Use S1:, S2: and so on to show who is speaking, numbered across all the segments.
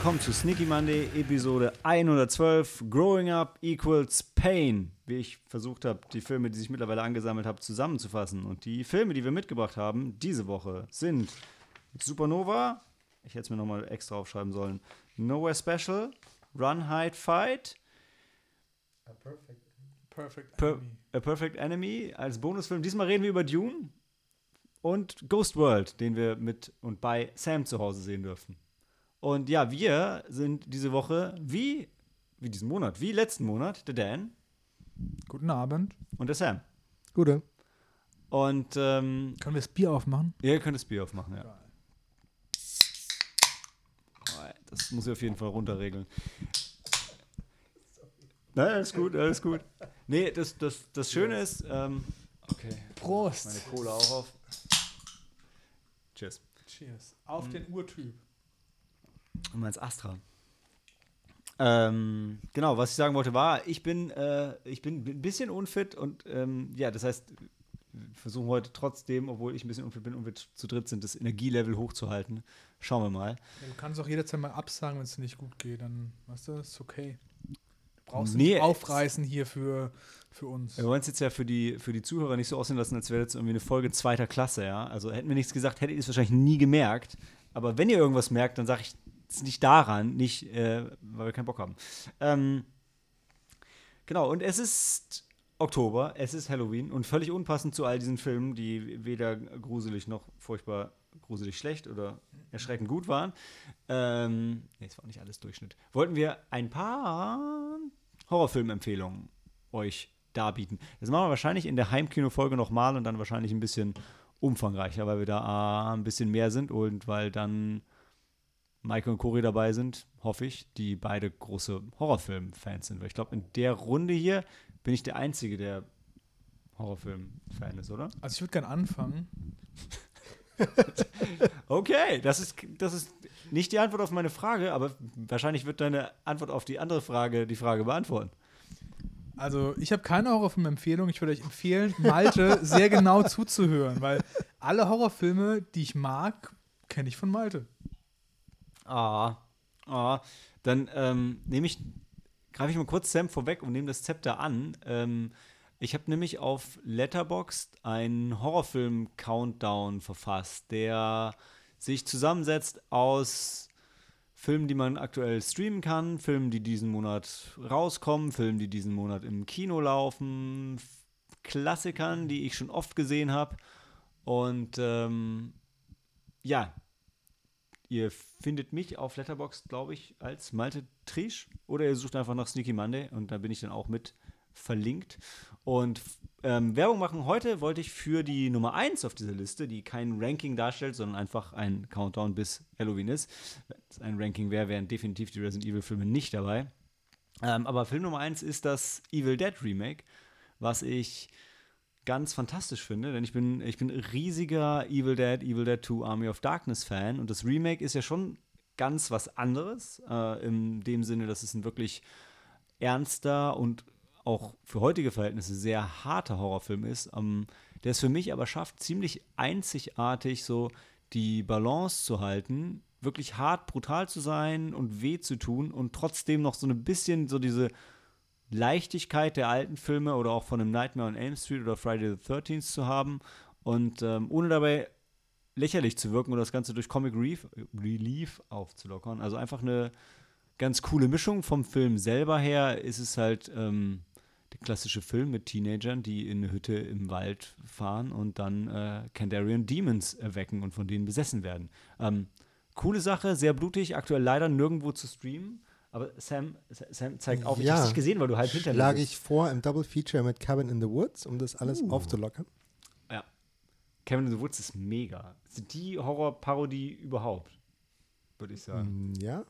S1: Willkommen zu Sneaky Monday, Episode 112. Growing Up Equals Pain. Wie ich versucht habe, die Filme, die sich mittlerweile angesammelt habe, zusammenzufassen. Und die Filme, die wir mitgebracht haben, diese Woche sind Supernova. Ich hätte es mir nochmal extra aufschreiben sollen. Nowhere Special, Run, Hide, Fight.
S2: A perfect, perfect
S1: Per
S2: enemy.
S1: A Perfect Enemy als Bonusfilm. Diesmal reden wir über Dune und Ghost World, den wir mit und bei Sam zu Hause sehen dürfen. Und ja, wir sind diese Woche wie, wie diesen Monat, wie letzten Monat, der Dan
S2: Guten Abend.
S1: und der Sam.
S3: Gute.
S1: Und ähm,
S2: Können wir das Bier aufmachen?
S1: ihr könnt das Bier aufmachen, ja. Das muss ich auf jeden Fall runterregeln. Nein, alles gut, alles gut. Nee, das, das, das Schöne ist, ähm, okay,
S2: Prost.
S1: meine Kohle auch auf. Cheers.
S2: Cheers. Auf
S1: Mhm.
S2: den Urtyp.
S1: Du meinst Astra. Ähm, genau, was ich sagen wollte war, ich bin, äh, ich bin ein bisschen unfit und ähm, ja, das heißt, wir versuchen heute trotzdem, obwohl ich ein bisschen unfit bin und wir zu dritt sind, das Energielevel hochzuhalten. Schauen wir mal.
S2: Ja, du kannst auch jederzeit mal absagen, wenn es nicht gut geht. Dann, weißt du, ist okay. Du brauchst
S1: Nee,
S2: nicht aufreißen hier für, für uns.
S1: Wir wollen es jetzt ja für die, für die Zuhörer nicht so aussehen lassen, als wäre jetzt irgendwie eine Folge zweiter Klasse, ja. Also hätten wir nichts gesagt, hättet ihr es wahrscheinlich nie gemerkt. Aber wenn ihr irgendwas merkt, dann sage ich es nicht daran, nicht, äh, weil wir keinen Bock haben. Ähm, genau, und es ist Oktober, es ist Halloween und völlig unpassend zu all diesen Filmen, die weder gruselig noch furchtbar gruselig schlecht oder erschreckend gut waren. Ähm, nee, es war nicht alles Durchschnitt. Wollten wir ein paar Horrorfilmempfehlungen euch darbieten. Das machen wir wahrscheinlich in der Heimkino-Folge nochmal und dann wahrscheinlich ein bisschen umfangreicher, weil wir da A, ein bisschen mehr sind und weil dann Maike und Cori dabei sind, hoffe ich, die beide große Horrorfilm-Fans sind. Weil ich glaube, in der Runde hier bin ich der Einzige, der Horrorfilm-Fan ist, oder?
S2: Also ich würde gerne anfangen.
S1: Okay, das ist, das ist nicht die Antwort auf meine Frage, aber wahrscheinlich wird deine Antwort auf die andere Frage die Frage beantworten.
S2: Also ich habe keine Horrorfilm-Empfehlung. Ich würde euch empfehlen, Malte sehr genau zuzuhören, weil alle Horrorfilme, die ich mag, kenne ich von Malte.
S1: Ah, ah. Dann ähm, nehme ich, greife ich mal kurz Sam vorweg und nehme das Zepter an. Ähm, ich habe nämlich auf Letterboxd einen Horrorfilm-Countdown verfasst, der sich zusammensetzt aus Filmen, die man aktuell streamen kann, Filmen, die diesen Monat rauskommen, Filmen, die diesen Monat im Kino laufen, Klassikern, die ich schon oft gesehen habe. Und ähm, ja, Ihr findet mich auf Letterboxd, glaube ich, als Malte Trisch oder ihr sucht einfach nach Sneaky Monday und da bin ich dann auch mit verlinkt. Und ähm, Werbung machen heute wollte ich für die Nummer 1 auf dieser Liste, die kein Ranking darstellt, sondern einfach ein Countdown bis Halloween ist. Wenn es ein Ranking wäre, wären definitiv die Resident Evil Filme nicht dabei. Ähm, aber Film Nummer 1 ist das Evil Dead Remake, was ich ganz fantastisch finde, denn ich bin, ich bin riesiger Evil Dead, Evil Dead 2 Army of Darkness Fan und das Remake ist ja schon ganz was anderes, äh, in dem Sinne, dass es ein wirklich ernster und auch für heutige Verhältnisse sehr harter Horrorfilm ist, ähm, der es für mich aber schafft, ziemlich einzigartig so die Balance zu halten, wirklich hart, brutal zu sein und weh zu tun und trotzdem noch so ein bisschen so diese Leichtigkeit der alten Filme oder auch von einem Nightmare on Elm Street oder Friday the 13th zu haben und ähm, ohne dabei lächerlich zu wirken oder das Ganze durch Comic Relief, Relief aufzulockern. Also einfach eine ganz coole Mischung vom Film selber her. Ist es halt ähm, der klassische Film mit Teenagern, die in eine Hütte im Wald fahren und dann äh, Kandarian Demons erwecken und von denen besessen werden. Ähm, coole Sache, sehr blutig, aktuell leider nirgendwo zu streamen. Aber Sam, Sam zeigt auf, ich
S3: Ja.
S1: hab's nicht gesehen, weil du halb hinter bist.
S3: ich vor im Double Feature mit Cabin in the Woods, um das alles
S1: Uh.
S3: aufzulockern.
S1: Ja. Kevin in the Woods ist mega. Ist die Horrorparodie überhaupt, würde ich sagen.
S3: Mm, Ja.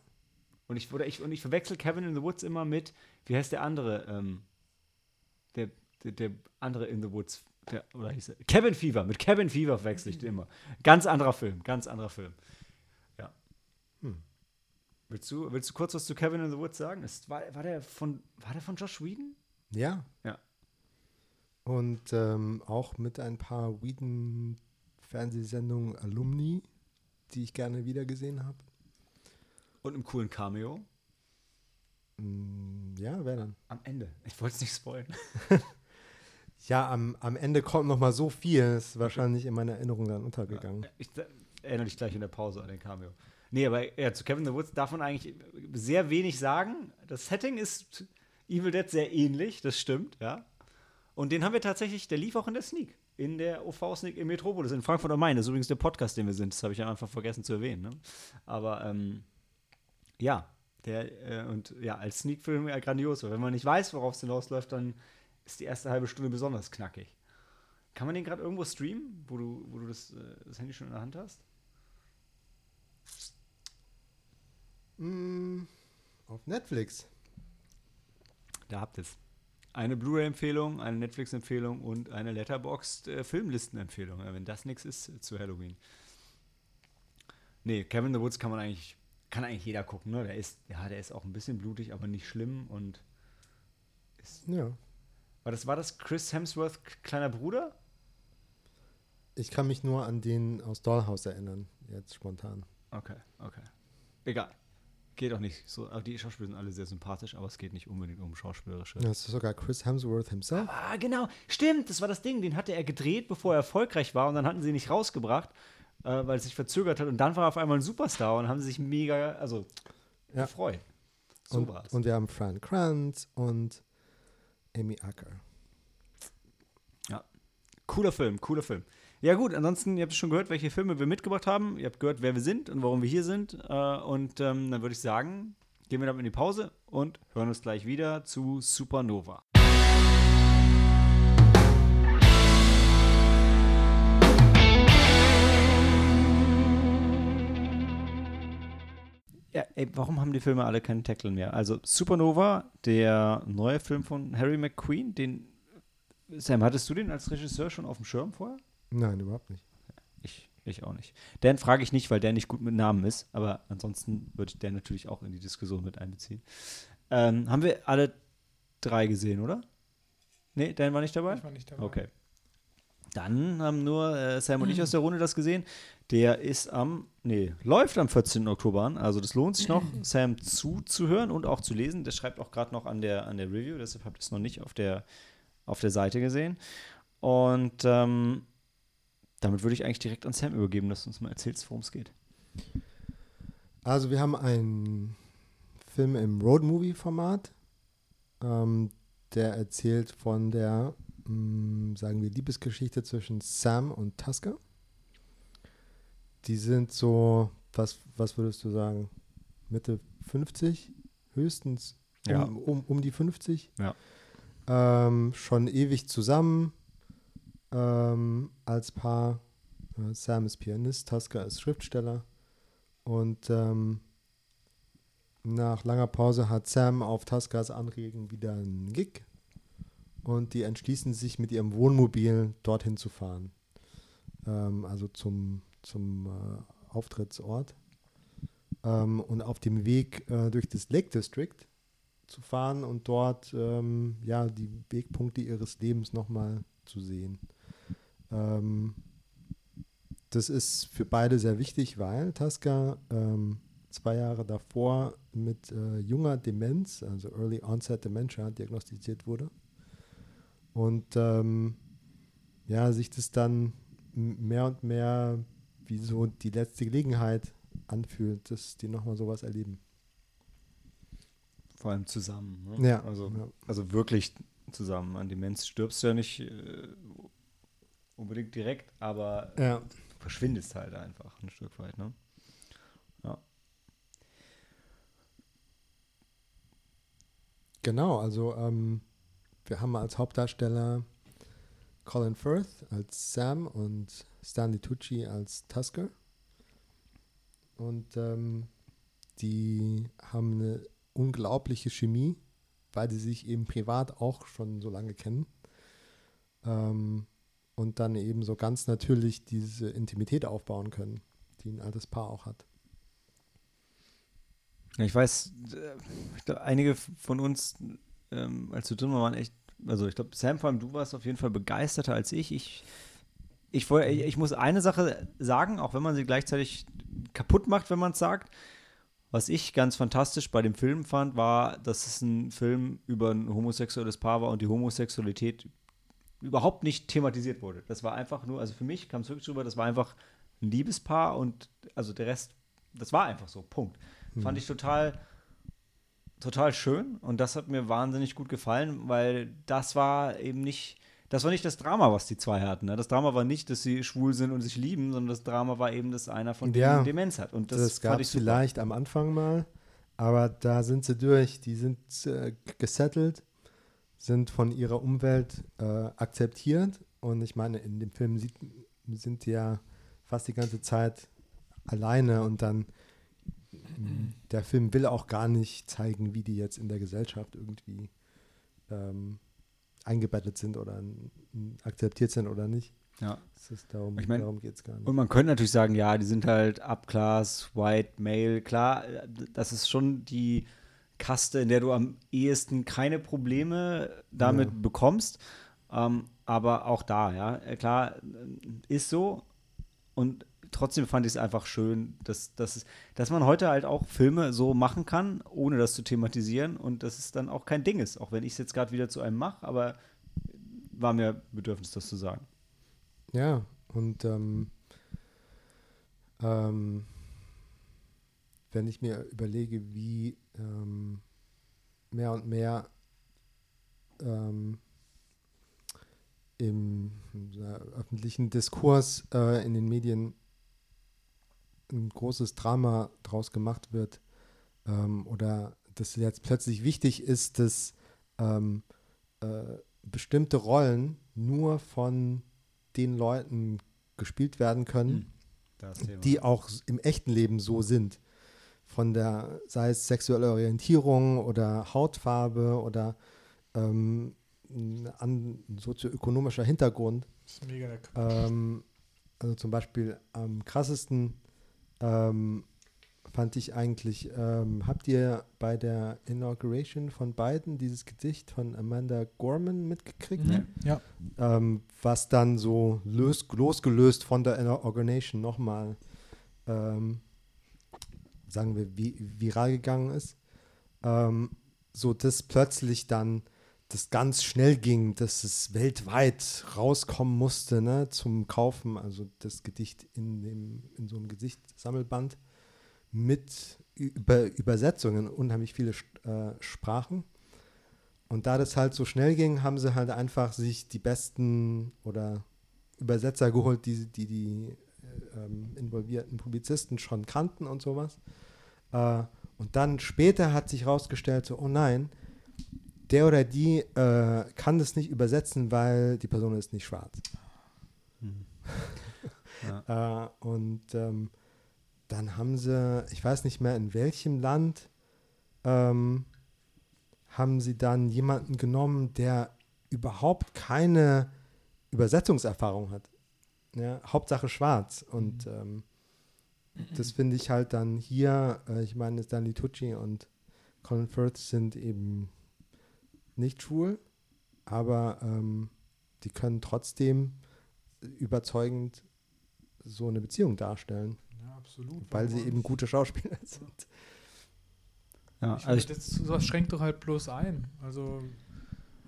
S1: Und ich, oder ich, und ich verwechsel Kevin in the Woods immer mit, wie heißt der andere? Ähm, der, der, der andere in the Woods. Der, oder hieß er? Kevin Fever. Mit Kevin Fever verwechsel ich den immer. Ganz anderer Film, ganz anderer Film. Ja. Willst, du, willst du kurz was zu Kevin in the Woods sagen? Ist, war, war, der von, war der von Josh Whedon?
S3: Ja.
S1: Ja.
S3: Und ähm, auch mit ein paar Whedon-Fernsehsendungen Alumni, die ich gerne wiedergesehen habe.
S1: Und einem coolen Cameo.
S3: Mm, Ja, wer dann?
S1: Am Ende. Ich wollte es nicht spoilen.
S3: Ja, am, am Ende kommt noch mal so viel, ist wahrscheinlich in meiner Erinnerung dann untergegangen.
S1: Ich äh, erinnere dich gleich in der Pause an den Cameo. Nee, aber ja, zu Kevin the Woods darf man eigentlich sehr wenig sagen. Das Setting ist Evil Dead sehr ähnlich, das stimmt, ja. Und den haben wir tatsächlich, der lief auch in der Sneak. In der OV-Sneak im Metropolis in Frankfurt am Main. Das ist übrigens der Podcast, den wir sind. Das habe ich Anfang vergessen zu erwähnen. Ne? Aber ähm, ja, der, äh, und ja, als Sneak-Film ja grandios. Weil wenn man nicht weiß, worauf es hinausläuft, dann ist die erste halbe Stunde besonders knackig. Kann man den gerade irgendwo streamen, wo du, wo du das, äh, das Handy schon in der Hand hast?
S3: Mm, auf Netflix.
S1: Da habt ihr es. Eine Blu-ray-Empfehlung, eine Netflix-Empfehlung und eine Letterboxd-Filmlisten-Empfehlung. Ja, wenn das nichts ist äh, zu Halloween. Nee, Kevin the Woods kann man eigentlich, kann eigentlich jeder gucken, ne? Der ist, ja, der ist auch ein bisschen blutig, aber nicht schlimm und ist,
S3: Ja.
S1: war das, war das Chris Hemsworth kleiner Bruder?
S3: Ich kann mich nur an den aus Dollhouse erinnern, jetzt spontan.
S1: Okay, okay. Egal. Geht auch nicht so. aber Die Schauspieler sind alle sehr sympathisch, aber es geht nicht unbedingt um schauspielerische.
S3: Das ist sogar Chris Hemsworth himself.
S1: Ah, genau. Stimmt, das war das Ding. Den hatte er gedreht, bevor er erfolgreich war. Und dann hatten sie ihn nicht rausgebracht, äh, weil es sich verzögert hat. Und dann war er auf einmal ein Superstar und haben sich mega, also,
S3: Ja.
S1: gefreut. So
S3: und,
S1: war's.
S3: und wir haben Fran Kranz und Amy Acker.
S1: Cooler Film, cooler Film. Ja, gut, ansonsten, ihr habt schon gehört, welche Filme wir mitgebracht haben. Ihr habt gehört, wer wir sind und warum wir hier sind. Äh, und ähm, dann würde ich sagen, gehen wir damit in die Pause und hören uns gleich wieder zu Supernova. Ja, ey, warum haben die Filme alle keinen Tackle mehr? Also Supernova, der neue Film von Harry McQueen, den Sam, hattest du den als Regisseur schon auf dem Schirm vorher?
S3: Nein, überhaupt nicht.
S1: Ich, ich auch nicht. Dan frage ich nicht, weil der nicht gut mit Namen ist, aber ansonsten würde ich den natürlich auch in die Diskussion mit einbeziehen. Ähm, haben wir alle drei gesehen, oder? Nee, Dan war nicht dabei?
S2: Ich war nicht dabei.
S1: Okay. Dann haben nur äh, Sam und ich aus der Runde das gesehen. Der ist am, nee, läuft am 14. Oktober an. Also das lohnt sich noch, Sam zuzuhören und auch zu lesen. Der schreibt auch gerade noch an der, an der Review, deshalb habt ihr es noch nicht auf der, auf der Seite gesehen. Und ähm, damit würde ich eigentlich direkt an Sam übergeben, dass du uns mal erzählst, worum es geht.
S3: Also wir haben einen Film im Road-Movie-Format, ähm, der erzählt von der, mh, sagen wir, Liebesgeschichte zwischen Sam und Tusker. Die sind so, was, was würdest du sagen, Mitte 50 höchstens, um,
S1: Ja.
S3: um, um die 50.
S1: Ja.
S3: Ähm, schon ewig zusammen ähm, als Paar. Äh, Sam ist Pianist, Tusker ist Schriftsteller. Und ähm, nach langer Pause hat Sam auf Tuskers Anregen wieder einen Gig. Und die entschließen sich mit ihrem Wohnmobil dorthin zu fahren. Ähm, also zum, zum äh, Auftrittsort. Ähm, und auf dem Weg äh, durch das Lake District zu fahren und dort ähm, ja, die Wegpunkte ihres Lebens nochmal zu sehen. Ähm, das ist für beide sehr wichtig, weil Tasca ähm, zwei Jahre davor mit äh, junger Demenz, also Early Onset Dementia, diagnostiziert wurde. Und ähm, ja, sich das dann mehr und mehr wie so die letzte Gelegenheit anfühlt, dass die nochmal sowas erleben.
S1: Vor allem zusammen. Ne?
S3: Ja,
S1: Also,
S3: ja.
S1: also wirklich zusammen. An Demenz stirbst du ja nicht äh, unbedingt direkt, aber
S3: Ja.
S1: verschwindest halt einfach ein Stück weit. Ne? Ja.
S3: Genau, also ähm, wir haben als Hauptdarsteller Colin Firth als Sam und Stanley Tucci als Tusker. Und ähm, die haben eine unglaubliche Chemie, weil die sich eben privat auch schon so lange kennen. Ähm, und dann eben so ganz natürlich diese Intimität aufbauen können, die ein altes Paar auch hat.
S1: Ich weiß, äh, ich glaub, einige von uns, ähm, als wir drin waren, echt, also ich glaube, Sam, vor allem du warst auf jeden Fall begeisterter als ich. Ich, ich, woll- ich muss eine Sache sagen, auch wenn man sie gleichzeitig kaputt macht, wenn man es sagt. Was ich ganz fantastisch bei dem Film fand, war, dass es ein Film über ein homosexuelles Paar war und die Homosexualität überhaupt nicht thematisiert wurde. Das war einfach nur, also für mich kam es wirklich drüber, das war einfach ein Liebespaar und also der Rest, das war einfach so, Punkt.
S3: Mhm.
S1: Fand ich total, total schön und das hat mir wahnsinnig gut gefallen, weil das war eben nicht, das war nicht das Drama, was die zwei hatten. Ne? Das Drama war nicht, dass sie schwul sind und sich lieben, sondern das Drama war eben, dass einer von denen
S3: Ja,
S1: Demenz hat. Und das,
S3: Das, gab es vielleicht am Anfang mal, aber da sind sie durch. Die sind äh, gesettelt, sind von ihrer Umwelt äh, akzeptiert. Und ich meine, in dem Film sieht, sind die ja fast die ganze Zeit alleine und dann der Film will auch gar nicht zeigen, wie die jetzt in der Gesellschaft irgendwie ähm, eingebettet sind oder akzeptiert sind oder nicht.
S1: Ja.
S3: Darum,
S1: Ich mein-
S3: darum geht es gar nicht.
S1: Und man könnte natürlich sagen, ja, die sind halt Upclass, White, Male. Klar, äh, das ist schon die Kaste, in der du am ehesten keine Probleme damit
S3: Ja.
S1: bekommst. Ähm, aber auch da, ja, äh, klar, äh, ist so. Und trotzdem fand ich es einfach schön, dass, dass, dass man heute halt auch Filme so machen kann, ohne das zu thematisieren und dass es dann auch kein Ding ist. Auch wenn ich es jetzt gerade wieder zu einem mache, aber war mir Bedürfnis, das zu sagen.
S3: Ja, und ähm, ähm, wenn ich mir überlege, wie ähm, mehr und mehr ähm, im äh, öffentlichen Diskurs äh, in den Medien ein großes Drama draus gemacht wird ähm, oder dass jetzt plötzlich wichtig ist, dass ähm, äh, bestimmte Rollen nur von den Leuten gespielt werden können, die auch im echten Leben so sind. Von der, sei es sexuelle Orientierung oder Hautfarbe oder ähm, an sozioökonomischer Hintergrund.
S2: Das ist mega.
S3: Ähm, also zum Beispiel am krassesten ähm, fand ich eigentlich, ähm, habt ihr bei der Inauguration von Biden dieses Gedicht von Amanda Gorman mitgekriegt?
S2: Mhm. Ja.
S3: ähm, was dann so löst, losgelöst von der Inauguration nochmal, ähm, sagen wir, vi viral gegangen ist. Ähm, so dass plötzlich dann das ganz schnell ging, dass es weltweit rauskommen musste ne, zum Kaufen, also das Gedicht in, dem, in so einem Gedichtsammelband mit über, Übersetzungen, unheimlich viele äh, Sprachen. Und da das halt so schnell ging, haben sie halt einfach sich die besten oder Übersetzer geholt, die die, die ähm, involvierten Publizisten schon kannten und sowas. Äh, und dann später hat sich herausgestellt, so, oh nein, der oder die äh, kann das nicht übersetzen, weil die Person ist nicht schwarz. Äh, und ähm, dann haben sie, ich weiß nicht mehr in welchem Land, ähm, haben sie dann jemanden genommen, der überhaupt keine Übersetzungserfahrung hat. Ja, Hauptsache schwarz. Und ähm, das finde ich halt dann hier, äh, ich meine, Stanley Tucci und Colin Firth sind eben nicht schwul, aber ähm, die können trotzdem überzeugend so eine Beziehung darstellen,
S2: ja, absolut.
S3: weil sie eben gute Schauspieler sind.
S1: Ja,
S2: Ich
S1: also
S2: finde, das, sowas schränkt doch halt bloß ein. Also,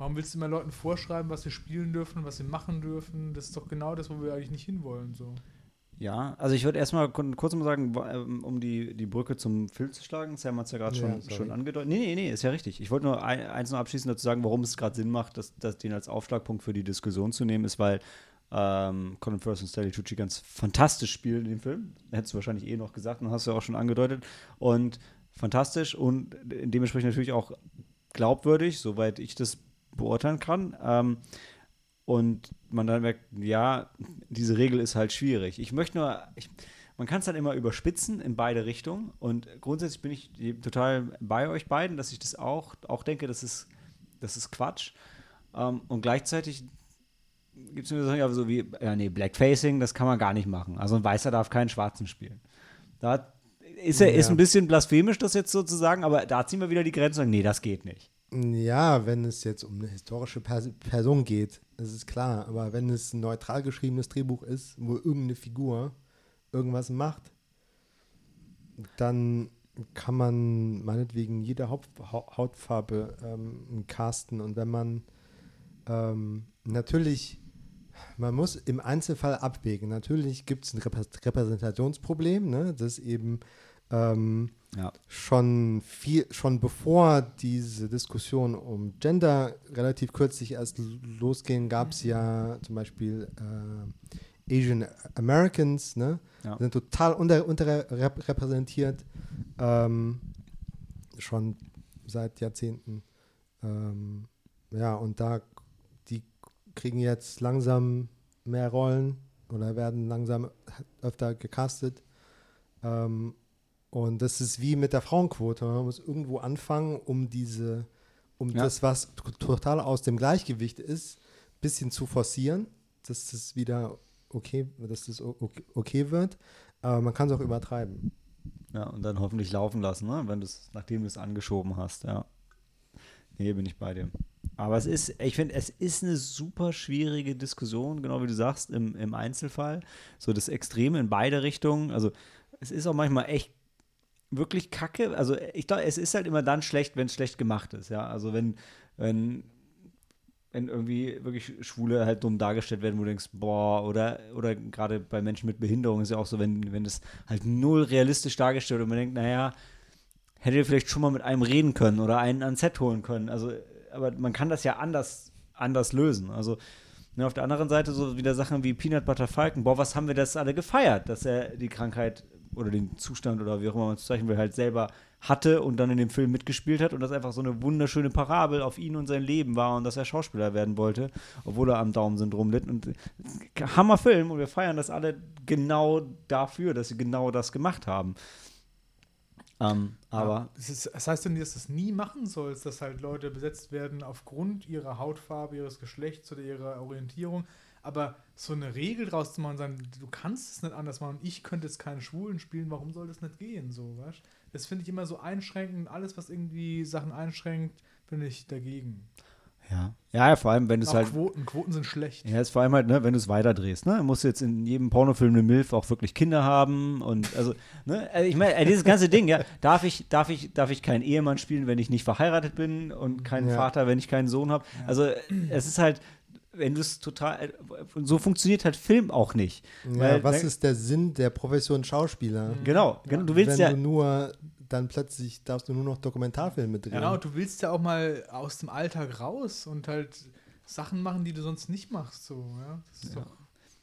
S2: warum willst du immer Leuten vorschreiben, was sie spielen dürfen, was sie machen dürfen? Das ist doch genau das, wo wir eigentlich nicht hinwollen. So.
S1: Ja, also ich würde erstmal kurz mal sagen, ähm, um die, die Brücke zum Film zu schlagen, Sam hat es ja gerade
S3: Ja,
S1: schon,
S3: sorry.
S1: schon angedeutet. Nee, nee, nee, ist ja richtig. Ich wollte nur ein, eins noch abschließend dazu sagen, warum es gerade Sinn macht, dass, dass den als Aufschlagpunkt für die Diskussion zu nehmen, ist, weil ähm, Colin Firth und Stanley Tucci ganz fantastisch spielen in dem Film. Hättest du wahrscheinlich eh noch gesagt und hast du ja auch schon angedeutet. Und fantastisch und dementsprechend natürlich auch glaubwürdig, soweit ich das beurteilen kann. Ähm, und man dann merkt, ja, diese Regel ist halt schwierig. Ich möchte nur, ich, man kann es dann immer überspitzen in beide Richtungen. Und grundsätzlich bin ich total bei euch beiden, dass ich das auch, auch denke, das ist, das ist Quatsch. Ähm, und gleichzeitig gibt es mir so, ja, so wie, ja, nee, Blackfacing, das kann man gar nicht machen. Also ein Weißer darf keinen Schwarzen spielen. Da ist er ist
S3: Ja.
S1: ein bisschen blasphemisch, das jetzt sozusagen, aber da ziehen wir wieder die Grenze und sagen, nee, das geht nicht.
S3: Ja, wenn es jetzt um eine historische Pers Person geht, das ist klar. Aber wenn es ein neutral geschriebenes Drehbuch ist, wo irgendeine Figur irgendwas macht, dann kann man meinetwegen jede Haupt, Hautfarbe ähm, casten. Und wenn man ähm, natürlich, man muss im Einzelfall abwägen. Natürlich gibt es ein Repräsentationsproblem, ne? das eben ähm, ja. schon viel, schon bevor diese Diskussion um Gender relativ kürzlich erst losgehen, gab es ja zum Beispiel äh, Asian Americans, ne? Ja. sind total unter, unterrepräsentiert, ähm, schon seit Jahrzehnten. Ähm, ja, und da die kriegen jetzt langsam mehr Rollen oder werden langsam öfter gecastet. Ähm, und das ist wie mit der Frauenquote. Man muss irgendwo anfangen, um diese, um ja. das, was total aus dem Gleichgewicht ist, ein bisschen zu forcieren, dass das wieder okay, dass das okay wird. Aber man kann es auch übertreiben.
S1: Ja, und dann hoffentlich laufen lassen, ne? wenn du es, nachdem du es angeschoben hast, ja. Nee, bin ich bei dir. Aber es ist, ich finde, es ist eine super schwierige Diskussion, genau wie du sagst, im, im Einzelfall. So das Extreme in beide Richtungen. Also es ist auch manchmal echt wirklich kacke. Also ich glaube, es ist halt immer dann schlecht, wenn es schlecht gemacht ist, ja. Also wenn, wenn, wenn irgendwie wirklich Schwule halt dumm dargestellt werden, wo du denkst, boah, oder, oder gerade bei Menschen mit Behinderung ist ja auch so, wenn, wenn das halt null realistisch dargestellt wird und man denkt, naja, hätte vielleicht schon mal mit einem reden können oder einen ans Set holen können. Also, aber man kann das ja anders, anders lösen. Also, ne, auf der anderen Seite so wieder Sachen wie Peanut Butter Falcon, boah, was haben wir das alle gefeiert, dass er die Krankheit oder den Zustand oder wie auch immer man es zeichnen will, halt selber hatte und dann in dem Film mitgespielt hat und das einfach so eine wunderschöne Parabel auf ihn und sein Leben war und dass er Schauspieler werden wollte, obwohl er am Daumen-Syndrom litt. Und äh, Hammerfilm und wir feiern das alle genau dafür, dass sie genau das gemacht haben. Ähm, aber. Ja,
S2: das, das, heißt nicht, dass du das nie machen sollst, dass halt Leute besetzt werden aufgrund ihrer Hautfarbe, ihres Geschlechts oder ihrer Orientierung. Aber so eine Regel draus zu machen, sagen, du kannst es nicht anders machen, ich könnte jetzt keinen Schwulen spielen, warum soll das nicht gehen, so, weißt Das finde ich immer so einschränkend, alles, was irgendwie Sachen einschränkt, bin ich dagegen.
S1: Ja. ja, vor allem, wenn du es halt.
S2: Quoten, Quoten sind schlecht.
S1: Ja, ist vor allem halt, ne, wenn du es weiterdrehst, ne? Musst du jetzt in jedem Pornofilm eine Milf auch wirklich Kinder haben und also, ne, also ich meine, dieses ganze Ding, ja, darf ich, darf ich, darf ich keinen Ehemann spielen, wenn ich nicht verheiratet bin und keinen ja. Vater, wenn ich keinen Sohn habe? Ja. Also es ist halt, wenn du es total. Äh, so funktioniert halt Film auch nicht.
S3: Ja, weil, was ist der Sinn der Profession Schauspieler?
S1: Mhm. Genau, ja. du willst
S3: wenn
S1: ja.
S3: Du nur dann plötzlich darfst du nur noch Dokumentarfilme drehen.
S2: Genau, du willst ja auch mal aus dem Alltag raus und halt Sachen machen, die du sonst nicht machst. So, ja? Das ist
S1: ja. doch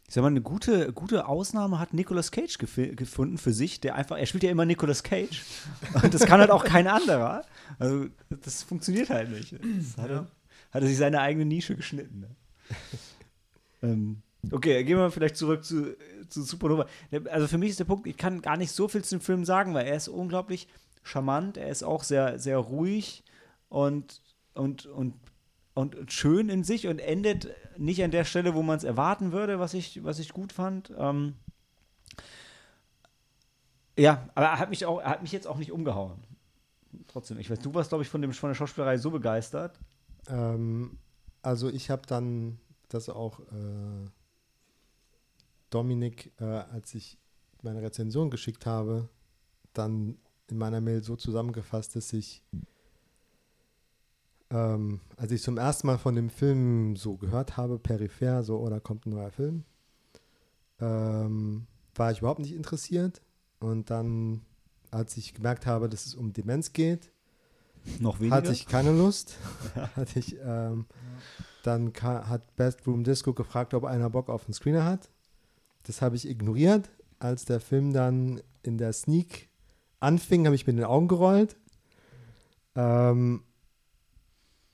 S1: ich sag mal, eine gute, gute Ausnahme hat Nicolas Cage gef gefunden für sich, der einfach, er spielt ja immer Nicolas Cage. Und das kann halt auch kein anderer. Also, das funktioniert halt nicht. Das hat, ja. er, hat er sich seine eigene Nische geschnitten. Ne? ähm, okay, gehen wir vielleicht zurück zu, zu Supernova. Also für mich ist der Punkt, ich kann gar nicht so viel zu dem Film sagen, weil er ist unglaublich charmant, er ist auch sehr, sehr ruhig und, und, und, und schön in sich und endet nicht an der Stelle, wo man es erwarten würde, was ich, was ich gut fand. Ähm, ja, aber er hat mich auch, er hat mich jetzt auch nicht umgehauen. Trotzdem, ich weiß, du warst, glaube ich, von, dem, von der Schauspielerei so begeistert.
S3: Ähm, also ich habe dann das auch äh, Dominik, äh, als ich meine Rezension geschickt habe, dann in meiner Mail so zusammengefasst, dass ich, ähm, als ich zum ersten Mal von dem Film so gehört habe, peripher, so, oder oh, kommt ein neuer Film, ähm, war ich überhaupt nicht interessiert. Und dann, als ich gemerkt habe, dass es um Demenz geht,
S1: noch weniger?
S3: Hatte ich keine Lust. hatte ich, ähm, dann hat Best Room Disco gefragt, ob einer Bock auf einen Screener hat. Das habe ich ignoriert. Als der Film dann in der Sneak anfing, habe ich mit den Augen gerollt. Ähm,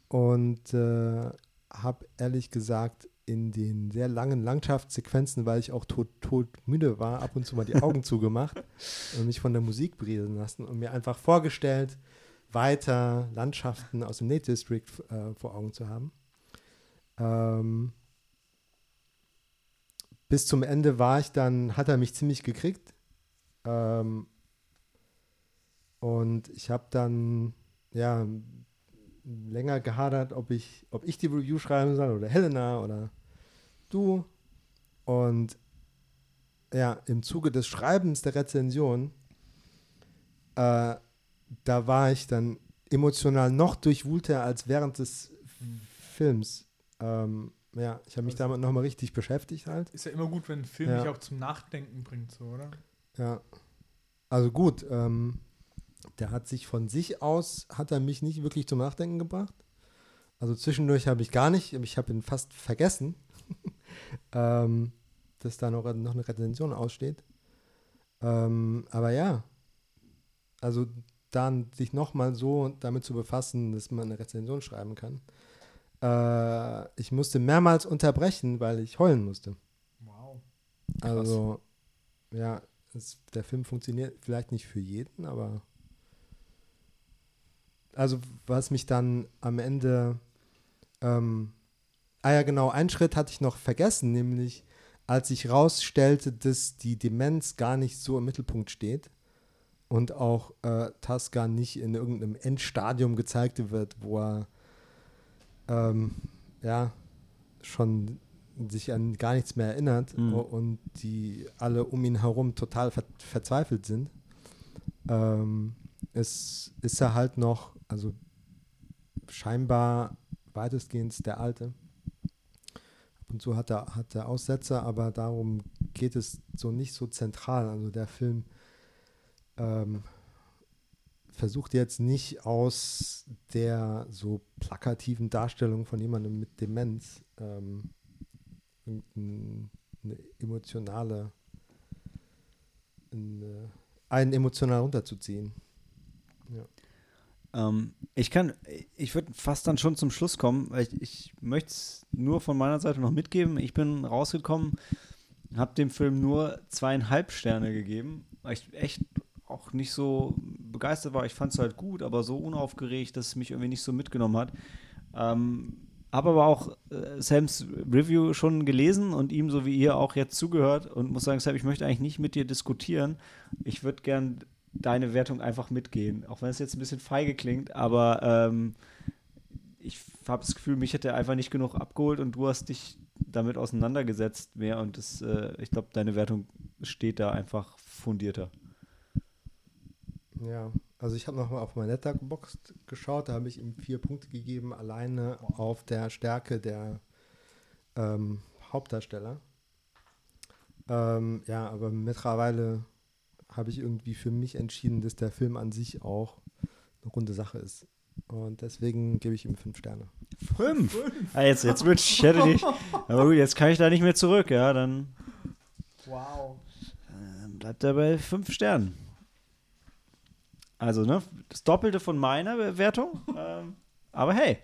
S3: und äh, habe ehrlich gesagt in den sehr langen Landschaftssequenzen, weil ich auch tot, tot müde war, ab und zu mal die Augen zugemacht und mich von der Musik berieseln lassen und mir einfach vorgestellt, weiter Landschaften aus dem Nate District äh, vor Augen zu haben. Ähm, bis zum Ende war ich dann, hat er mich ziemlich gekriegt. Ähm, und ich habe dann, ja, länger gehadert, ob ich, ob ich die Review schreiben soll oder Helena oder du. Und ja, im Zuge des Schreibens der Rezension äh, da war ich dann emotional noch durchwühlter als während des Films. Ähm, ja, ich habe mich
S2: Also-
S3: damit nochmal richtig beschäftigt halt.
S2: Ist ja immer gut, wenn ein Film
S3: Ja.
S2: dich auch zum Nachdenken bringt, so, oder?
S3: Ja. Also gut, ähm, der hat sich von sich aus, hat er mich nicht wirklich zum Nachdenken gebracht. Also zwischendurch habe ich gar nicht, ich habe ihn fast vergessen, ähm, dass da noch, noch eine Rezension aussteht. Ähm, aber ja, also dann sich nochmal so damit zu befassen, dass man eine Rezension schreiben kann. Äh, ich musste mehrmals unterbrechen, weil ich heulen musste.
S2: Wow.
S3: Also, ja, es, der Film funktioniert vielleicht nicht für jeden, aber. Also, was mich dann am Ende. Ähm, ah ja, genau, einen Schritt hatte ich noch vergessen, nämlich als ich rausstellte, dass die Demenz gar nicht so im Mittelpunkt steht und auch äh, Tasca nicht in irgendeinem Endstadium gezeigt wird, wo er ähm, ja schon sich an gar nichts mehr erinnert
S1: Mhm.
S3: und die alle um ihn herum total ver verzweifelt sind, ähm, ist, ist er halt noch, also scheinbar weitestgehend der Alte. Ab und zu hat er, hat er Aussetzer, aber darum geht es so nicht so zentral. Also der Film ähm, versucht jetzt nicht aus der so plakativen Darstellung von jemandem mit Demenz ähm, irgendeine emotionale, eine, einen emotional runterzuziehen.
S1: Ähm, ich kann, ich würde fast dann schon zum Schluss kommen, weil ich, ich möchte es nur von meiner Seite noch mitgeben. Ich bin rausgekommen, habe dem Film nur zweieinhalb Sterne gegeben, weil ich echt auch nicht so begeistert war. Ich fand es halt gut, aber so unaufgeregt, dass es mich irgendwie nicht so mitgenommen hat. Ähm, habe aber auch äh, Sams Review schon gelesen und ihm, so wie ihr, auch jetzt zugehört und muss sagen, Sam, ich möchte eigentlich nicht mit dir diskutieren. Ich würde gern deine Wertung einfach mitgehen, auch wenn es jetzt ein bisschen feige klingt, aber ähm, ich habe das Gefühl, mich hätte er einfach nicht genug abgeholt und du hast dich damit auseinandergesetzt mehr und das, äh, ich glaube, deine Wertung steht da einfach fundierter.
S3: Ja, also ich habe nochmal auf mein Letterboxd geschaut, da habe ich ihm vier Punkte gegeben, alleine auf der Stärke der ähm, Hauptdarsteller. Ähm, ja, aber mittlerweile habe ich irgendwie für mich entschieden, dass der Film an sich auch eine runde Sache ist. Und deswegen gebe ich ihm fünf Sterne.
S1: Fünf? Ah, jetzt, jetzt wird ich hätte nicht. Aber gut, jetzt kann ich da nicht mehr zurück, ja, dann
S2: Wow.
S1: äh, bleibt er bei fünf Sternen. Also, ne, das Doppelte von meiner Bewertung. ähm, aber hey,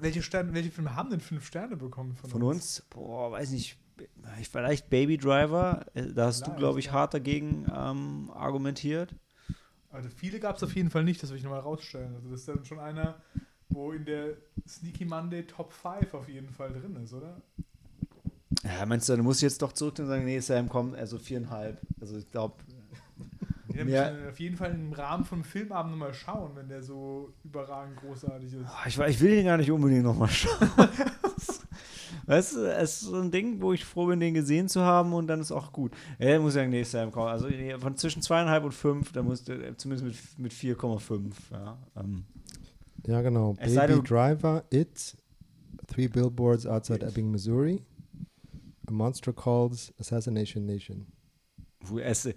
S2: Welche, Sterne, welche Filme haben denn fünf Sterne bekommen von,
S1: von uns, boah, weiß nicht, ich- vielleicht Baby Driver, äh, da hast du,
S2: Vielleicht,
S1: glaube ich,
S2: ja.
S1: hart dagegen ähm, argumentiert.
S2: Also viele gab es auf jeden Fall nicht, das will ich nochmal rausstellen. Also das ist dann schon einer, wo in der Sneaky Monday Top 5 auf jeden Fall drin ist, oder?
S1: Ja, meinst du, du musst jetzt doch zurück und sagen, nee, Sam, komm, also viereinhalb. Also ich glaube, Ja.
S2: ja. auf jeden Fall im Rahmen vom Filmabend nochmal schauen, wenn der so überragend großartig ist.
S1: ich, ich will den gar nicht unbedingt nochmal schauen. weißt du, es ist so ein Ding, wo ich froh bin, den gesehen zu haben und dann ist auch gut. Ja, ich muss sagen, nee, Sam, komm, also von zwischen zweieinhalb und fünf, da musst du zumindest mit, mit 4,5, ja. Ähm,
S3: Ja, genau.
S1: Es
S3: Baby
S1: denn-
S3: Driver, It, Three Billboards Outside Ebbing, Missouri, A Monster Calls Assassination Nation.
S1: Wo es,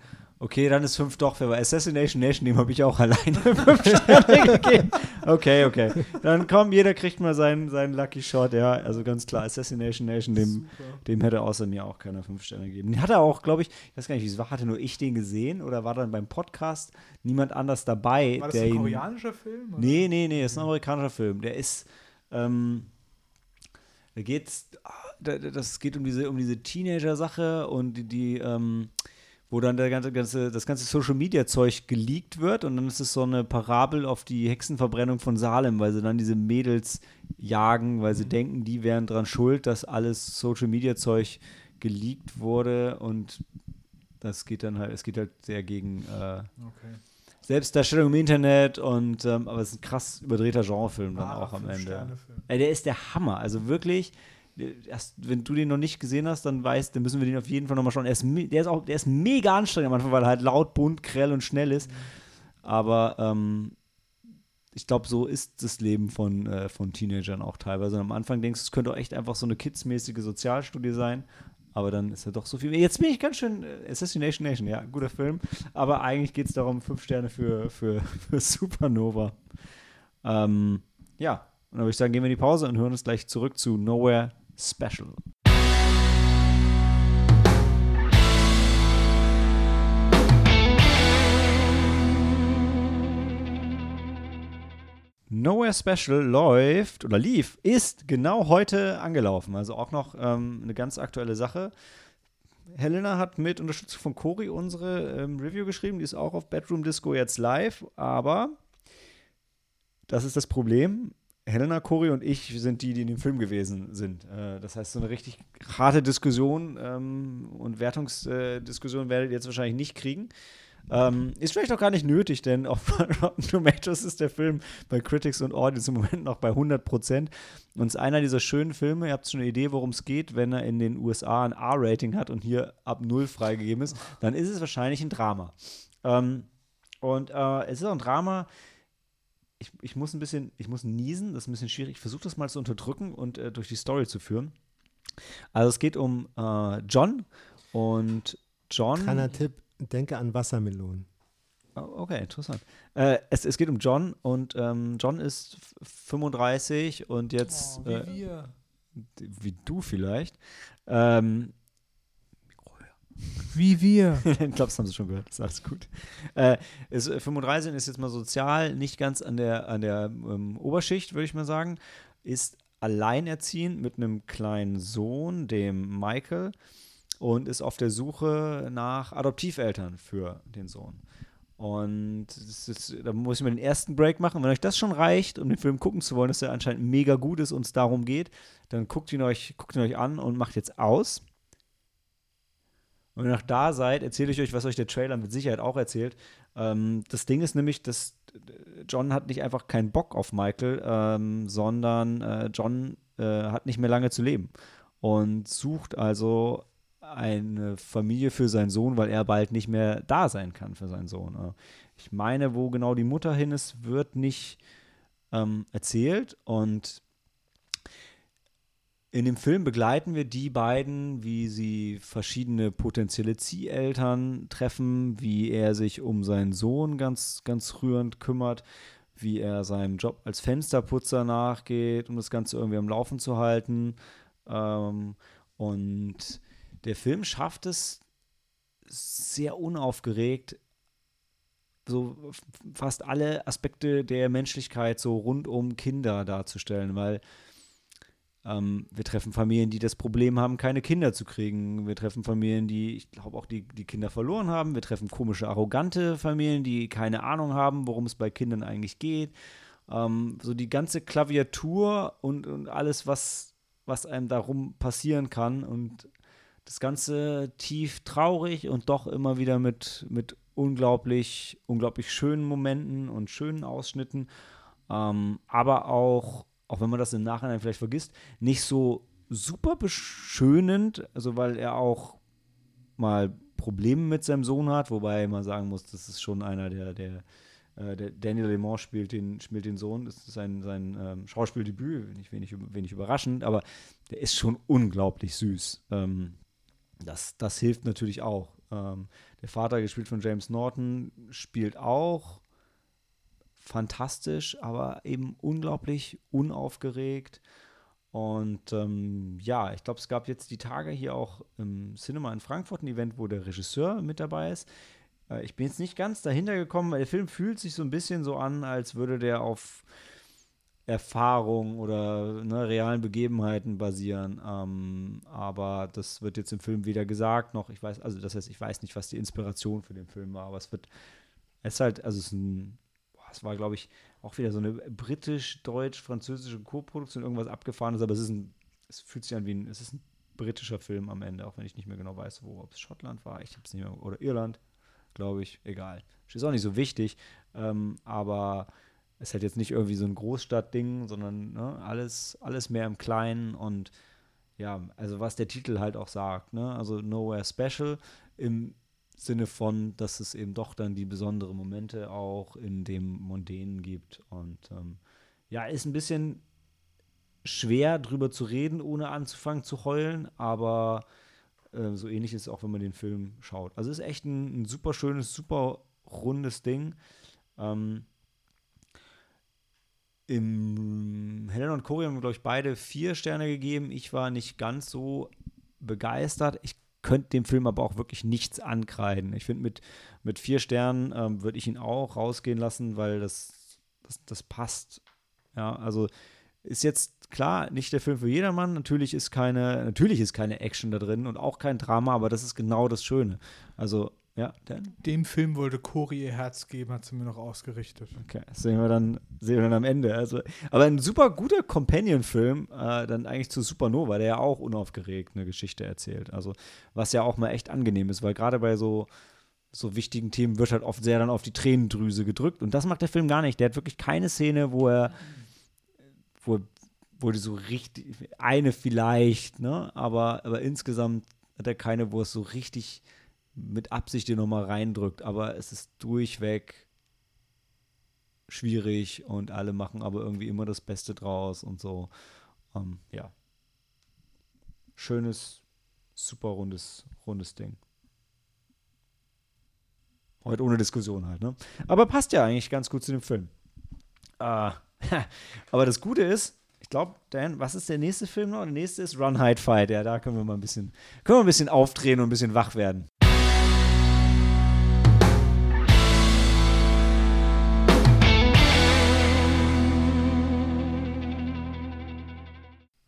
S1: okay, dann ist 5 doch fair, weil Assassination Nation, dem habe ich auch alleine 5 Sterne gegeben. Okay, okay. Dann komm, jeder kriegt mal seinen, seinen Lucky Shot, ja. Also ganz klar, Assassination Nation, dem,
S2: Super.
S1: dem hätte außer mir auch keiner 5 Sterne gegeben. Den hat er auch, glaube ich, ich weiß gar nicht, wie es war, hatte nur ich den gesehen oder war dann beim Podcast niemand anders dabei,
S2: War das ein koreanischer Film? oder?
S1: Nee, nee, nee, ist ein amerikanischer Film. Der ist, ähm, da geht's, ah, da- da- das geht um diese, um diese Teenager-Sache und die, die ähm, wo dann der ganze, ganze, das ganze Social Media Zeug geleakt wird und dann ist es so eine Parabel auf die Hexenverbrennung von Salem, weil sie dann diese Mädels jagen, weil sie denken, die wären dran schuld, dass alles Social Media Zeug geleakt wurde und das geht dann halt, es geht halt sehr gegen äh,
S2: Okay.
S1: Selbstdarstellung im Internet und ähm, aber es ist ein krass überdrehter Genrefilm dann
S2: Wahrer
S1: auch am Ende. Ey, der ist der Hammer. Also wirklich, erst, wenn du den noch nicht gesehen hast, dann weißt, dann müssen wir den auf jeden Fall nochmal schauen. Er ist, der, ist auch, der ist mega anstrengend am Anfang, weil er halt laut, bunt, grell und schnell ist. Aber ähm, ich glaube, so ist das Leben von, äh, von Teenagern auch teilweise. Und am Anfang denkst du, es könnte auch echt einfach so eine kidsmäßige Sozialstudie sein. Aber dann ist er doch so viel. Jetzt bin ich ganz schön. Äh, Assassination Nation, ja, guter Film. Aber eigentlich geht es darum, fünf Sterne für, für, für Supernova. Ähm, ja, und dann würde ich sagen, gehen wir in die Pause und hören uns gleich zurück zu Nowhere Special. Nowhere Special läuft oder lief, ist genau heute angelaufen. Also auch noch ähm, eine ganz aktuelle Sache. Helena hat mit Unterstützung von Cori unsere ähm, Review geschrieben. Die ist auch auf Bedroom Disco jetzt live. Aber das ist das Problem. Helena, Cori und ich sind die, die in dem Film gewesen sind. Äh, das heißt, so eine richtig harte Diskussion ähm, und Wertungsdiskussion werdet ihr jetzt wahrscheinlich nicht kriegen. Ähm, ist vielleicht auch gar nicht nötig, denn auf Rotten Tomatoes ist der Film bei Critics und Audience im Moment noch bei 100 Prozent. Und ist einer dieser schönen Filme, ihr habt schon eine Idee, worum es geht, wenn er in den USA ein R-Rating hat und hier ab 0 freigegeben ist, dann ist es wahrscheinlich ein Drama. Ähm, und äh, es ist auch ein Drama, ich, ich muss ein bisschen, ich muss niesen, das ist ein bisschen schwierig. Ich versuche das mal zu unterdrücken und äh, durch die Story zu führen. Also es geht um äh, John und John.
S3: Kleiner Tipp, denke an Wassermelonen.
S1: Oh, okay, interessant. Äh, es, es geht um John und ähm, John ist 35 und jetzt.
S2: Oh, wie
S1: äh,
S2: wir.
S1: wie du vielleicht. Ähm,
S2: Wie wir.
S1: ich glaube, das haben sie schon gehört. Das ist alles gut. Äh, ist, äh, 35 ist jetzt mal sozial nicht ganz an der, an der ähm, Oberschicht, würde ich mal sagen. Ist alleinerziehend mit einem kleinen Sohn, dem Michael, und ist auf der Suche nach Adoptiveltern für den Sohn. Und ist, da muss ich mal den ersten Break machen. Wenn euch das schon reicht, um den Film gucken zu wollen, dass er anscheinend mega gut ist und es darum geht, dann guckt ihn euch, guckt ihn euch an und macht jetzt aus. Und wenn ihr noch da seid, erzähle ich euch, was euch der Trailer mit Sicherheit auch erzählt. Ähm, das Ding ist nämlich, dass John hat nicht einfach keinen Bock auf Michael, ähm, sondern äh, John äh, hat nicht mehr lange zu leben und sucht also eine Familie für seinen Sohn, weil er bald nicht mehr da sein kann für seinen Sohn. Äh, Ich meine, wo genau die Mutter hin ist, wird nicht ähm, erzählt und in dem Film begleiten wir die beiden, wie sie verschiedene potenzielle Zieheltern treffen, wie er sich um seinen Sohn ganz, ganz rührend kümmert, wie er seinem Job als Fensterputzer nachgeht, um das Ganze irgendwie am Laufen zu halten. Ähm, und der Film schafft es sehr unaufgeregt, so fast alle Aspekte der Menschlichkeit so rund um Kinder darzustellen, weil ähm, wir treffen Familien, die das Problem haben, keine Kinder zu kriegen. Wir treffen Familien, die, ich glaube auch, die, die Kinder verloren haben. Wir treffen komische, arrogante Familien, die keine Ahnung haben, worum es bei Kindern eigentlich geht. Ähm, so die ganze Klaviatur und, und alles, was, was einem darum passieren kann. Und das Ganze tief traurig und doch immer wieder mit, mit unglaublich, unglaublich schönen Momenten und schönen Ausschnitten. Ähm, aber auch, auch wenn man das im Nachhinein vielleicht vergisst, nicht so super beschönend, also weil er auch mal Probleme mit seinem Sohn hat, wobei man sagen muss, das ist schon einer, der, der, äh, der Daniel Lemont spielt den, spielt den Sohn, das ist sein, sein ähm, Schauspieldebüt, nicht wenig, wenig überraschend, aber der ist schon unglaublich süß. Ähm, das, das hilft natürlich auch. Ähm, der Vater, gespielt von James Norton, spielt auch fantastisch, aber eben unglaublich unaufgeregt. Und ähm, ja, ich glaube, es gab jetzt die Tage hier auch im Cinema in Frankfurt ein Event, wo der Regisseur mit dabei ist. Äh, ich bin jetzt nicht ganz dahinter gekommen, weil der Film fühlt sich so ein bisschen so an, als würde der auf Erfahrung oder ne, realen Begebenheiten basieren. Ähm, aber das wird jetzt im Film weder gesagt noch, ich weiß, also das heißt, ich weiß nicht, was die Inspiration für den Film war, aber es wird, es ist halt, also es ist ein, es war, glaube ich, auch wieder so eine britisch-deutsch-französische Co-Produktion, irgendwas abgefahrenes, aber es ist ein, es fühlt sich an wie ein, es ist ein britischer Film am Ende, auch wenn ich nicht mehr genau weiß, wo, ob es Schottland war, ich habe es nicht mehr, oder Irland, glaube ich, egal. Ist auch nicht so wichtig, ähm, aber es halt jetzt nicht irgendwie so ein Großstadtding, sondern ne, alles, alles mehr im Kleinen und ja, also was der Titel halt auch sagt, ne? Also Nowhere Special im Sinne von, dass es eben doch dann die besonderen Momente auch in dem Mondänen gibt. Und ähm, ja, ist ein bisschen schwer drüber zu reden, ohne anzufangen zu heulen, aber äh, so ähnlich ist es auch, wenn man den Film schaut. Also ist echt ein, ein super schönes, super rundes Ding. Ähm, Im Helen und Corey haben glaube ich, beide vier Sterne gegeben. Ich war nicht ganz so begeistert. Ich könnte dem Film aber auch wirklich nichts ankreiden. Ich finde, mit, mit vier Sternen ähm, würde ich ihn auch rausgehen lassen, weil das, das, das passt. Ja, also ist jetzt klar nicht der Film für jedermann. Natürlich ist keine, natürlich ist keine Action da drin und auch kein Drama, aber das ist genau das Schöne. Also, ja, Dan?
S2: Dem Film wollte Cory ihr Herz geben, hat sie mir noch ausgerichtet.
S1: Okay, das sehen wir dann, sehen wir dann am Ende. Also, aber ein super guter Companion-Film, äh, dann eigentlich zu Supernova, der ja auch unaufgeregt eine Geschichte erzählt. Also, was ja auch mal echt angenehm ist, weil gerade bei so, so wichtigen Themen wird halt oft sehr dann auf die Tränendrüse gedrückt. Und das macht der Film gar nicht. Der hat wirklich keine Szene, wo er, wo, wo die so richtig, eine vielleicht, ne? Aber, aber insgesamt hat er keine, wo es so richtig mit Absicht dir nochmal reindrückt. Aber es ist durchweg schwierig und alle machen aber irgendwie immer das Beste draus und so. Ähm, ja. Schönes, super rundes, rundes Ding. Heute ohne Diskussion halt, ne? Aber passt ja eigentlich ganz gut zu dem Film. Äh, aber das Gute ist, ich glaube, Dan, was ist der nächste Film noch? Der nächste ist Run, Hide, Fight. Ja, da können wir mal ein bisschen, können wir ein bisschen aufdrehen und ein bisschen wach werden.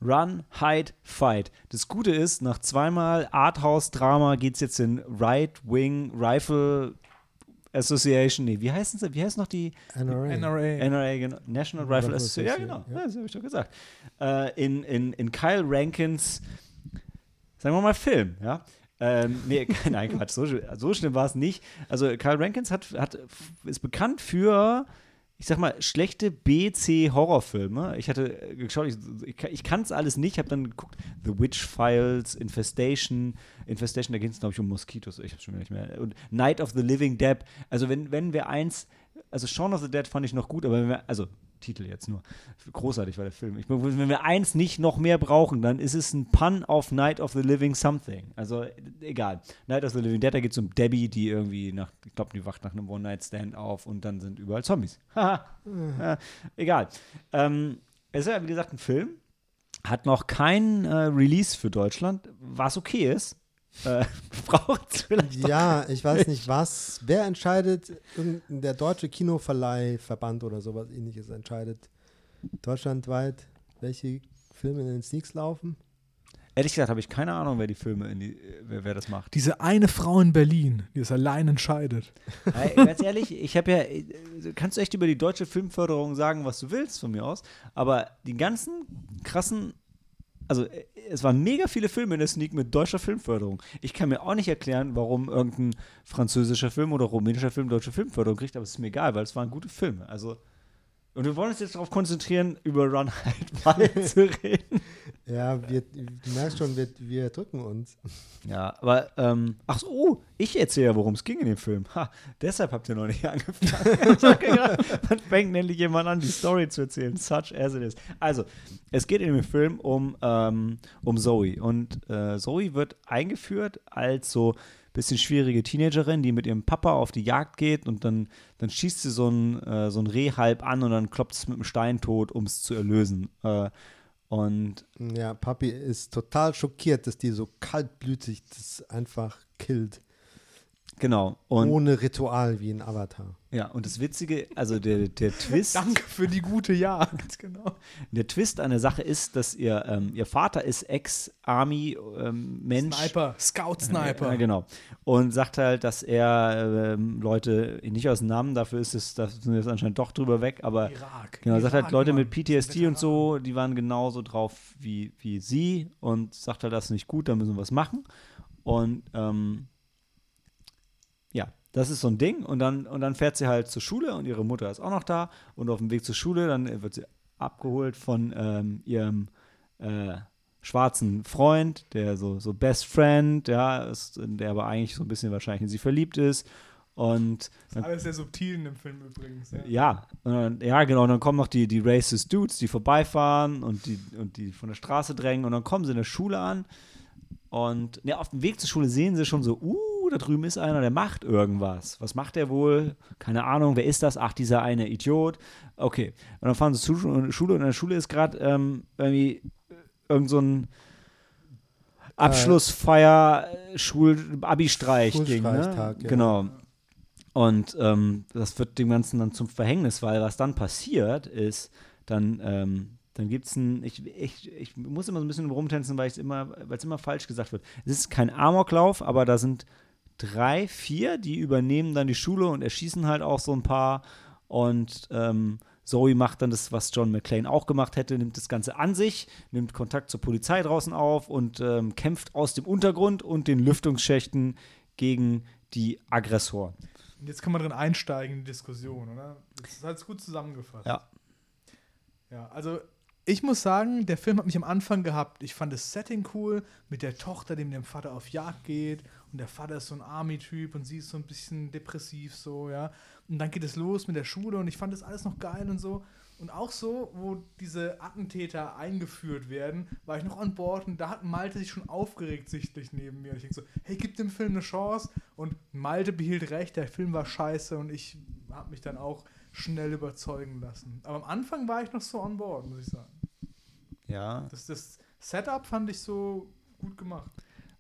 S1: Run, Hide, Fight. Das Gute ist, nach zweimal Arthouse-Drama geht es jetzt in Right-Wing Rifle Association. Nee, wie heißen sie? Wie heißt noch die?
S3: NRA.
S2: NRA.
S1: NRA, genau. National Rifle
S3: Rifle
S1: Association. Ja, genau.
S3: ja.
S1: Ja, das habe ich doch gesagt. Äh, in, in, in Kyle Rankins, sagen wir mal, Film, ja. Ähm, nee, nein, Quatsch, so, so schlimm war es nicht. Also Kyle Rankins hat, hat, ist bekannt für, ich sag mal, schlechte B-C-Horrorfilme. Ich hatte äh, geschaut, ich, ich, ich kann es alles nicht, habe dann geguckt, The Witch Files, Infestation, Infestation, da geht es, glaube ich, um Moskitos, ich hab's schon wieder nicht mehr. Und Night of the Living Dead. Also wenn, wenn wir eins, also Shaun of the Dead fand ich noch gut, aber wenn wir, also Titel jetzt nur, großartig war der Film. Ich, wenn wir eins nicht noch mehr brauchen, dann ist es ein Pun auf Night of the Living Something. Also egal. Night of the Living Dead, da geht es um Debbie, die irgendwie nach, ich glaube, die wacht nach einem One-Night-Stand auf und dann sind überall Zombies. Ja, egal. Ähm, es ist ja, wie gesagt, ein Film. Hat noch kein äh, Release für Deutschland, was okay ist. Äh, Braucht es vielleicht doch
S3: Ja, ich weiß nicht, was. Wer entscheidet? Der deutsche Kinoverleihverband oder sowas ähnliches entscheidet deutschlandweit, welche Filme in den Sneaks laufen.
S1: Ehrlich gesagt habe ich keine Ahnung, wer die Filme in die, wer, wer das macht.
S2: Diese eine Frau in Berlin, die es allein entscheidet.
S1: Ganz ehrlich, ich habe ja, äh, kannst du echt über die deutsche Filmförderung sagen, was du willst von mir aus, aber die ganzen krassen, also äh, es waren mega viele Filme in der Sneak mit deutscher Filmförderung. Ich kann mir auch nicht erklären, warum irgendein französischer Film oder rumänischer Film deutsche Filmförderung kriegt, aber es ist mir egal, weil es waren gute Filme. Also und wir wollen uns jetzt darauf konzentrieren, über Run Halt Fight zu reden.
S3: Ja, wir, du merkst schon, wir, wir drücken uns.
S1: Ja, aber, ähm, ach so, oh, ich erzähle ja, worum es ging in dem Film. Ha, deshalb habt ihr noch nicht angefangen. Wann fängt endlich jemand an, die Story zu erzählen? Such as it is. Also, es geht in dem Film um, ähm, um Zoe. Und äh, Zoe wird eingeführt als so bisschen schwierige Teenagerin, die mit ihrem Papa auf die Jagd geht und dann, dann schießt sie so ein, äh, so ein Reh halb an und dann kloppt es mit einem Stein tot, um es zu erlösen. Äh, und
S3: Ja, Papi ist total schockiert, dass die so kaltblütig das einfach killt.
S1: Genau. Und
S3: ohne Ritual wie ein Avatar.
S1: Ja, und das Witzige, also der, der Twist,
S2: Danke für die gute Jagd, genau.
S1: der Twist an der Sache ist, dass ihr, ähm, ihr Vater ist Ex-Army-Mensch.
S2: Sniper, Scout-Sniper.
S1: Ja, genau. Und sagt halt, dass er ähm, Leute nicht aus dem Namen, dafür ist es, da sind wir jetzt anscheinend doch drüber weg, aber
S2: Irak.
S1: genau, sagt halt
S2: Irak,
S1: Leute
S2: Mann.
S1: mit PTSD und so, die waren genauso drauf wie, wie sie und sagt halt, das ist nicht gut, da müssen wir was machen. Und ähm, ja, das ist so ein Ding. Und dann, und dann fährt sie halt zur Schule und ihre Mutter ist auch noch da. Und auf dem Weg zur Schule, dann wird sie abgeholt von ähm, ihrem, äh, schwarzen Freund, der so, so Best Friend, ja, ist, der aber eigentlich so ein bisschen wahrscheinlich in sie verliebt ist. Und dann,
S2: Alles sehr subtil in dem Film übrigens. Ja.
S1: ja, und dann, ja, genau. Und dann kommen noch die, die Racist Dudes, die vorbeifahren und die, und die von der Straße drängen. Und dann kommen sie in der Schule an. Und ja, auf dem Weg zur Schule sehen sie schon so, uh, da drüben ist einer, der macht irgendwas. Was macht der wohl? Keine Ahnung, wer ist das? Ach, dieser eine Idiot. Okay. Und dann fahren sie zur Schu- Schule und in der Schule ist gerade ähm, irgendwie irgend so ein Abschlussfeier, äh, Schul Abi-Streich-Ding. Ne?
S3: Ja.
S1: Genau. Und ähm, das wird dem Ganzen dann zum Verhängnis, weil was dann passiert ist, dann, ähm, dann gibt es ein, ich, ich, ich muss immer so ein bisschen rumtänzen, weil es immer, weil es immer falsch gesagt wird. Es ist kein Amoklauf, aber da sind drei, vier, die übernehmen dann die Schule und erschießen halt auch so ein paar. Und ähm, Zoe macht dann das, was John McClane auch gemacht hätte, nimmt das Ganze an sich, nimmt Kontakt zur Polizei draußen auf und ähm, kämpft aus dem Untergrund und den Lüftungsschächten gegen die Aggressoren.
S2: Und jetzt kann man drin einsteigen in die Diskussion, oder? Das ist halt gut zusammengefasst.
S1: Ja.
S2: Ja, also ich muss sagen, der Film hat mich am Anfang gehabt. Ich fand das Setting cool mit der Tochter, die mit dem Vater auf Jagd geht. Und der Vater ist so ein Army-Typ und sie ist so ein bisschen depressiv, so, ja. Und dann geht es los mit der Schule und ich fand das alles noch geil und so. Und auch so, wo diese Attentäter eingeführt werden, war ich noch an Bord und da hat Malte sich schon aufgeregt sichtlich neben mir. Und ich denke so, hey, gib dem Film eine Chance. Und Malte behielt recht, der Film war scheiße und ich habe mich dann auch schnell überzeugen lassen. Aber am Anfang war ich noch so on board, muss ich sagen.
S1: Ja,
S2: Das, das Setup fand ich so gut gemacht.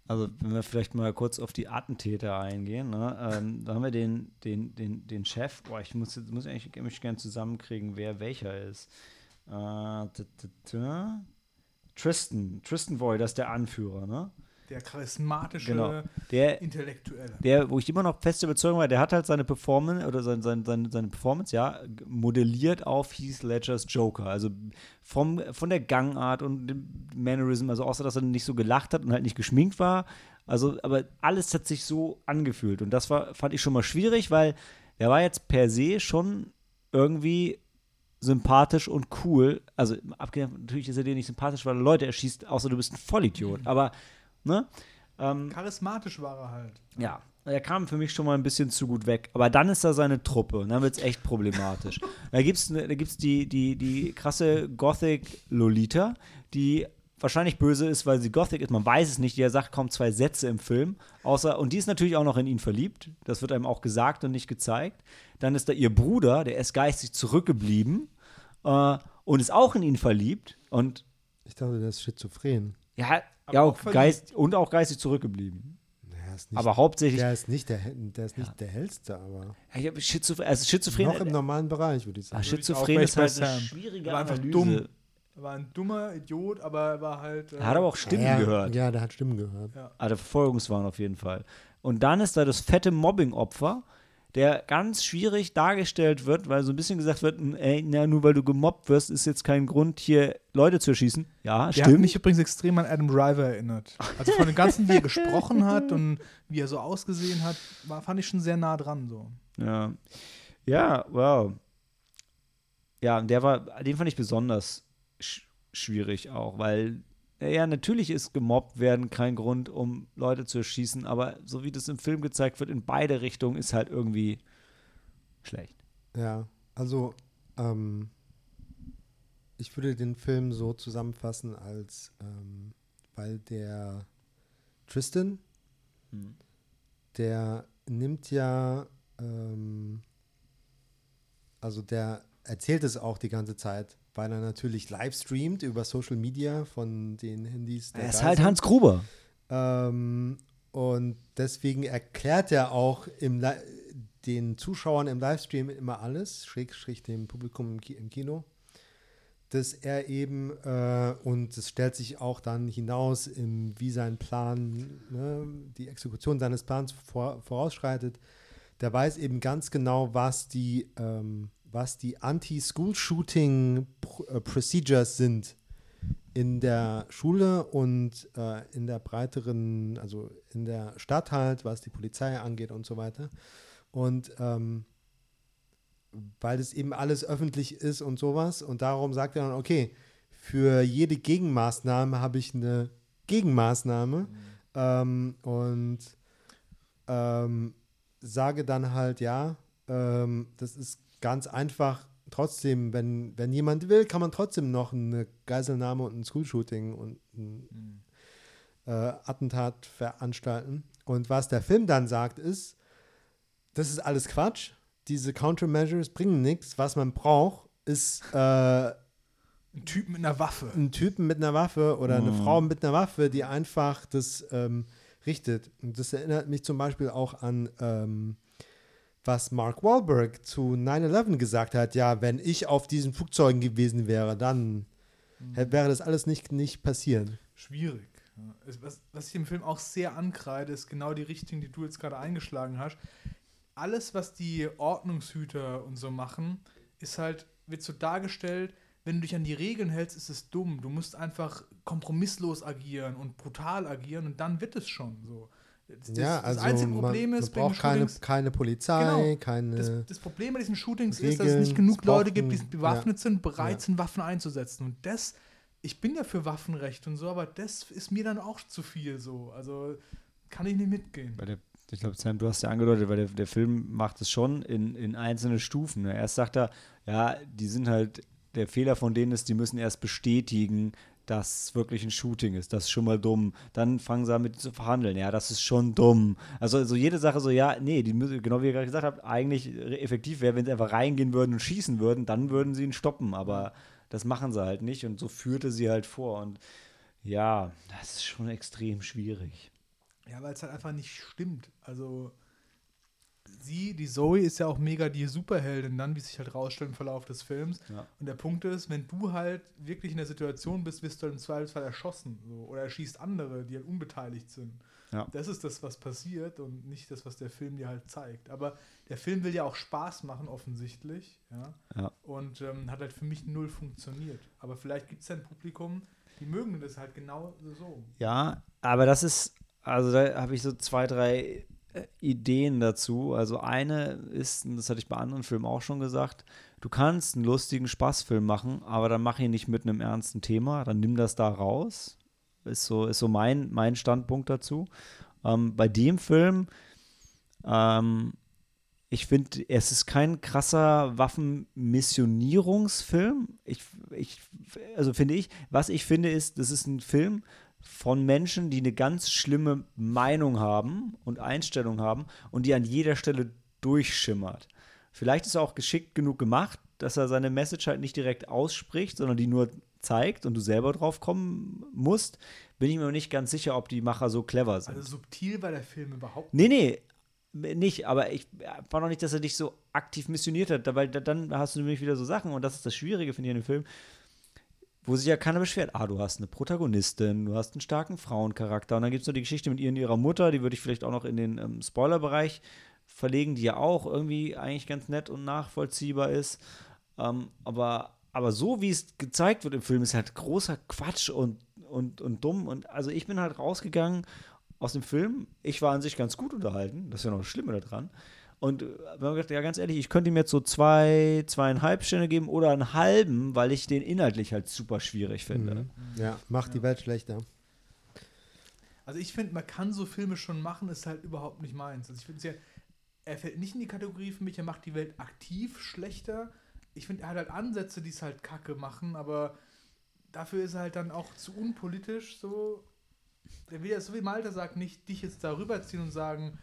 S1: Also wenn wir vielleicht mal kurz auf die Attentäter eingehen, ne? ähm, da haben wir den, den, den, den Chef, boah, ich muss jetzt muss eigentlich gerne zusammenkriegen, wer welcher ist. Äh, t- t- t- Tristan, Tristan Boy, das ist der Anführer, ne?
S2: Der charismatische
S1: Genau. Der,
S2: Intellektuelle.
S1: der, wo ich immer noch feste Überzeugung war, der hat halt seine Performance oder sein, sein, seine, seine Performance, ja, modelliert auf Heath Ledgers Joker. Also vom, von der Gangart und dem Mannerism, also außer dass er nicht so gelacht hat und halt nicht geschminkt war. Also, aber alles hat sich so angefühlt. Und das war, fand ich schon mal schwierig, weil er war jetzt per se schon irgendwie sympathisch und cool. Also, abgesehen, natürlich ist er dir nicht sympathisch, weil er Leute erschießt, außer du bist ein Vollidiot. Aber, ne? Ähm,
S2: Charismatisch war er halt.
S1: ja, er kam für mich schon mal ein bisschen zu gut weg. Aber dann ist da seine Truppe und dann wird es echt problematisch. da gibt es da gibt's die, die, die krasse Gothic-Lolita, die wahrscheinlich böse ist, weil sie Gothic ist. Man weiß es nicht. Die sagt kaum zwei Sätze im Film. Außer, und die ist natürlich auch noch in ihn verliebt. Das wird einem auch gesagt und nicht gezeigt. Dann ist da ihr Bruder, der ist geistig zurückgeblieben äh, und ist auch in ihn verliebt. Und
S3: Ich dachte, der ist schizophren.
S1: ja,
S2: Aber
S1: ja
S2: auch
S1: auch. Geist, und auch geistig zurückgeblieben.
S3: Der ist nicht,
S1: Aber hauptsächlich
S3: der ist nicht der, der, ist nicht der hellste, aber
S1: Ja, Schizophren, also Schizophren.
S3: noch im normalen Bereich, würde ich
S1: Ah,
S3: sagen.
S2: Auch
S1: Schizophren ist halt eine schwierige
S2: Er war einfach
S1: Analyse.
S2: dumm. Er war ein dummer Idiot, aber er war halt. äh,
S1: Er hat aber auch Stimmen
S3: ja,
S1: gehört.
S3: Ja, der hat Stimmen gehört.
S1: Also Verfolgungswahn auf jeden Fall. Und dann ist da das fette Mobbing-Opfer, der ganz schwierig dargestellt wird, weil so ein bisschen gesagt wird, ey, na, nur weil du gemobbt wirst, ist jetzt kein Grund, hier Leute zu erschießen. Ja,
S2: Der hat
S1: stimmt.
S2: mich übrigens extrem an Adam Driver erinnert. Also von dem Ganzen, wie er gesprochen hat und wie er so ausgesehen hat, war, fand ich schon sehr nah dran. So.
S1: Ja. Ja, wow. Ja, und der war, den fand ich besonders sch schwierig auch, weil ja, natürlich ist gemobbt werden kein Grund, um Leute zu erschießen, aber so wie das im Film gezeigt wird, in beide Richtungen ist halt irgendwie schlecht.
S3: Ja, also ähm, ich würde den Film so zusammenfassen, als ähm, weil der Tristan,
S1: Hm.
S3: der nimmt ja, ähm, also der erzählt es auch die ganze Zeit, weil er natürlich live streamt über Social Media von den Handys. der
S1: Er ist halt
S3: sind.
S1: Hans Gruber.
S3: Ähm, und deswegen erklärt er auch im, den Zuschauern im Livestream immer alles, schräg, schräg dem Publikum im Kino, dass er eben, äh, und es stellt sich auch dann hinaus, im, wie sein Plan, ne, die Exekution seines Plans vor, vorausschreitet, der weiß eben ganz genau, was die, ähm, was die Anti-School-Shooting-Procedures sind in der Schule und äh, in der breiteren, also in der Stadt halt, was die Polizei angeht und so weiter. Und ähm, weil das eben alles öffentlich ist und sowas und darum sagt er dann, okay, für jede Gegenmaßnahme habe ich eine Gegenmaßnahme ähm, und ähm, sage dann halt, ja, ähm, das ist ganz einfach. Trotzdem, wenn, wenn jemand will, kann man trotzdem noch eine Geiselnahme und ein School-Shooting und ein äh, Attentat veranstalten. Und was der Film dann sagt, ist, das ist alles Quatsch. Diese Countermeasures bringen nichts. Was man braucht, ist äh,
S2: Ein Typ mit einer Waffe.
S3: einen Typen mit einer Waffe oder eine
S1: Mhm.
S3: Frau mit einer Waffe, die einfach das ähm, richtet. Und das erinnert mich zum Beispiel auch an, ähm, was Mark Wahlberg zu 9-11 gesagt hat. Ja, wenn ich auf diesen Flugzeugen gewesen wäre, dann hä- wäre das alles nicht, nicht passiert.
S2: Schwierig. Was, was ich dem Film auch sehr ankreide, ist genau die Richtung, die du jetzt gerade eingeschlagen hast. Alles, was die Ordnungshüter und so machen, ist halt, wird so dargestellt, wenn du dich an die Regeln hältst, ist es dumm. Du musst einfach kompromisslos agieren und brutal agieren und dann wird es schon so. Das,
S3: ja,
S2: das
S3: also
S2: einzige
S3: man,
S2: Problem
S3: man
S2: ist, bei
S3: braucht keine, keine Polizei,
S2: Genau.
S3: keine.
S2: das, das Problem bei diesen Shootings ist, dass es
S3: Regeln,
S2: nicht genug
S3: es
S2: Leute gibt, die bewaffnet sind, bereit
S3: Ja.
S2: sind, Waffen einzusetzen. Und das, ich bin ja für Waffenrecht und so, aber das ist mir dann auch zu viel so. Also kann ich nicht mitgehen.
S1: Weil der, ich glaube, Sam, du hast ja angedeutet, weil der, der Film macht es schon in, in einzelne Stufen. Ne? Erst sagt er, ja, die sind halt, der Fehler von denen ist, die müssen erst bestätigen, dass wirklich ein Shooting ist. Das ist schon mal dumm. Dann fangen sie an mit zu verhandeln. Ja, das ist schon dumm. Also so jede Sache so, ja, nee, die müssen, genau wie ihr gerade gesagt habt, eigentlich effektiv wäre, wenn sie einfach reingehen würden und schießen würden, dann würden sie ihn stoppen. Aber das machen sie halt nicht und so führte sie halt vor. Und ja, das ist schon extrem schwierig.
S2: Ja, weil es halt einfach nicht stimmt. Also sie, die Zoe, ist ja auch mega die Superheldin dann, wie sich halt rausstellt im Verlauf des Films.
S1: Ja.
S2: Und der Punkt ist, wenn du halt wirklich in der Situation bist, wirst du halt im Zweifelsfall erschossen. So. Oder erschießt andere, die halt unbeteiligt sind.
S1: Ja.
S2: Das ist das, was passiert und nicht das, was der Film dir halt zeigt. Aber der Film will ja auch Spaß machen, offensichtlich. Ja.
S1: Ja.
S2: Und ähm, hat halt für mich null funktioniert. Aber vielleicht gibt es ja ein Publikum, die mögen das halt genau so.
S1: Ja, aber das ist, also da habe ich so zwei, drei Ideen dazu. Also eine ist, das hatte ich bei anderen Filmen auch schon gesagt, du kannst einen lustigen Spaßfilm machen, aber dann mach ihn nicht mit einem ernsten Thema, dann nimm das da raus. Ist so, ist so mein, mein Standpunkt dazu. Ähm, bei dem Film, ähm, ich finde, es ist kein krasser Waffenmissionierungsfilm. Ich, ich, also finde ich, was ich finde, ist, das ist ein Film von Menschen, die eine ganz schlimme Meinung haben und Einstellung haben und die an jeder Stelle durchschimmert. Vielleicht ist er auch geschickt genug gemacht, dass er seine Message halt nicht direkt ausspricht, sondern die nur zeigt und du selber drauf kommen musst. Bin ich mir noch nicht ganz sicher, ob die Macher so clever sind.
S2: Also subtil war der Film überhaupt
S1: Nee, nee, nicht, aber ich war noch nicht, dass er dich so aktiv missioniert hat, weil da- dann hast du nämlich wieder so Sachen und das ist das Schwierige, finde ich, in dem Film, wo sich ja keiner beschwert. Ah, du hast eine Protagonistin, du hast einen starken Frauencharakter und dann gibt es noch die Geschichte mit ihr und ihrer Mutter, die würde ich vielleicht auch noch in den ähm, Spoilerbereich verlegen, die ja auch irgendwie eigentlich ganz nett und nachvollziehbar ist. Ähm, aber, aber so wie es gezeigt wird im Film, ist halt großer Quatsch und, und, und dumm. Und also ich bin halt rausgegangen aus dem Film. Ich war an sich ganz gut unterhalten. Das ist ja noch das Schlimme daran. Und wir haben gedacht, ja, ganz ehrlich, ich könnte ihm jetzt so zwei, zweieinhalb Sterne geben oder einen halben, weil ich den inhaltlich halt super schwierig finde.
S3: Mhm. Ja, macht die Welt schlechter.
S2: Also ich finde, man kann so Filme schon machen, ist halt überhaupt nicht meins. Also ich finde es ja, er fällt nicht in die Kategorie für mich, er macht die Welt aktiv schlechter. Ich finde, er hat halt Ansätze, die es halt kacke machen, aber dafür ist er halt dann auch zu unpolitisch so. Der will ja, so wie Malte sagt, nicht dich jetzt darüber ziehen und sagen,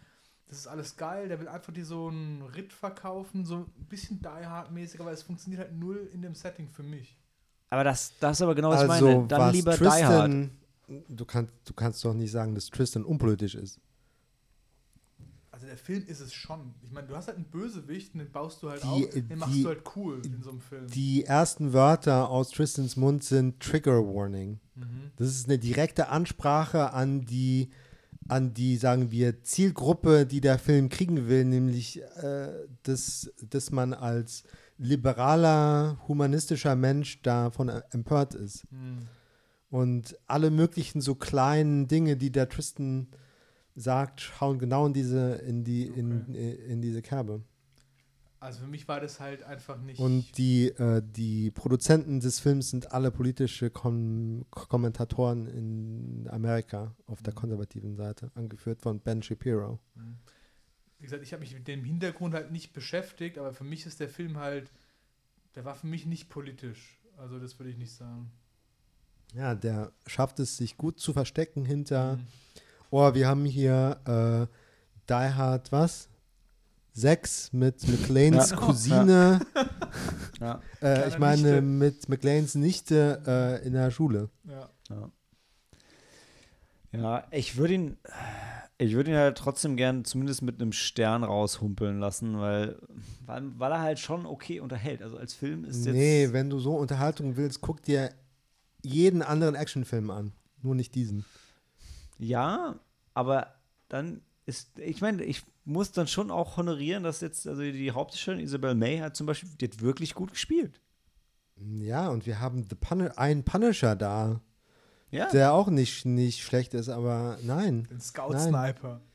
S2: das ist alles geil. Der will einfach dir so einen Ritt verkaufen, so ein bisschen Die Hard-mäßig, aber es funktioniert halt null in dem Setting für mich.
S1: Aber das, das ist aber genau, was ich
S3: Also,
S1: meine. Dann
S3: was
S1: lieber Die Hard.
S3: Tristan, du kannst, du kannst doch nicht sagen, dass Tristan unpolitisch ist.
S2: Also der Film ist es schon. Ich meine, du hast halt einen Bösewicht und den baust du halt
S3: Die-
S2: auf, den machst
S3: die-
S2: du halt cool in so einem Film.
S3: Die ersten Wörter aus Tristans Mund sind Trigger Warning.
S2: Mhm.
S3: Das ist eine direkte Ansprache an die, an die, sagen wir, Zielgruppe, die der Film kriegen will, nämlich, äh, dass, dass man als liberaler, humanistischer Mensch davon empört ist.
S2: Mhm.
S3: Und alle möglichen so kleinen Dinge, die der Tristan sagt, hauen genau in diese, in die, in, in diese Kerbe.
S2: Also für mich war das halt einfach nicht.
S3: Und die, äh, die Produzenten des Films sind alle politische Kom Kommentatoren in Amerika auf der konservativen Seite, angeführt von Ben Shapiro.
S2: wie gesagt, ich habe mich mit dem Hintergrund halt nicht beschäftigt, aber für mich ist der Film halt, der war für mich nicht politisch. Also das würde ich nicht sagen.
S3: Ja, der schafft es, sich gut zu verstecken hinter,
S2: Mhm.
S3: oh, wir haben hier äh, Die Hard, was? Sechs mit McLeans
S1: Ja.
S3: Cousine.
S1: Ja.
S3: Äh, ich meine,
S2: Nichte.
S3: mit McLeans Nichte äh, in der Schule.
S2: Ja.
S1: Ja. Ja, ich würde ihn, ich würde ihn halt trotzdem gern zumindest mit einem Stern raushumpeln lassen, weil, weil, weil er halt schon okay unterhält. Also als Film ist jetzt.
S3: Nee, wenn du so Unterhaltung willst, guck dir jeden anderen Actionfilm an. Nur nicht diesen.
S1: Ja, aber dann ist, ich meine, ich muss dann schon auch honorieren, dass jetzt, also die Hauptdarstellerin Isabel May hat zum Beispiel, die hat wirklich gut gespielt.
S3: Ja, und wir haben The Pun einen Punisher da,
S1: Ja.
S3: der auch nicht, nicht schlecht ist, aber nein.
S2: Den Scout-Sniper.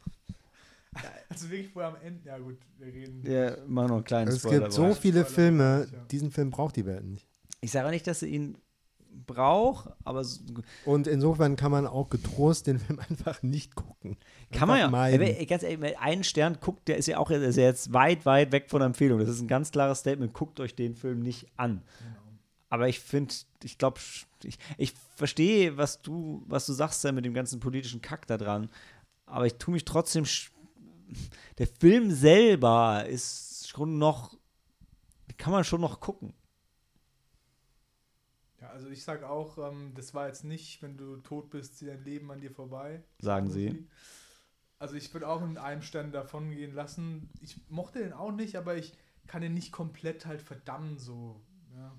S2: Also wirklich, wo er am Ende, ja gut, wir reden.
S1: Ja, machen noch einen kleinen
S3: Es
S1: Spoiler.
S3: gibt so viele
S2: Spoiler,
S3: Filme,
S2: ja.
S3: diesen Film braucht die Welt nicht.
S1: Ich sage auch nicht, dass sie ihn braucht, aber so,
S3: Und insofern kann man auch getrost den Film einfach nicht gucken.
S1: Kann man ja.
S3: Einfach meiden.
S1: Ey, Ganz ehrlich, einen Stern guckt, der ist ja auch ist ja jetzt weit, weit weg von der Empfehlung. Das ist ein ganz klares Statement. Guckt euch den Film nicht an.
S2: Genau.
S1: Aber ich finde, ich glaube, ich, ich verstehe, was du, was du sagst mit dem ganzen politischen Kack da dran. Aber ich tue mich trotzdem. Der Film selber ist schon noch. Kann man schon noch gucken.
S2: Ja, also ich sage auch, ähm, das war jetzt nicht, wenn du tot bist, zieht dein Leben an dir vorbei.
S1: Sagen sie.
S2: Also ich würde auch in einem Stern davon gehen lassen. Ich mochte den auch nicht, aber ich kann den nicht komplett halt verdammen so. Ja.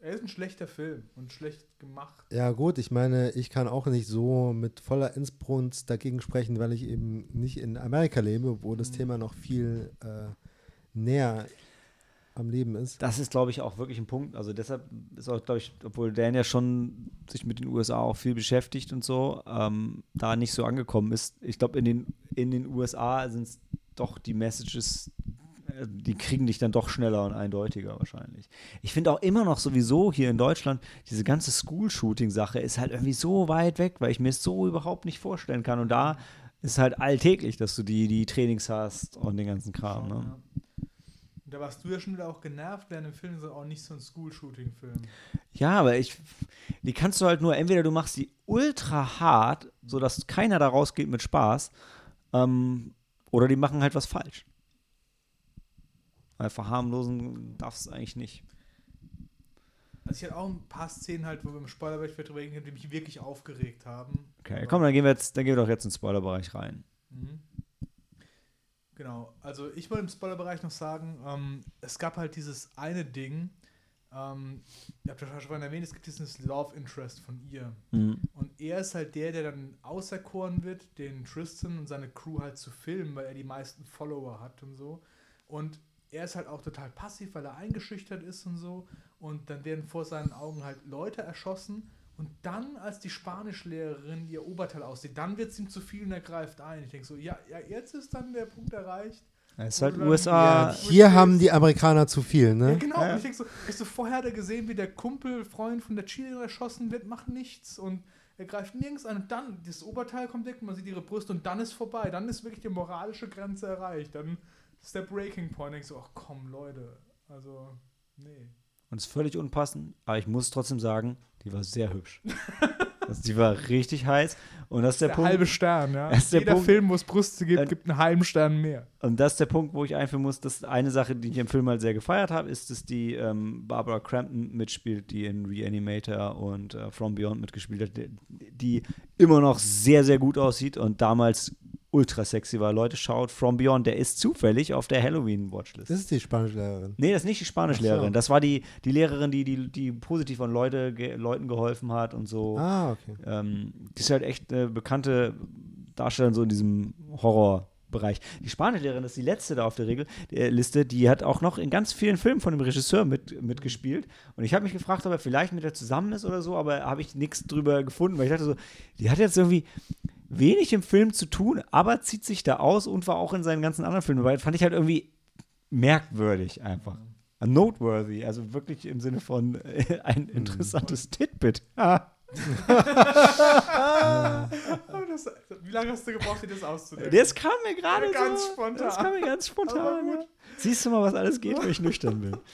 S2: Er ist ein schlechter Film und schlecht gemacht.
S3: Ja, gut, ich meine, ich kann auch nicht so mit voller Inbrunst dagegen sprechen, weil ich eben nicht in Amerika lebe, wo das
S2: Mhm.
S3: Thema noch viel äh, näher am Leben ist.
S1: Das ist, glaube ich, auch wirklich ein Punkt. Also deshalb ist auch, glaube ich, obwohl Dan ja schon sich mit den USA auch viel beschäftigt und so, ähm, da nicht so angekommen ist. Ich glaube, in den, in den USA sind es doch die Messages, äh, die kriegen dich dann doch schneller und eindeutiger wahrscheinlich. Ich finde auch immer noch sowieso hier in Deutschland, diese ganze School-Shooting-Sache ist halt irgendwie so weit weg, weil ich mir es so überhaupt nicht vorstellen kann. Und da ist halt alltäglich, dass du die, die Trainings hast und den ganzen Kram. Ne?
S2: Da warst du ja schon wieder auch genervt, während dem Film ist auch nicht so ein School-Shooting-Film.
S1: Ja, aber ich, die kannst du halt nur, entweder du machst die ultra hart, sodass keiner da rausgeht mit Spaß, ähm, oder die machen halt was falsch. Weil verharmlosen darfst du eigentlich nicht.
S2: Also ich hatte auch ein paar Szenen halt, wo wir im Spoilerbereich drüber reden, die mich wirklich aufgeregt haben.
S1: Okay, komm, dann gehen wir jetzt, dann gehen wir doch jetzt in den Spoilerbereich rein.
S2: Mhm. Genau, also ich wollte im Spoilerbereich noch sagen, ähm, es gab halt dieses eine Ding, ähm, ihr habt ja schon erwähnt, es gibt dieses Love Interest von ihr.
S1: Mhm.
S2: Und er ist halt der, der dann auserkoren wird, den Tristan und seine Crew halt zu filmen, weil er die meisten Follower hat und so. Und er ist halt auch total passiv, weil er eingeschüchtert ist und so. Und dann werden vor seinen Augen halt Leute erschossen. Und dann, als die Spanischlehrerin ihr Oberteil aussieht, dann wird es ihm zu viel und er greift ein. Ich denke so, ja, ja, jetzt ist dann der Punkt erreicht.
S1: Es ist halt USA.
S3: Ja, hier haben die Amerikaner zu viel,
S2: Ja,
S3: ne?
S2: genau.
S1: Ja.
S2: Und ich denke so, ich so, vorher hat er gesehen, wie der Kumpel, Freund von der Cheerleader erschossen wird, macht nichts und er greift nirgends an und dann, das Oberteil kommt weg, man sieht ihre Brüste und dann ist vorbei. Dann ist wirklich die moralische Grenze erreicht. Dann ist der Breaking Point. Ich so, ach komm, Leute. Also, nee.
S1: Und es ist völlig unpassend, aber ich muss trotzdem sagen, die war sehr hübsch. also, die war richtig heiß. Und das ist der,
S2: Der,
S1: Punkt.
S2: halbe Stern, ja.
S1: Das ist
S2: Jeder
S1: Punkt.
S2: Film, wo es Brüste gibt,
S1: Äh,
S2: gibt einen halben Stern mehr.
S1: Und das ist der Punkt, wo ich einführen muss, dass eine Sache, die ich im Film halt sehr gefeiert habe, ist, dass die ähm, Barbara Crampton mitspielt, die in Reanimator und äh, From Beyond mitgespielt hat, die, die immer noch sehr, sehr gut aussieht und damals ultra sexy war. Leute, schaut From Beyond, der ist zufällig auf der Halloween-Watchlist.
S3: Das ist die Spanischlehrerin.
S1: Nee, das ist nicht die Spanischlehrerin.
S3: So.
S1: Das war die, die Lehrerin, die, die, die positiv an Leute, ge, Leuten geholfen hat und so.
S3: Ah, okay.
S1: Ähm, die ist halt echt eine bekannte Darstellerin so in diesem Horrorbereich. Die Spanischlehrerin ist die letzte da auf der Regel, der Liste, die hat auch noch in ganz vielen Filmen von dem Regisseur mit, mitgespielt. Und ich habe mich gefragt, ob er vielleicht mit der zusammen ist oder so, aber habe ich nichts drüber gefunden, weil ich dachte so, die hat jetzt irgendwie wenig im Film zu tun, aber zieht sich da aus und war auch in seinen ganzen anderen Filmen dabei. Fand ich halt irgendwie merkwürdig einfach. Noteworthy, also wirklich im Sinne von äh, ein
S3: Mhm.
S1: interessantes Titbit. Ah.
S2: Das, wie lange hast du gebraucht, dir das auszudenken?
S1: Das kam mir gerade
S2: Ja, ganz
S1: so.
S2: spontan.
S1: Das kam mir ganz spontan. Siehst du mal, was alles geht, wenn ich nüchtern bin.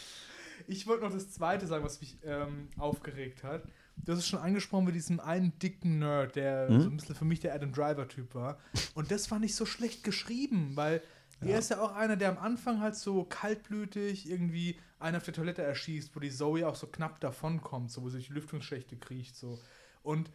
S2: Ich wollte noch das zweite sagen, was mich ähm, aufgeregt hat. Du hast es schon angesprochen mit diesem einen dicken Nerd, der
S1: Mhm.
S2: so ein bisschen für mich der Adam Driver-Typ war. Und das war nicht so schlecht geschrieben, weil er ist ja auch einer, der am Anfang halt so kaltblütig irgendwie einen auf der Toilette erschießt, wo die Zoe auch so knapp davonkommt, so wo sie durch die Lüftungsschächte kriecht. So. Und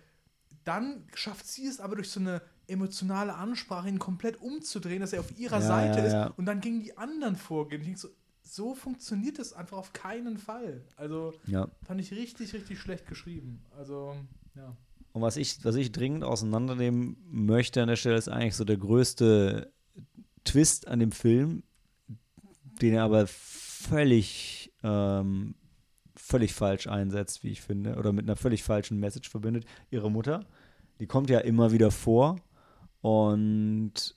S2: dann schafft sie es aber durch so eine emotionale Ansprache, ihn komplett umzudrehen, dass er auf ihrer
S1: Ja,
S2: Seite
S1: ja,
S2: ist
S1: ja.
S2: und dann gegen die anderen vorgehen. Ich denke so, so funktioniert es einfach auf keinen Fall. Also
S1: Ja.
S2: fand ich richtig, richtig schlecht geschrieben. Also, ja.
S1: Und was ich, was ich dringend auseinandernehmen möchte an der Stelle, ist eigentlich so der größte Twist an dem Film, den er aber völlig, ähm, völlig falsch einsetzt, wie ich finde, oder mit einer völlig falschen Message verbindet. Ihre Mutter, die kommt ja immer wieder vor und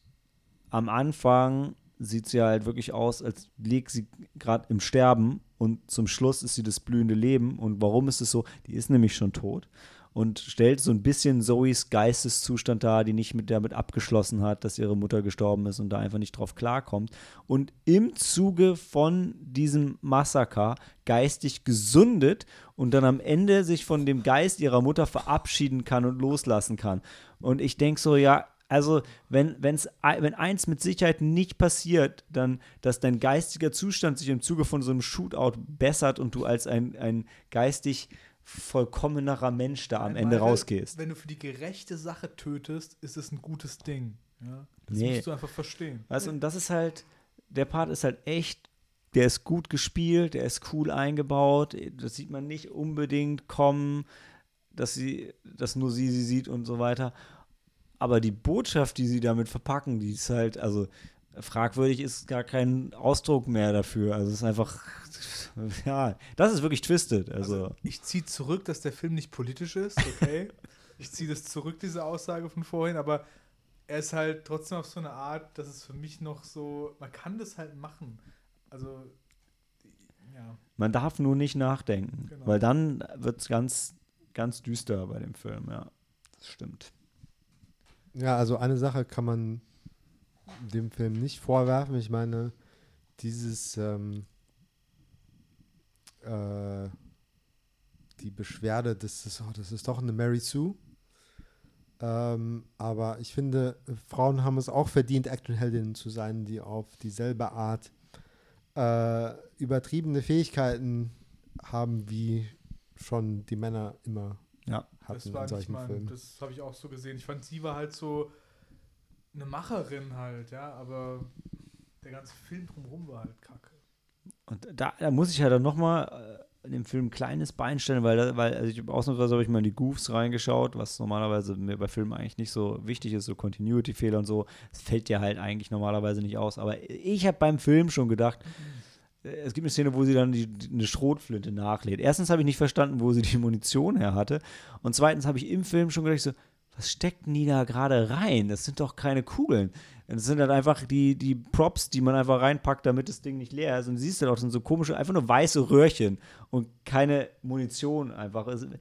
S1: am Anfang sieht sie halt wirklich aus, als liegt sie gerade im Sterben und zum Schluss ist sie das blühende Leben. Und warum ist es so? Die ist nämlich schon tot und stellt so ein bisschen Zoes Geisteszustand dar, die nicht mit damit abgeschlossen hat, dass ihre Mutter gestorben ist und da einfach nicht drauf klarkommt. Und im Zuge von diesem Massaker geistig gesundet und dann am Ende sich von dem Geist ihrer Mutter verabschieden kann und loslassen kann. Und ich denke so, ja, also wenn, wenn's, wenn eins mit Sicherheit nicht passiert, dann, dass dein geistiger Zustand sich im Zuge von so einem Shootout bessert und du als ein, ein geistig vollkommenerer Mensch da am
S2: Weil,
S1: Ende rausgehst.
S2: Wenn du für die gerechte Sache tötest, ist es ein gutes Ding. Ja? Das
S1: Nee.
S2: musst du einfach verstehen.
S1: Weißt und das ist halt, der Part ist halt echt, der ist gut gespielt, der ist cool eingebaut, das sieht man nicht unbedingt kommen, dass sie, dass nur sie sie sieht und so weiter. Aber die Botschaft, die sie damit verpacken, die ist halt, also fragwürdig ist gar kein Ausdruck mehr dafür. Also es ist einfach, ja, das ist wirklich twisted. Also,
S2: Ich ziehe zurück, dass der Film nicht politisch ist, okay? ich ziehe das zurück, diese Aussage von vorhin, aber er ist halt trotzdem auf so eine Art, dass es für mich noch so, man kann das halt machen. Also, ja.
S1: man darf nur nicht nachdenken,
S2: Genau.
S1: weil dann wird es ganz, ganz düster bei dem Film, ja. Das stimmt.
S3: Ja, also eine Sache kann man dem Film nicht vorwerfen. Ich meine, dieses ähm, äh, die Beschwerde, das ist, oh, das ist doch eine Mary Sue. Ähm, aber ich finde, Frauen haben es auch verdient, Actionheldinnen zu sein, die auf dieselbe Art äh, übertriebene Fähigkeiten haben, wie schon die Männer immer
S1: Ja.
S3: hatten
S2: Das war nicht mein,
S3: Filmen.
S2: das habe ich auch so gesehen. Ich fand, sie war halt so eine Macherin halt, ja, aber der ganze Film drumherum war halt kacke.
S1: Und da, da muss ich ja dann nochmal äh, in dem Film ein kleines Bein stellen, weil, da- weil also ich, ausnahmsweise habe ich mal in die Goofs reingeschaut, was normalerweise mir bei Filmen eigentlich nicht so wichtig ist, so Continuity-Fehler und so. Das fällt dir halt eigentlich normalerweise nicht aus. Aber ich habe beim Film schon gedacht, äh, es gibt eine Szene, wo sie dann die, die, eine Schrotflinte nachlädt. Erstens habe ich nicht verstanden, wo sie die Munition her hatte. Und zweitens habe ich im Film schon gedacht, so, was steckt die da gerade rein? Das sind doch keine Kugeln. Das sind halt einfach die, die Props, die man einfach reinpackt, damit das Ding nicht leer ist. Und du siehst halt auch, sind so komische, einfach nur weiße Röhrchen und keine Munition einfach. Und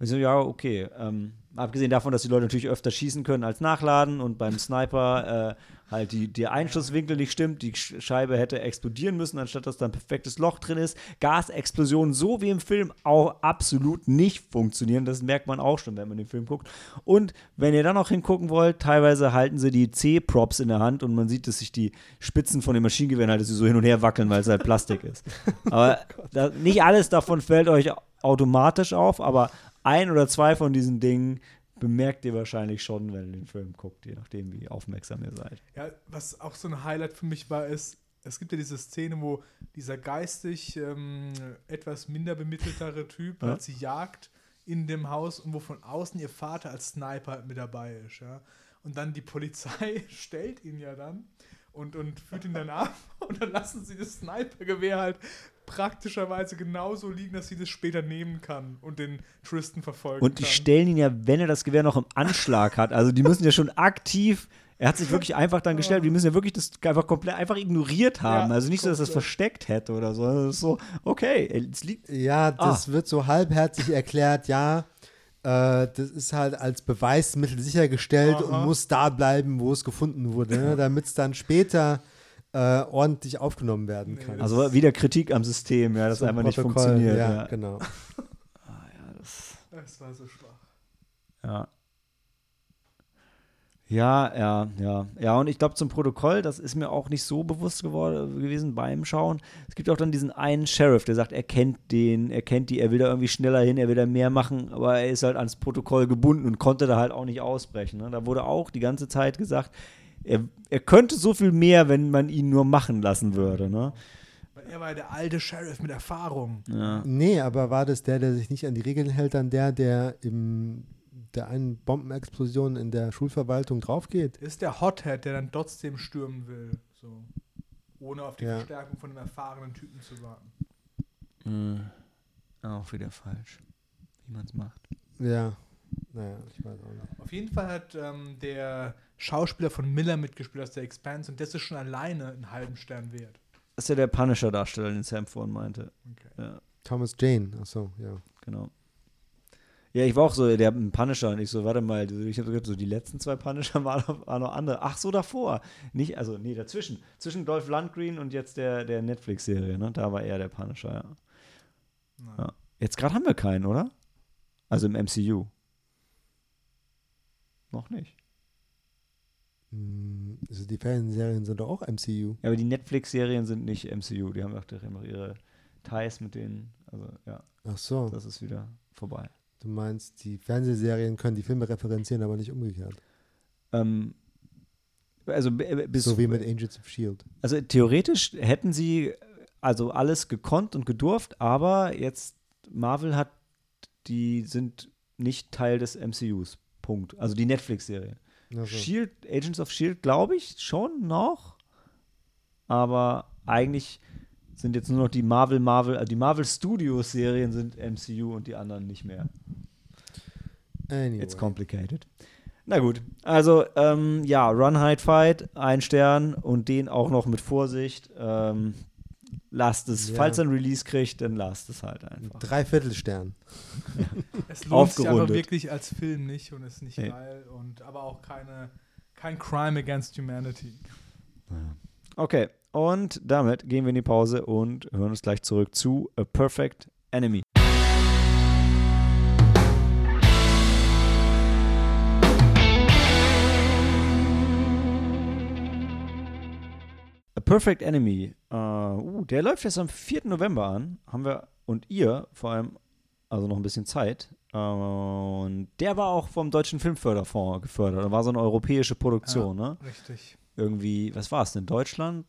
S1: so, ja, okay. Ähm, abgesehen davon, dass die Leute natürlich öfter schießen können als nachladen und beim Sniper äh, halt die, der Einschusswinkel nicht stimmt, die Sch- Scheibe hätte explodieren müssen, anstatt dass da ein perfektes Loch drin ist. Gasexplosionen, so wie im Film, auch absolut nicht funktionieren. Das merkt man auch schon, wenn man den Film guckt. Und wenn ihr dann noch hingucken wollt, teilweise halten sie die C-Props in der Hand und man sieht, dass sich die Spitzen von den Maschinengewehren halt dass sie so hin und her wackeln, weil es halt Plastik ist. Aber da, nicht alles davon fällt euch automatisch auf, aber ein oder zwei von diesen Dingen bemerkt ihr wahrscheinlich schon, wenn ihr den Film guckt, je nachdem, wie aufmerksam ihr seid.
S2: Ja, was auch so ein Highlight für mich war, ist, es gibt ja diese Szene, wo dieser geistig ähm, etwas minder bemitteltere Typ
S1: Ja.
S2: sie jagt in dem Haus und wo von außen ihr Vater als Sniper halt mit dabei ist. Ja? Und dann die Polizei stellt ihn ja dann und, und führt ihn dann ab und dann lassen sie das Snipergewehr halt praktischerweise genauso liegen, dass sie das später nehmen kann und den Tristan verfolgen
S1: Und die
S2: kann.
S1: stellen ihn ja, wenn er das Gewehr noch im Anschlag hat. Also die müssen ja schon aktiv. Er hat sich wirklich einfach dann gestellt. Die müssen ja wirklich das einfach komplett einfach ignoriert haben.
S2: Ja,
S1: also nicht so, dass er es versteckt hätte oder so. Das ist so, okay, es liegt.
S3: Ja, das
S1: Ah.
S3: wird so halbherzig erklärt, ja. Äh, das ist halt als Beweismittel sichergestellt
S2: Aha.
S3: und muss da bleiben, wo es gefunden wurde, ne, damit es dann später äh, ordentlich aufgenommen werden kann.
S2: das-
S1: Also wieder Kritik am System, ja, das einfach nicht
S3: Protokoll,
S1: funktioniert.
S3: Ja,
S1: Ja,
S3: genau.
S2: Das war so schwach.
S1: Ja. Ja, ja, ja. Ja, und ich glaube zum Protokoll, das ist mir auch nicht so bewusst geworden, gewesen beim Schauen. Es gibt auch dann diesen einen Sheriff, der sagt, er kennt den, er kennt die, er will da irgendwie schneller hin, er will da mehr machen, aber er ist halt ans Protokoll gebunden und konnte da halt auch nicht ausbrechen. Ne? Da wurde auch die ganze Zeit gesagt, er, er könnte so viel mehr, wenn man ihn nur machen lassen würde. Ne?
S2: Weil er war ja der alte Sheriff mit Erfahrung.
S1: Ja.
S3: Nee, aber war das der, der sich nicht an die Regeln hält, dann der, der im der einen Bombenexplosion in der Schulverwaltung draufgeht?
S2: Ist der Hothead, der dann trotzdem stürmen will. So. Ohne auf die
S3: Ja.
S2: Verstärkung von einem erfahrenen Typen zu warten.
S1: Hm. Auch wieder falsch, wie man es macht.
S3: Ja. Naja, ich weiß auch nicht.
S2: Auf jeden Fall hat ähm, der Schauspieler von Miller mitgespielt aus der Expanse und das ist schon alleine einen halben Stern wert.
S1: Das ist ja der Punisher-Darsteller, den Sam vorhin meinte.
S2: Okay.
S1: Ja.
S3: Thomas Jane, achso, ja.
S1: Genau. Ja, ich war auch so, der ein Punisher und ich so, warte mal, ich habe so die letzten zwei Punisher waren noch, waren noch andere. Ach so, davor. Nicht, also, nee, dazwischen. Zwischen Dolph Lundgren und jetzt der, der Netflix-Serie, ne? Da war er der Punisher, ja. Ja. Jetzt gerade haben wir keinen, oder? Also im MCU. Noch nicht.
S3: Hm, Also die Fernsehserien sind doch auch MCU.
S1: Ja, aber die Netflix-Serien sind nicht MCU. Die haben auch immer ihre Ties mit denen. Also, ja,
S3: Ach so,
S1: das ist wieder vorbei.
S3: du meinst, die Fernsehserien können die Filme referenzieren, aber nicht umgekehrt.
S1: Ähm, also, b- bis
S3: so wie mit Agents of S.H.I.E.L.D.
S1: Also theoretisch hätten sie also alles gekonnt und gedurft, aber jetzt Marvel hat, die sind nicht Teil des MCUs. Punkt. Also die Netflix-Serie.
S3: Also,
S1: Shield, Agents of Shield, glaube ich schon noch, aber eigentlich sind jetzt nur noch die Marvel, Marvel, also die Marvel Studios Serien sind MCU und die anderen nicht mehr.
S3: anyway.
S1: It's complicated. Na gut, also ähm, ja, Run, Hide, Fight, ein Stern und den auch noch mit Vorsicht. Ähm, lasst es,
S3: Ja.
S1: falls er ein Release kriegt, dann lasst es halt einfach.
S3: Dreiviertelstern.
S2: Es lohnt sich aber wirklich als Film nicht und ist nicht
S1: Nee.
S2: geil und aber auch keine, kein Crime against humanity.
S1: Okay, und damit gehen wir in die Pause und hören uns gleich zurück zu A Perfect Enemy. Perfect Enemy, äh, uh, der läuft jetzt am 4. November an. Haben wir und ihr vor allem also noch ein bisschen Zeit. Äh, und der war auch vom Deutschen Filmförderfonds gefördert. Da war so eine europäische Produktion, ne?
S2: Richtig.
S1: irgendwie, was war es denn? Deutschland,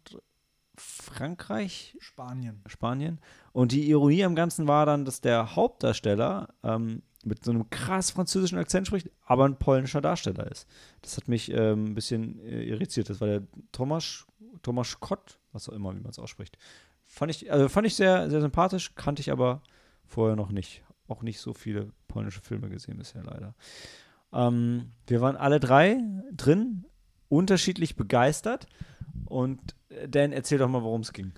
S1: Frankreich,
S2: Spanien.
S1: Spanien. Und die Ironie am Ganzen war dann, dass der Hauptdarsteller ähm, mit so einem krass französischen Akzent spricht, aber ein polnischer Darsteller ist. Das hat mich ähm, ein bisschen äh, irritiert. Das war der Tomasz, Tomasz Kott, was auch immer, wie man es ausspricht. Fand ich, also fand ich sehr, sehr sympathisch, kannte ich aber vorher noch nicht. Auch nicht so viele polnische Filme gesehen bisher leider. Ähm, wir waren alle drei drin, unterschiedlich begeistert. Und äh, Dan, erzähl doch mal, worum es ging.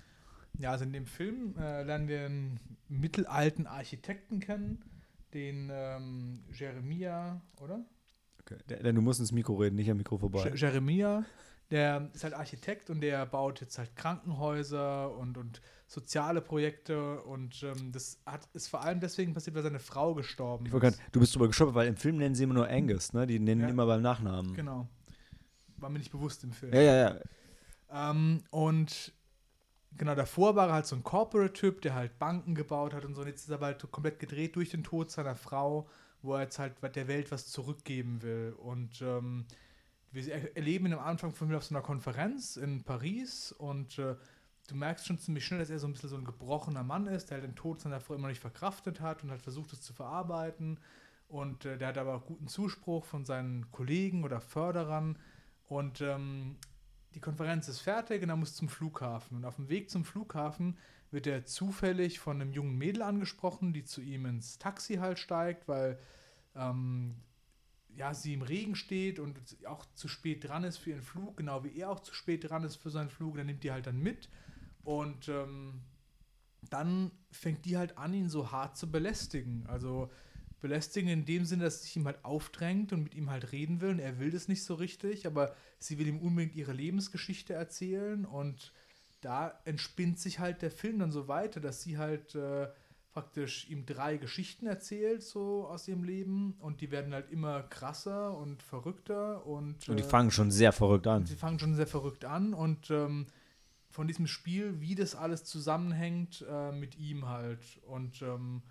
S2: Ja, also in dem Film äh, lernen wir einen mittelalten Architekten kennen, den ähm, Jeremia, oder?
S1: Okay. Denn du musst ins Mikro reden, nicht am Mikro vorbei.
S2: Je- Jeremia, der ist halt Architekt und der baut jetzt halt Krankenhäuser und, und soziale Projekte und ähm, das hat, ist vor allem deswegen passiert, weil seine Frau gestorben
S1: Ich
S2: ist.
S1: grad, du bist drüber gestolpert, weil im Film nennen sie immer nur Angus, ne? Die nennen ihn
S2: Ja.
S1: immer beim Nachnamen.
S2: Genau. War mir nicht bewusst im Film.
S1: Ja, ja, ja.
S2: Ähm, und genau davor war er halt so ein Corporate-Typ, der halt Banken gebaut hat und so. Und jetzt ist er halt komplett gedreht durch den Tod seiner Frau, wo er jetzt halt der Welt was zurückgeben will. Und ähm, wir er- erleben ihn am Anfang von mir auf so einer Konferenz in Paris und äh, du merkst schon ziemlich schnell, dass er so ein bisschen so ein gebrochener Mann ist, der halt den Tod seiner Frau immer nicht verkraftet hat und halt versucht, es zu verarbeiten. Und äh, der hat aber auch guten Zuspruch von seinen Kollegen oder Förderern. Und ähm, die Konferenz ist fertig und er muss zum Flughafen. Und auf dem Weg zum Flughafen wird er zufällig von einem jungen Mädel angesprochen, die zu ihm ins Taxi halt steigt, weil ähm, ja, sie im Regen steht und auch zu spät dran ist für ihren Flug, genau wie er auch zu spät dran ist für seinen Flug. Dann nimmt die halt dann mit und ähm, dann fängt die halt an, ihn so hart zu belästigen. Also belästigen in dem Sinne, dass sie sich ihm halt aufdrängt und mit ihm halt reden will und er will das nicht so richtig, aber sie will ihm unbedingt ihre Lebensgeschichte erzählen und da entspinnt sich halt der Film dann so weiter, dass sie halt äh, praktisch ihm drei Geschichten erzählt, so aus ihrem Leben. Und die werden halt immer krasser und verrückter. Und,
S1: Und die
S2: äh,
S1: fangen schon sehr verrückt an.
S2: Sie fangen schon sehr verrückt an. Und ähm, von diesem Spiel, wie das alles zusammenhängt äh, mit ihm halt. Und ähm,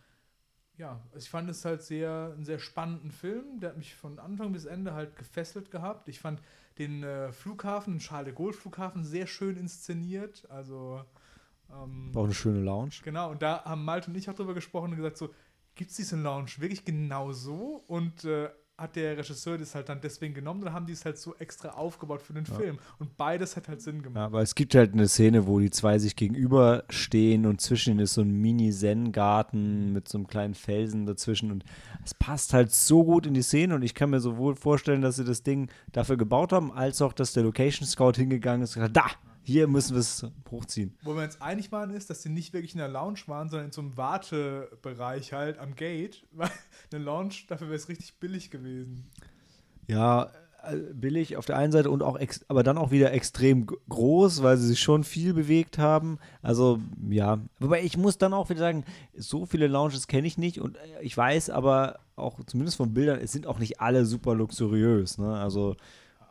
S2: ja, ich fand es halt sehr, einen sehr spannenden Film. Der hat mich von Anfang bis Ende halt gefesselt gehabt. Ich fand den äh, Flughafen, den Charles de Gaulle Flughafen, sehr schön inszeniert. Also ähm,
S1: War auch eine schöne Lounge.
S2: Genau, und da haben Malte und ich auch drüber gesprochen und gesagt, so, gibt es diese Lounge wirklich genau so? Und äh, hat der Regisseur das halt dann deswegen genommen oder haben die es halt so extra aufgebaut für den Film? Und beides hat halt Sinn gemacht.
S1: Ja, aber es gibt halt eine Szene, wo die zwei sich gegenüberstehen und zwischen ihnen ist so ein Mini-Zen-Garten mit so einem kleinen Felsen dazwischen und es passt halt so gut in die Szene und ich kann mir sowohl vorstellen, dass sie das Ding dafür gebaut haben, als auch, dass der Location Scout hingegangen ist und gesagt, da, hier müssen wir es hochziehen.
S2: Wo wir uns einig waren, ist, dass sie nicht wirklich in der Lounge waren, sondern in so einem Wartebereich halt am Gate. Weil eine Lounge, dafür wäre es richtig billig gewesen.
S1: Ja, äh, billig auf der einen Seite und auch, aber dann auch wieder extrem groß, weil sie sich schon viel bewegt haben. Also, ja. Wobei ich muss dann auch wieder sagen, so viele Lounges kenne ich nicht und äh, ich weiß aber auch, zumindest von Bildern, es sind auch nicht alle super luxuriös. Ne? Also,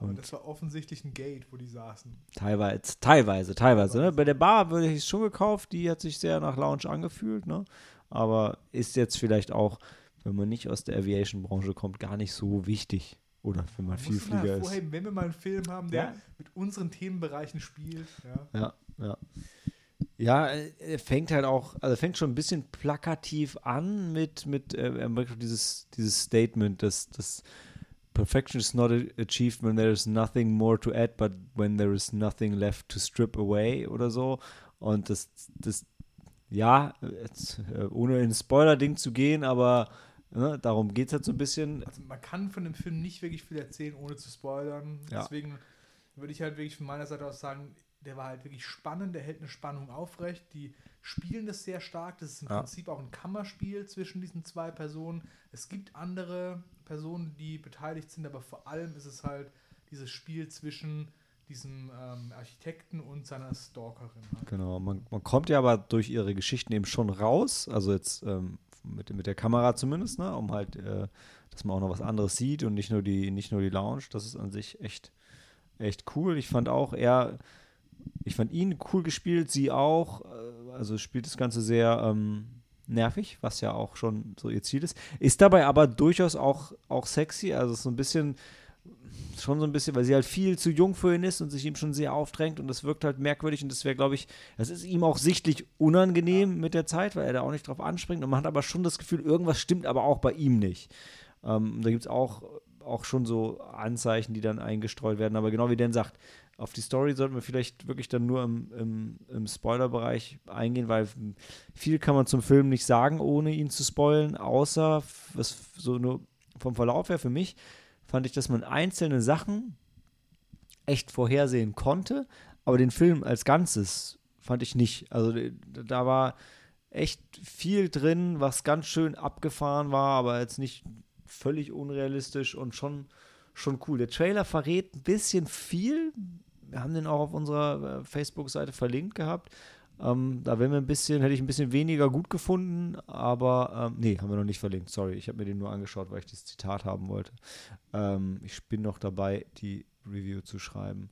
S1: Und-
S2: das war offensichtlich ein Gate, wo die saßen.
S1: teilweise, teilweise, teilweise. Ne? Bei der Bar würde ich es schon gekauft, die hat sich sehr nach Lounge angefühlt, ne? Aber ist jetzt vielleicht auch, wenn man nicht aus der Aviation-Branche kommt, gar nicht so wichtig. Oder wenn man
S2: Muss
S1: viel
S2: man
S1: Flieger ist.
S2: hervorheben, wenn wir mal einen Film haben, der
S1: Ja.
S2: mit unseren Themenbereichen spielt. Ja.
S1: Ja, ja. Ja, äh, er fängt halt auch, also fängt schon ein bisschen plakativ an mit, mit äh, er dieses, dieses Statement, dass, dass Perfection is not achieved when there is nothing more to add, but when there is nothing left to strip away oder so. Und das, das ja, jetzt, äh, ohne in Spoiler-Ding zu gehen, aber ne, darum geht es halt so ein bisschen.
S2: Also man kann von dem Film nicht wirklich viel erzählen, ohne zu spoilern.
S1: Ja.
S2: Deswegen würde ich halt wirklich von meiner Seite aus sagen, der war halt wirklich spannend, der hält eine Spannung aufrecht. Die spielen das sehr stark. Das ist im
S1: Ja.
S2: Prinzip auch ein Kammerspiel zwischen diesen zwei Personen. Es gibt andere Personen, die beteiligt sind, aber vor allem ist es halt dieses Spiel zwischen diesem ähm, Architekten und seiner Stalkerin. Halt.
S1: Genau, man, man kommt ja aber durch ihre Geschichten eben schon raus, also jetzt ähm, mit, mit der Kamera zumindest, ne, um halt, äh, dass man auch noch was anderes sieht und nicht nur die, nicht nur die Lounge. Das ist an sich echt, echt cool. Ich fand auch er, ich fand ihn cool gespielt, sie auch. Äh, also spielt das Ganze sehr ähm, nervig, was ja auch schon so ihr Ziel ist. Ist dabei aber durchaus auch, auch sexy, also so ein bisschen schon so ein bisschen, weil sie halt viel zu jung für ihn ist und sich ihm schon sehr aufdrängt und das wirkt halt merkwürdig und das wäre, glaube ich, das ist ihm auch sichtlich unangenehm mit der Zeit, weil er da auch nicht drauf anspringt und man hat aber schon das Gefühl, irgendwas stimmt aber auch bei ihm nicht. Ähm, da gibt es auch, auch schon so Anzeichen, die dann eingestreut werden, aber genau wie Dan sagt, auf die Story sollten wir vielleicht wirklich dann nur im, im, im Spoiler-Bereich eingehen, weil viel kann man zum Film nicht sagen, ohne ihn zu spoilen, außer was so nur vom Verlauf her für mich fand ich, dass man einzelne Sachen echt vorhersehen konnte, aber den Film als Ganzes fand ich nicht. Also da war echt viel drin, was ganz schön abgefahren war, aber jetzt nicht völlig unrealistisch und schon, schon cool. Der Trailer verrät ein bisschen viel. Wir haben den auch auf unserer äh, Facebook-Seite verlinkt gehabt. Ähm, da wären wir ein bisschen, hätte ich ein bisschen weniger gut gefunden, aber ähm, nee, haben wir noch nicht verlinkt. Sorry, ich habe mir den nur angeschaut, weil ich dieses Zitat haben wollte. Ähm, ich bin noch dabei, die Review zu schreiben.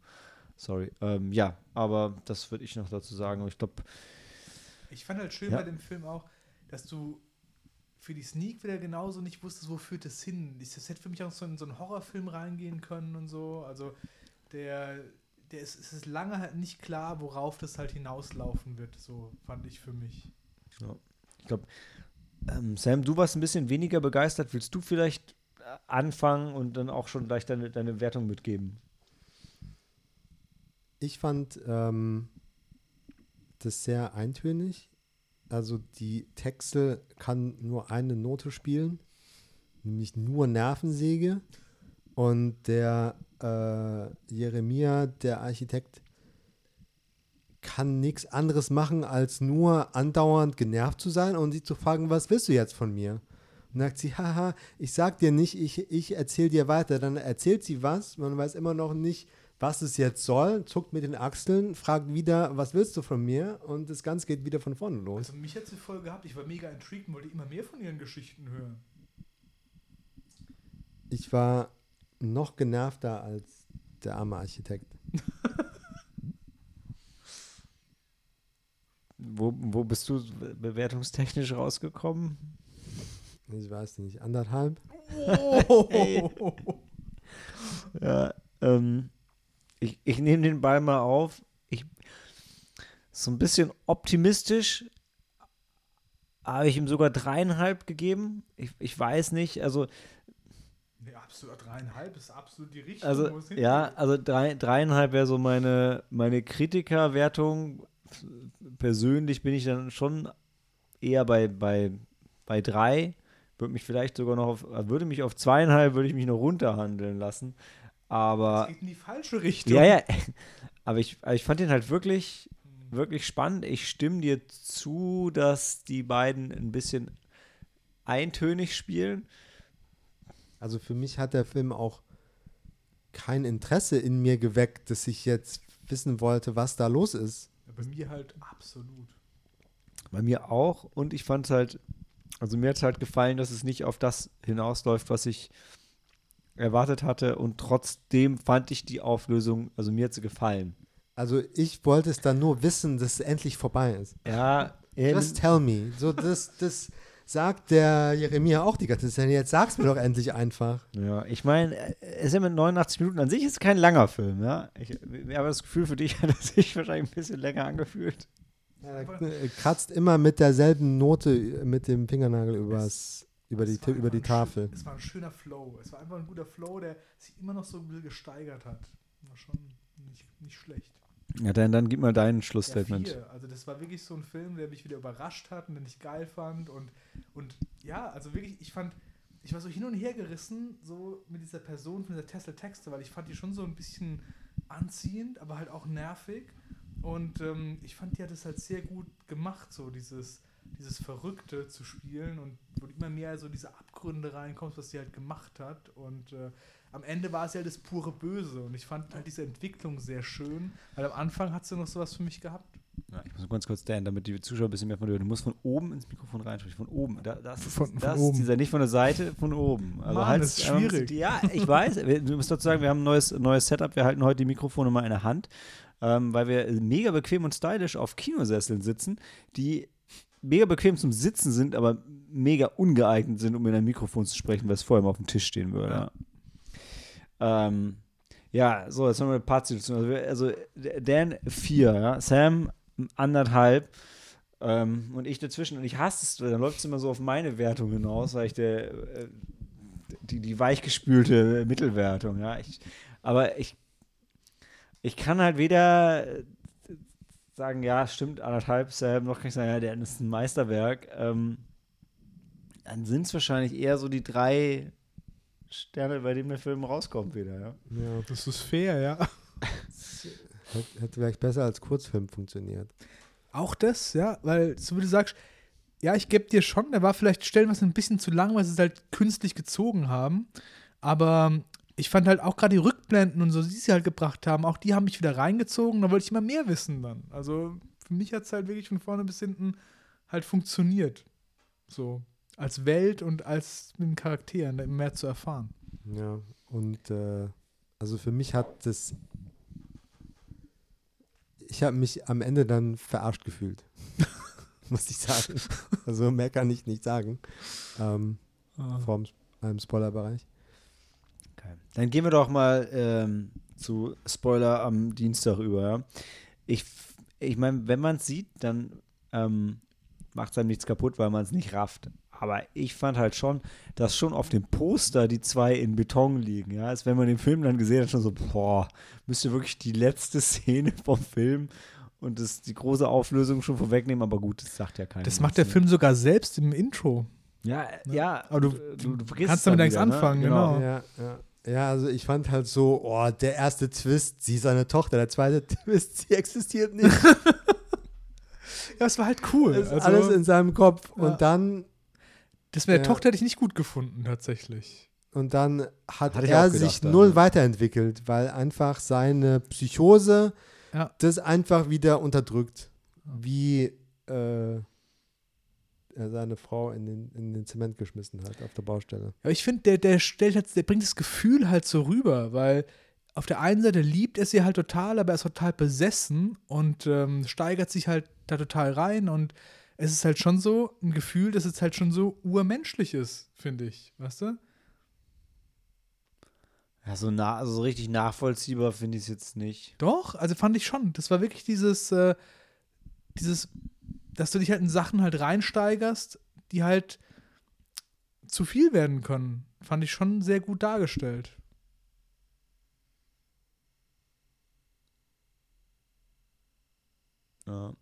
S1: Sorry. Ähm, ja, aber das würde ich noch dazu sagen. Und ich glaube,
S2: Ich fand halt schön
S1: Ja.
S2: bei dem Film auch, dass du für die Sneak wieder genauso nicht wusstest, wo führt das hin. Das hätte für mich auch so in so einen Horrorfilm reingehen können und so. Also der, der ist, es ist lange halt nicht klar, worauf das halt hinauslaufen wird. So fand ich für mich.
S1: ich glaube, ähm, Sam, du warst ein bisschen weniger begeistert. Willst du vielleicht äh, anfangen und dann auch schon gleich deine, deine Wertung mitgeben?
S3: ich fand ähm, das sehr eintönig. Also die Texte kann nur eine Note spielen, nämlich nur Nervensäge. Und der äh, Jeremia, der Architekt, kann nichts anderes machen, als nur andauernd genervt zu sein und sie zu fragen, was willst du jetzt von mir? Und sagt sie, haha, ich sag dir nicht, ich, ich erzähl dir weiter. Dann erzählt sie was, man weiß immer noch nicht, was es jetzt soll, zuckt mit den Achseln, fragt wieder, was willst du von mir? Und das Ganze geht wieder von vorne los.
S2: Also mich hat sie voll gehabt. Ich war mega intrigued und wollte immer mehr von ihren Geschichten hören.
S3: Ich war noch genervter als der arme Architekt.
S1: Wo, wo bist du bewertungstechnisch rausgekommen?
S3: Ich weiß nicht, anderthalb?
S2: Oh.
S1: Ja, ähm, ich, ich nehme den Ball mal auf. Ich, so ein bisschen optimistisch habe ich ihm sogar dreieinhalb gegeben. Ich, ich weiß nicht, also,
S2: nee, absolut dreieinhalb ist absolut die Richtung.
S1: also
S2: wo es
S1: ja, also drei, dreieinhalb wäre so meine, meine Kritikerwertung. Persönlich bin ich dann schon eher bei, bei, bei drei. Würde mich vielleicht sogar noch auf, würde mich auf zweieinhalb, würde ich mich noch runterhandeln lassen. Aber
S2: Es geht in die falsche Richtung.
S1: Ja, ja. Aber ich, aber ich fand den halt wirklich, wirklich spannend. Ich stimme dir zu, dass die beiden ein bisschen eintönig spielen.
S3: Also für mich hat der Film auch kein Interesse in mir geweckt, dass ich jetzt wissen wollte, was da los ist.
S2: Ja, Bei mir halt absolut.
S1: Bei mir auch. Und ich fand es halt, also mir hat es halt gefallen, dass es nicht auf das hinausläuft, was ich erwartet hatte. Und trotzdem fand ich die Auflösung, also mir hat sie gefallen.
S3: Also ich wollte es dann nur wissen, dass es endlich vorbei ist.
S1: Ja,
S3: Just tell me. So, das, das sagt der Jeremia auch die ganze Zeit. Jetzt sag's mir doch endlich einfach.
S1: Ja, ich meine, äh, es ist ja mit 89 Minuten an sich ist kein langer Film, ja. Ich, ich habe das Gefühl, für dich hat es sich wahrscheinlich ein bisschen länger angefühlt.
S3: Er äh, kratzt immer mit derselben Note mit dem Fingernagel übers, über, die,
S2: Es
S3: über die
S2: einfach ein
S3: Tafel.
S2: schön- Es war ein schöner Flow. Es war einfach ein guter Flow, der sich immer noch so ein bisschen gesteigert hat. War schon nicht, nicht schlecht.
S1: Ja, dann, dann gib mal dein
S2: Ja,
S1: Schlussstatement.
S2: vier. Also das war wirklich so ein Film, der mich wieder überrascht hat und den ich geil fand. Und, und ja, also wirklich, ich fand, ich war so hin und her gerissen, so mit dieser Person von dieser Tesla Texte, weil ich fand die schon so ein bisschen anziehend, aber halt auch nervig. Und ähm, ich fand, die hat es halt sehr gut gemacht, so dieses, dieses Verrückte zu spielen und wo du immer mehr so diese Abgründe reinkommst, was sie halt gemacht hat. Und äh, am Ende war es ja das pure Böse. Und ich fand halt diese Entwicklung sehr schön, weil am Anfang hat sie noch sowas für mich gehabt.
S1: Ja, ich muss nur ganz kurz stellen, damit die Zuschauer ein bisschen mehr von dir hören. Du musst von oben ins Mikrofon reinsprechen. Von oben. Da, das ist,
S2: Von- von
S1: das
S2: oben.
S1: dieser, nicht von der Seite, von oben. Also
S2: Mann,
S1: halt,
S2: das ist schwierig.
S1: Ja, ich weiß. Wir- Du musst dazu sagen, wir haben ein neues, neues Setup. Wir halten heute die Mikrofone mal in der Hand, ähm, weil wir mega bequem und stylisch auf Kinosesseln sitzen, die mega bequem zum Sitzen sind, aber mega ungeeignet sind, um in ein Mikrofon zu sprechen, was vorher mal auf dem Tisch stehen würde. Ja. Ähm, ja, so, jetzt haben wir ein paar Situationen. Also, also Dan vier, ja, Sam anderthalb ähm, und ich dazwischen. Und ich hasse es, dann läuft es immer so auf meine Wertung hinaus, weil ich der, äh, die, die weichgespülte Mittelwertung, ja. Ich, aber ich, ich kann halt weder äh, sagen, ja, stimmt, anderthalb Sam, noch kann ich sagen, ja, der ist ein Meisterwerk. Ähm, dann sind es wahrscheinlich eher so die drei Sterne, bei denen der Film rauskommt wieder, ja.
S3: Ja,
S2: Das ist fair, ja.
S3: hätte, hätte vielleicht besser als Kurzfilm funktioniert.
S2: Auch das, ja, weil, so wie du sagst, ja, ich gebe dir schon, der war vielleicht stellenweise ein bisschen zu lang, weil sie es halt künstlich gezogen haben. Aber ich fand halt auch gerade die Rückblenden und so, die sie halt gebracht haben, auch die haben mich wieder reingezogen. Da wollte ich immer mehr wissen dann. Also für mich hat es halt wirklich von vorne bis hinten halt funktioniert. So. Als Welt und als mit den Charakteren, mehr zu erfahren.
S3: Ja, und äh, also für mich hat das. Ich habe mich am Ende dann verarscht gefühlt. Muss ich sagen. Also mehr kann ich nicht sagen. Ähm, vor einem Spoilerbereich.
S1: Okay. Dann gehen wir doch mal ähm, zu Spoiler am Dienstag über. Ja? Ich, ich meine, wenn man es sieht, dann ähm, macht es einem nichts kaputt, weil man es nicht rafft. Aber ich fand halt schon, dass schon auf dem Poster die zwei in Beton liegen. Ja, als wenn man den Film dann gesehen hat, schon so, boah, müsste wirklich die letzte Szene vom Film und das, die große Auflösung schon vorwegnehmen. Aber gut, das sagt ja keiner.
S2: Das macht der
S1: ne?
S2: Film sogar selbst im Intro.
S1: Ja, ja.
S2: Aber du-
S1: du, du
S2: kannst damit nichts
S1: ne?
S2: anfangen, genau.
S3: Ja, ja. Ja, also ich fand halt so, oh, der erste Twist, sie ist eine Tochter, der zweite Twist, sie existiert nicht.
S2: Ja, es war halt cool. Also,
S3: alles in seinem Kopf.
S2: Ja.
S3: Und dann,
S2: das mit der
S3: Ja.
S2: Tochter hätte ich nicht gut gefunden, tatsächlich.
S3: und dann hat
S1: Hatte
S3: er
S1: gedacht
S3: sich
S1: dann,
S3: null
S1: ja.
S3: weiterentwickelt, weil einfach seine Psychose
S2: Ja.
S3: das einfach wieder unterdrückt. Wie äh, er seine Frau in den, in den Zement geschmissen hat auf der Baustelle.
S2: Ja, ich finde, der, der stellt halt, der bringt das Gefühl halt so rüber, weil auf der einen Seite liebt er sie halt total, aber er ist total besessen und ähm, steigert sich halt da total rein und es ist halt schon so ein Gefühl, dass es halt schon so urmenschlich ist, finde ich, weißt du?
S1: Ja, so, na, also so richtig nachvollziehbar finde ich es jetzt nicht.
S2: Doch, also fand ich schon. Das war wirklich dieses, äh, dieses, dass du dich halt in Sachen halt reinsteigerst, die halt zu viel werden können. Fand ich schon sehr gut dargestellt.
S1: Ja.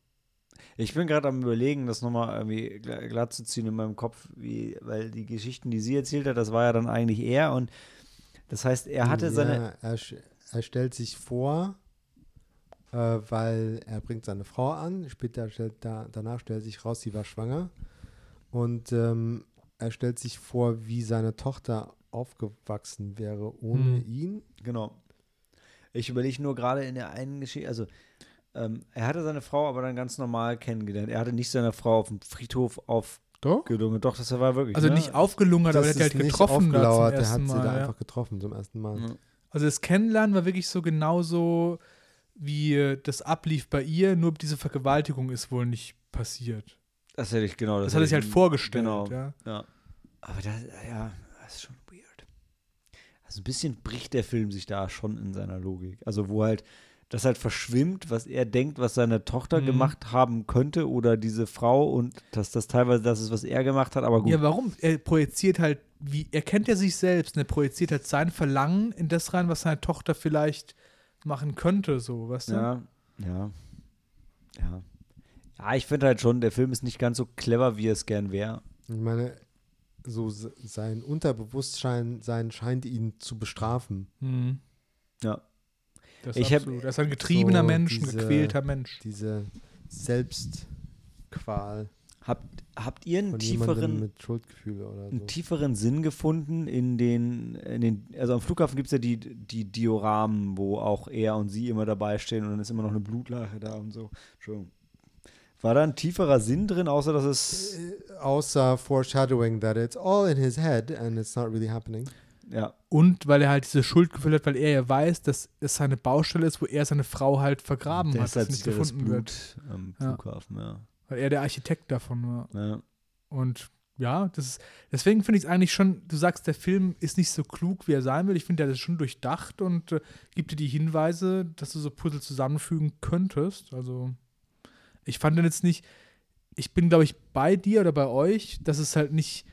S1: Ich bin gerade am überlegen, das nochmal irgendwie gla- glatt zu ziehen in meinem Kopf, wie, weil die Geschichten, die sie erzählt hat, das war ja dann eigentlich er und das heißt, er hatte seine.
S3: Ja, er, sch- er stellt sich vor, äh, weil er bringt seine Frau an. Später stellt da, danach stellt sich raus, sie war schwanger. Und ähm, er stellt sich vor, wie seine Tochter aufgewachsen wäre ohne
S2: Hm.
S3: ihn.
S1: Genau. Ich überlege nur gerade in der einen Geschichte, also ähm, er hatte seine Frau aber dann ganz normal kennengelernt. Er hatte nicht seine Frau auf dem Friedhof aufgedungen.
S2: Doch?
S1: Doch, das war wirklich.
S2: Also
S1: ne?
S2: nicht aufgelungert, aber er hat
S3: Das
S2: halt
S3: ist nicht
S2: getroffen da
S3: er
S2: ersten
S3: hat sie
S2: Mal.
S3: da
S2: ja.
S3: einfach getroffen zum ersten Mal.
S1: Ja.
S2: Also das Kennenlernen war wirklich so genauso, wie äh, das ablief bei ihr, nur diese Vergewaltigung ist wohl nicht passiert.
S1: Das hätte ich genau.
S2: Das,
S1: Das,
S2: hat er
S1: hätte
S2: sich halt vorgestellt.
S1: Genau.
S2: Ja.
S1: Ja. Aber das, ja, das ist schon weird. Also ein bisschen bricht der Film sich da schon in seiner Logik. Also wo halt das halt verschwimmt, was er denkt, was seine Tochter
S2: Mhm.
S1: gemacht haben könnte oder diese Frau und dass das teilweise das ist, was er gemacht hat, aber gut.
S2: Ja, warum? Er projiziert halt, wie, er kennt ja sich selbst und er projiziert halt sein Verlangen in das rein, was seine Tochter vielleicht machen könnte, so, weißt du?
S1: Ja, ja, ja. Ja, ich finde halt schon, der Film ist nicht ganz so clever, wie es gern wäre.
S3: Ich meine, so se- sein Unterbewusstsein sein scheint ihn zu bestrafen.
S2: Mhm.
S1: Ja.
S2: Das
S1: Ich
S2: ich
S1: hab-
S2: Er ist ein getriebener
S3: so
S2: Mensch, ein gequälter Mensch.
S3: Diese Selbstqual
S1: Habt, habt ihr einen tieferen,
S3: mit Schuldgefühle oder so.
S1: einen tieferen Sinn gefunden in den, in den also am Flughafen gibt es ja die, die Dioramen, wo auch er und sie immer dabei stehen und dann ist immer noch eine Blutlache da und so. Entschuldigung. War da ein tieferer Sinn drin, außer dass es,
S3: Äh, Außer foreshadowing that it's all in his head and it's not really happening.
S1: Ja,
S2: Und weil er halt diese Schuld hat, weil er ja weiß, dass es seine Baustelle ist, wo er seine Frau halt vergraben hat,
S1: deshalb
S2: dass sie
S1: sieht
S2: nicht gefunden wird.
S1: Am
S2: Ja.
S1: Flughafen, ja.
S2: Weil er der Architekt davon war.
S1: ja.
S2: Und ja, das ist, deswegen finde ich es eigentlich schon, du sagst, der Film ist nicht so klug, wie er sein will. Ich finde, der ist schon durchdacht und äh, gibt dir die Hinweise, dass du so Puzzle zusammenfügen könntest. Also, ich fand den jetzt nicht, ich bin, glaube ich, bei dir oder bei euch, dass es halt nicht,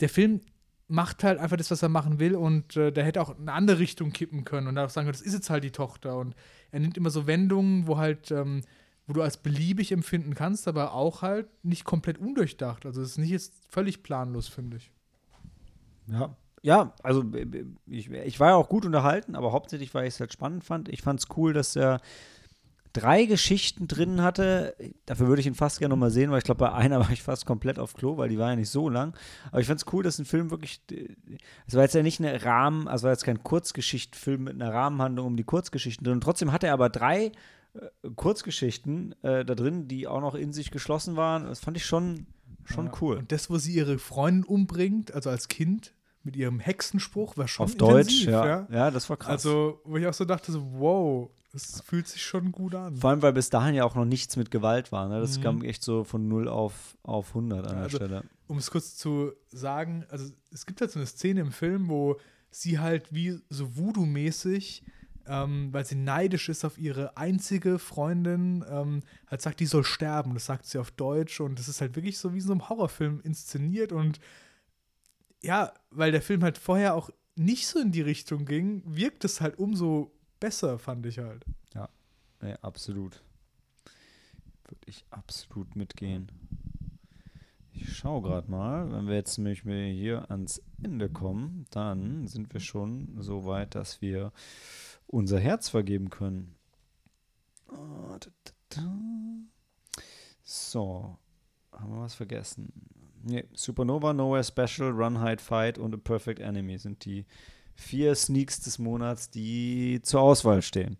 S2: der Film macht halt einfach das, was er machen will und äh, der hätte auch in eine andere Richtung kippen können und auch sagen können, das ist jetzt halt die Tochter und er nimmt immer so Wendungen, wo halt, ähm, wo du als beliebig empfinden kannst, aber auch halt nicht komplett undurchdacht. Also es ist nicht jetzt völlig planlos, finde ich.
S1: Ja. Ja, also äh, ich, ich war ja auch gut unterhalten, aber hauptsächlich, weil ich es halt spannend fand. Ich fand es cool, dass er drei Geschichten drin hatte. Dafür würde ich ihn fast gerne nochmal sehen, weil ich glaube, bei einer war ich fast komplett auf Klo, weil die war ja nicht so lang. Aber ich fand es cool, dass ein Film wirklich. Es war jetzt ja nicht eine Rahmen, also war jetzt kein Kurzgeschichtenfilm mit einer Rahmenhandlung um die Kurzgeschichten drin. Trotzdem hatte er aber drei äh, Kurzgeschichten äh, da drin, die auch noch in sich geschlossen waren. Das fand ich schon, schon
S2: Ja.
S1: cool.
S2: Und das, wo sie ihre Freundin umbringt, also als Kind, mit ihrem Hexenspruch, war schon
S1: Auf Deutsch,
S2: intensiv,
S1: ja. ja. das war krass.
S2: Also, wo ich auch so dachte, so, wow, das fühlt sich schon gut an.
S1: Vor allem, weil bis dahin ja auch noch nichts mit Gewalt war. Ne? Das
S2: Mhm.
S1: kam echt so von 0 auf, auf 100 an der
S2: Also-
S1: Stelle.
S2: um es kurz zu sagen, also es gibt halt so eine Szene im Film, wo sie halt wie so Voodoo-mäßig ähm, weil sie neidisch ist auf ihre einzige Freundin, ähm, halt sagt, die soll sterben. Das sagt sie auf Deutsch und das ist halt wirklich so wie so ein Horrorfilm inszeniert und ja, weil der Film halt vorher auch nicht so in die Richtung ging, wirkt es halt umso besser, fand ich halt.
S1: Ja, absolut. Würde ich absolut mitgehen. Ich schaue gerade mal, wenn wir jetzt nämlich hier ans Ende kommen, dann sind wir schon so weit, dass wir unser Herz vergeben können. So, haben wir was vergessen? Nee, Supernova, Nowhere Special, Run, Hide, Fight und A Perfect Enemy sind die vier Sneaks des Monats, die zur Auswahl stehen.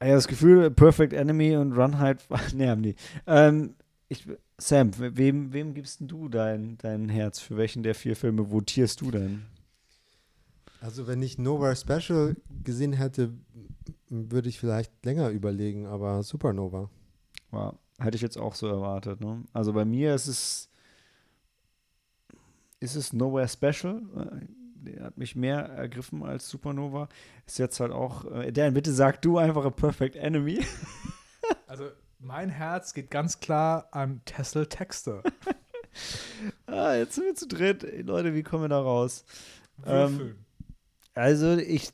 S1: Ich habe das Gefühl, Perfect Enemy und Run, Hide, nee, haben die. Ähm, ich, Sam, wem, wem gibst du dein, dein Herz? Für welchen der vier Filme votierst du denn?
S3: Also, wenn ich Nova Special gesehen hätte, würde ich vielleicht länger überlegen, aber Supernova.
S1: Ja, hätte ich jetzt auch so erwartet. Ne? Also bei mir ist es ist es Nowhere Special. Der hat mich mehr ergriffen als Supernova. Ist jetzt halt auch. Äh, Dan, bitte sag du einfach a Perfect Enemy.
S2: Also mein Herz geht ganz klar an Tessel Texter.
S1: ah, jetzt sind wir zu dritt. Leute, wie kommen wir da raus? Ähm, also ich,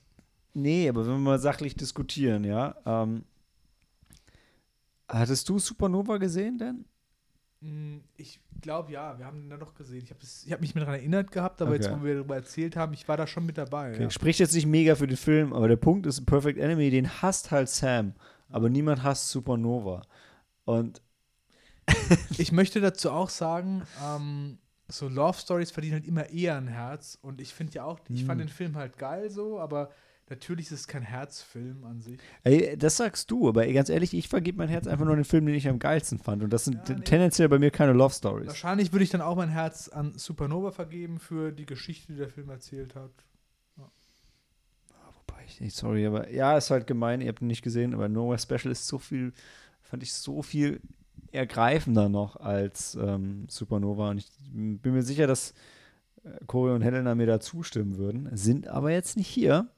S1: nee, aber wenn wir mal sachlich diskutieren, ja. Ähm, hattest du Supernova gesehen denn?
S2: Mm, ich glaube ja, wir haben ihn da noch gesehen. Ich habe hab mich mit daran erinnert gehabt, aber okay. jetzt, wo wir darüber erzählt haben, ich war da schon mit dabei.
S1: Okay. Ja. Spricht jetzt nicht mega für den Film, aber der Punkt ist, Perfect Enemy, den hasst halt Sam, aber niemand hasst Supernova. Und
S2: ich möchte dazu auch sagen, ähm, so Love Stories verdienen halt immer eher ein Herz. Und ich finde ja auch, ich fand hm. den Film halt geil so, aber natürlich ist es kein Herzfilm an sich.
S1: Ey, das sagst du, aber ganz ehrlich, ich vergebe mein Herz einfach nur den Film, den ich am geilsten fand. Und das sind ja, nee. tendenziell bei mir keine Love Stories.
S2: Wahrscheinlich würde ich dann auch mein Herz an Supernova vergeben für die Geschichte, die der Film erzählt hat. Ja.
S1: Ah, wobei ich, sorry, aber ja, ist halt gemein, ihr habt ihn nicht gesehen, aber Nowhere Special ist so viel fand ich so viel ergreifender noch als ähm, Supernova. Und ich bin mir sicher, dass äh, Corey und Helena mir da zustimmen würden. Sind aber jetzt nicht hier.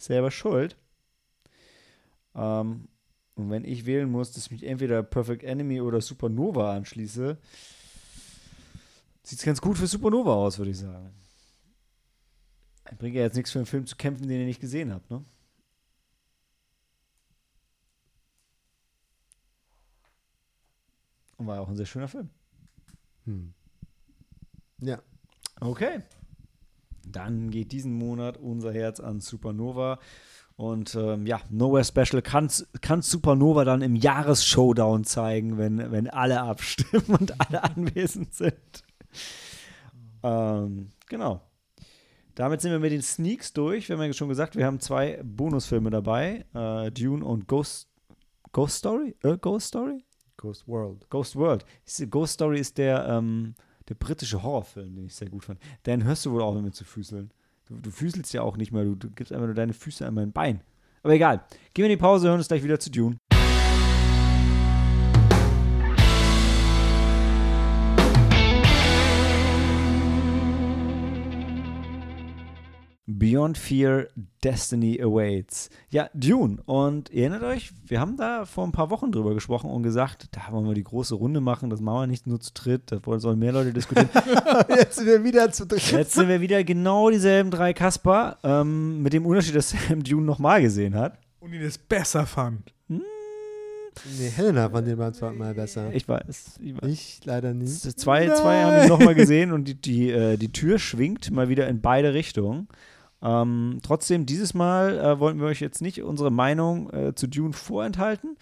S1: Selber schuld. Ähm, und wenn ich wählen muss, dass ich mich entweder Perfect Enemy oder Supernova anschließe, sieht es ganz gut für Supernova aus, würde ich sagen. Bringt ja jetzt nichts für einen Film zu kämpfen, den ihr nicht gesehen habt, ne? Und war auch ein sehr schöner Film.
S3: Hm. Ja.
S1: Okay. Dann geht diesen Monat unser Herz an Supernova. Und ähm, ja, Nowhere Special kann, kann Supernova dann im Jahresshowdown zeigen, wenn, wenn alle abstimmen und alle anwesend sind. ähm, genau. Damit sind wir mit den Sneaks durch. Wir haben ja schon gesagt, wir haben zwei Bonusfilme dabei: äh, Dune und Ghost, Ghost Story? Äh, Ghost Story?
S3: Ghost World.
S1: Ghost World. Ghost Story ist der, ähm, der britische Horrorfilm, den ich sehr gut fand. Den hörst du wohl auch immer zu füßeln. Du, du füßelst ja auch nicht mehr, du, du gibst einfach nur deine Füße an mein Bein. Aber egal. Gehen wir in die Pause, hören uns gleich wieder zu Dune. Beyond Fear, Destiny Awaits. Ja, Dune. Und ihr erinnert euch, wir haben da vor ein paar Wochen drüber gesprochen und gesagt, da wollen wir die große Runde machen, das machen wir nicht nur zu dritt, da sollen mehr Leute diskutieren.
S3: Jetzt sind wir wieder zu dritt.
S1: Jetzt sind wir wieder genau dieselben drei Kasper, ähm, mit dem Unterschied, dass Sam Dune nochmal gesehen hat.
S2: Und ihn es besser fand. Hm.
S3: Nee, Helena fand den mal besser.
S1: Ich weiß.
S3: Ich, weiß. ich leider nicht.
S1: Zwei, zwei haben ihn nochmal gesehen und die, die, äh, die Tür schwingt mal wieder in beide Richtungen. Ähm, trotzdem, dieses Mal äh, wollten wir euch jetzt nicht unsere Meinung äh, zu Dune vorenthalten.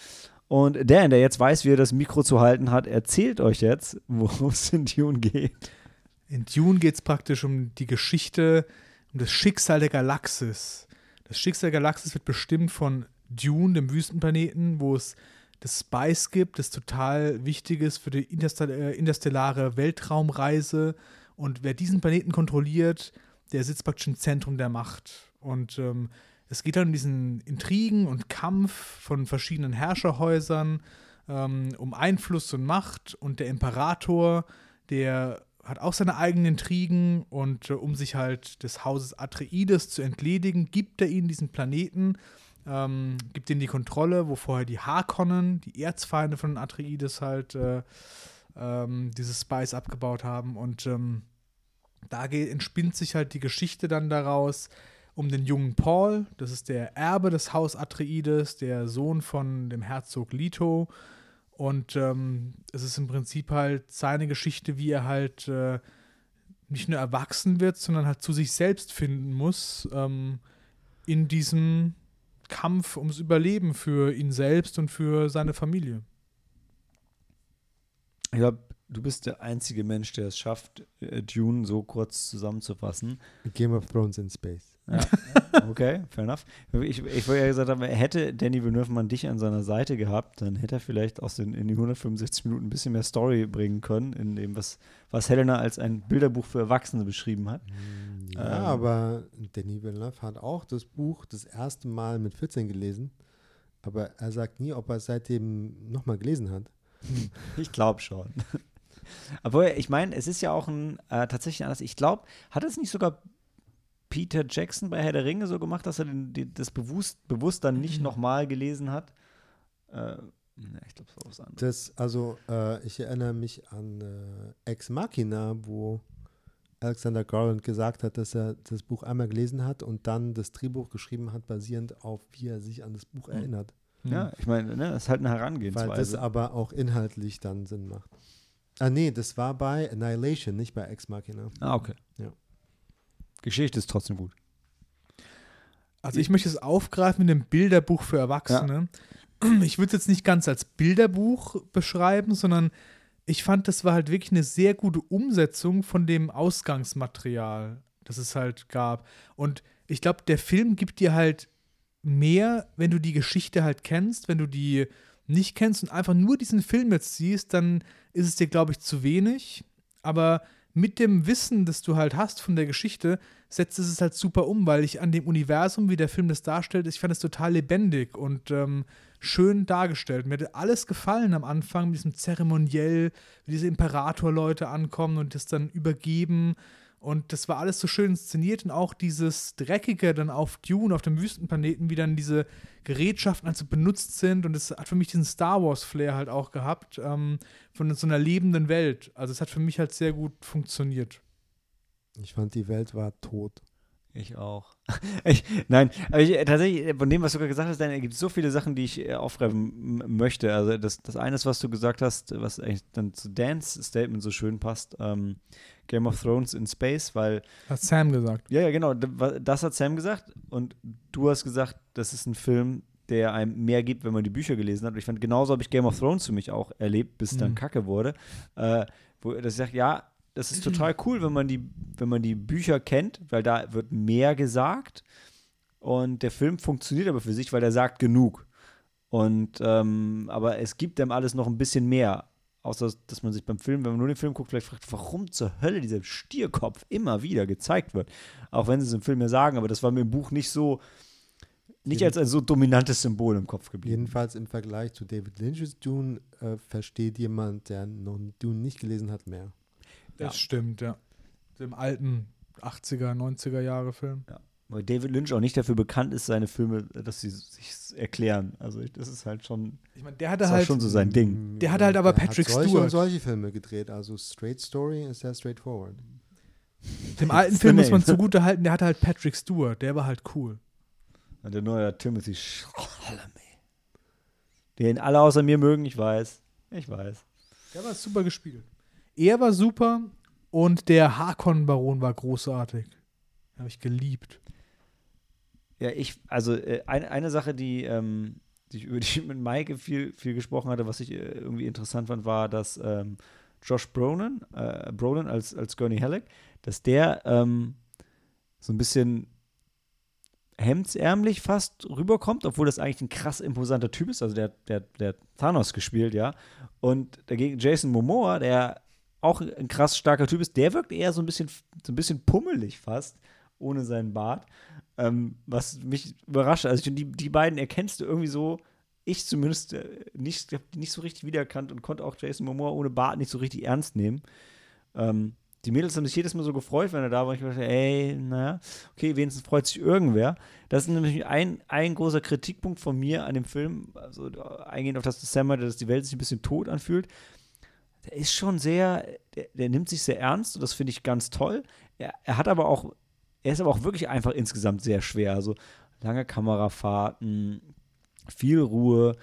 S1: Und Dan, der jetzt weiß, wie er das Mikro zu halten hat, erzählt euch jetzt, worum es in Dune geht.
S2: In Dune geht es praktisch um die Geschichte, um das Schicksal der Galaxis. Das Schicksal der Galaxis wird bestimmt von Dune, dem Wüstenplaneten, wo es das Spice gibt, das total wichtig ist für die äh, interstellare Weltraumreise. Und wer diesen Planeten kontrolliert, der sitzt praktisch im Zentrum der Macht. Und ähm, es geht dann um diesen Intrigen und Kampf von verschiedenen Herrscherhäusern, ähm, um Einfluss und Macht. Und der Imperator, der hat auch seine eigenen Intrigen und äh, um sich halt des Hauses Atreides zu entledigen, gibt er ihnen diesen Planeten, ähm, gibt ihnen die Kontrolle, wo vorher die Harkonnen, die Erzfeinde von Atreides halt äh, ähm, dieses Spice abgebaut haben und ähm, da entspinnt sich halt die Geschichte dann daraus um den jungen Paul, das ist der Erbe des Haus Atreides, der Sohn von dem Herzog Leto und ähm, es ist im Prinzip halt seine Geschichte, wie er halt äh, nicht nur erwachsen wird, sondern halt zu sich selbst finden muss ähm, in diesem Kampf ums Überleben für ihn selbst und für seine Familie.
S1: Ich glaube, du bist der einzige Mensch, der es schafft, äh, Dune so kurz zusammenzufassen.
S3: Game of Thrones in Space.
S1: Ja. Okay, fair enough. Ich, ich wollte ja gesagt haben, hätte Danny Villeneuve mal dich an seiner Seite gehabt, dann hätte er vielleicht aus den in die 165 Minuten ein bisschen mehr Story bringen können, in dem, was, was Helena als ein Bilderbuch für Erwachsene beschrieben hat.
S3: Ja,
S1: Ähm.
S3: aber Danny Villeneuve hat auch das Buch das erste Mal mit 14 gelesen. Aber er sagt nie, ob er es seitdem nochmal gelesen hat.
S1: Ich glaube schon. Aber ich meine, es ist ja auch ein äh, tatsächlich anders. Ich glaube, hat es nicht sogar Peter Jackson bei Herr der Ringe so gemacht, dass er den, die, das bewusst, bewusst dann nicht nochmal gelesen hat? Äh, ne, ich glaube, es war was anderes.
S3: Das, also, äh, ich erinnere mich an äh, Ex Machina, wo Alexander Garland gesagt hat, dass er das Buch einmal gelesen hat und dann das Drehbuch geschrieben hat, basierend auf, wie er sich an das Buch
S1: Hm.
S3: erinnert.
S1: Ja, ich meine, ne, das ist halt eine
S3: Weil das
S1: Herangehensweise.
S3: aber auch inhaltlich dann Sinn macht. Ah, nee, das war bei Annihilation, nicht bei Ex Machina.
S1: ah, okay.
S3: Ja.
S1: Geschichte ist trotzdem gut.
S2: Also ich möchte es aufgreifen mit dem Bilderbuch für Erwachsene. Ich würde es jetzt nicht ganz als Bilderbuch beschreiben, sondern ich fand, das war halt wirklich eine sehr gute Umsetzung von dem Ausgangsmaterial, das es halt gab. Und ich glaube, der Film gibt dir halt mehr, wenn du die Geschichte halt kennst, wenn du die nicht kennst und einfach nur diesen Film jetzt siehst, dann ist es dir, glaube ich, zu wenig. Aber mit dem Wissen, das du halt hast von der Geschichte, setzt es es halt super um, weil ich an dem Universum, wie der Film das darstellt, ich fand es total lebendig und ähm, schön dargestellt. Mir hat alles gefallen am Anfang mit diesem Zeremoniell, wie diese Imperator-Leute ankommen und das dann übergeben. Und das war alles so schön inszeniert und auch dieses Dreckige dann auf Dune, auf dem Wüstenplaneten, wie dann diese Gerätschaften also benutzt sind. Und es hat für mich diesen Star Wars-Flair halt auch gehabt, ähm, von so einer lebenden Welt. Also es hat für mich halt sehr gut funktioniert.
S3: Ich fand, die Welt war tot.
S1: Ich auch. Ich, nein, aber ich, äh, tatsächlich, von dem, was du gerade gesagt hast, dann gibt es so viele Sachen, die ich äh, aufgreifen möchte. Also das, das eine ist, was du gesagt hast, was eigentlich dann zu Dans Statement so schön passt, ähm, Game of Thrones in Space, weil,
S2: Hat Sam gesagt.
S1: ja, ja, genau, das hat Sam gesagt und du hast gesagt, das ist ein Film, der einem mehr gibt, wenn man die Bücher gelesen hat. Und ich fand, genauso habe ich Game of Thrones für mich auch erlebt, bis dann
S2: Mhm.
S1: Kacke wurde. Äh, wo das sagt, ja, das ist total cool, wenn man die, wenn man die Bücher kennt, weil da wird mehr gesagt. Und der Film funktioniert aber für sich, weil er sagt genug. Und ähm, aber es gibt dem alles noch ein bisschen mehr. Außer dass man sich beim Film, wenn man nur den Film guckt, vielleicht fragt, warum zur Hölle dieser Stierkopf immer wieder gezeigt wird. Auch wenn sie es im Film ja sagen, aber das war mir im Buch nicht so, nicht als ein so dominantes Symbol im Kopf geblieben.
S3: Jedenfalls im Vergleich zu David Lynch's Dune äh, versteht jemand, der noch Dune nicht gelesen hat, mehr.
S2: Das
S1: Ja.
S2: stimmt, ja. Dem alten 80er, 90er Jahre Film.
S1: Weil David Lynch auch nicht dafür bekannt ist, seine Filme, dass sie sich erklären. Also das ist halt schon,
S2: Ich meine, der
S1: das
S2: hatte halt.
S1: schon so sein Ding.
S3: Mm,
S2: Der hat halt aber
S3: der
S2: Patrick
S3: hat solche
S2: Stewart.
S3: und solche Filme gedreht. Also Straight Story ist ja straightforward.
S2: Dem alten Film muss man zugute halten, der hatte halt Patrick Stewart. Der war halt cool.
S1: Und der neue Timothy Chalamet. Den alle außer mir mögen, ich weiß. Ich weiß.
S2: Der war super gespielt. Er war super und der Harkon-Baron war großartig. Habe ich geliebt.
S1: Ja, ich, also äh, eine, eine Sache, die, ähm, die ich über die ich mit Maike viel, viel gesprochen hatte, was ich äh, irgendwie interessant fand, war, dass ähm, Josh Brolin, äh, Brolin als, als Gurney Halleck, dass der ähm, so ein bisschen hemdsärmlich fast rüberkommt, obwohl das eigentlich ein krass imposanter Typ ist. Also der, der, der Thanos gespielt, ja. Und dagegen Jason Momoa, der auch ein krass starker Typ ist, der wirkt eher so ein bisschen, so ein bisschen pummelig fast, ohne seinen Bart. Ähm, was mich überrascht. Also ich, die, die beiden erkennst du irgendwie so, ich zumindest äh, nicht, nicht so richtig wiedererkannt und konnte auch Jason Momoa ohne Bart nicht so richtig ernst nehmen. Ähm, Die Mädels haben sich jedes Mal so gefreut, wenn er da war. Ich dachte, ey, naja, okay, wenigstens freut sich irgendwer. Das ist nämlich ein, ein großer Kritikpunkt von mir an dem Film, also eingehend auf das meinte, dass die Welt sich ein bisschen tot anfühlt. Der ist schon sehr, der, der nimmt sich sehr ernst und das finde ich ganz toll. Er, er hat aber auch, er ist aber auch wirklich einfach insgesamt sehr schwer. Also lange Kamerafahrten, viel Ruhe,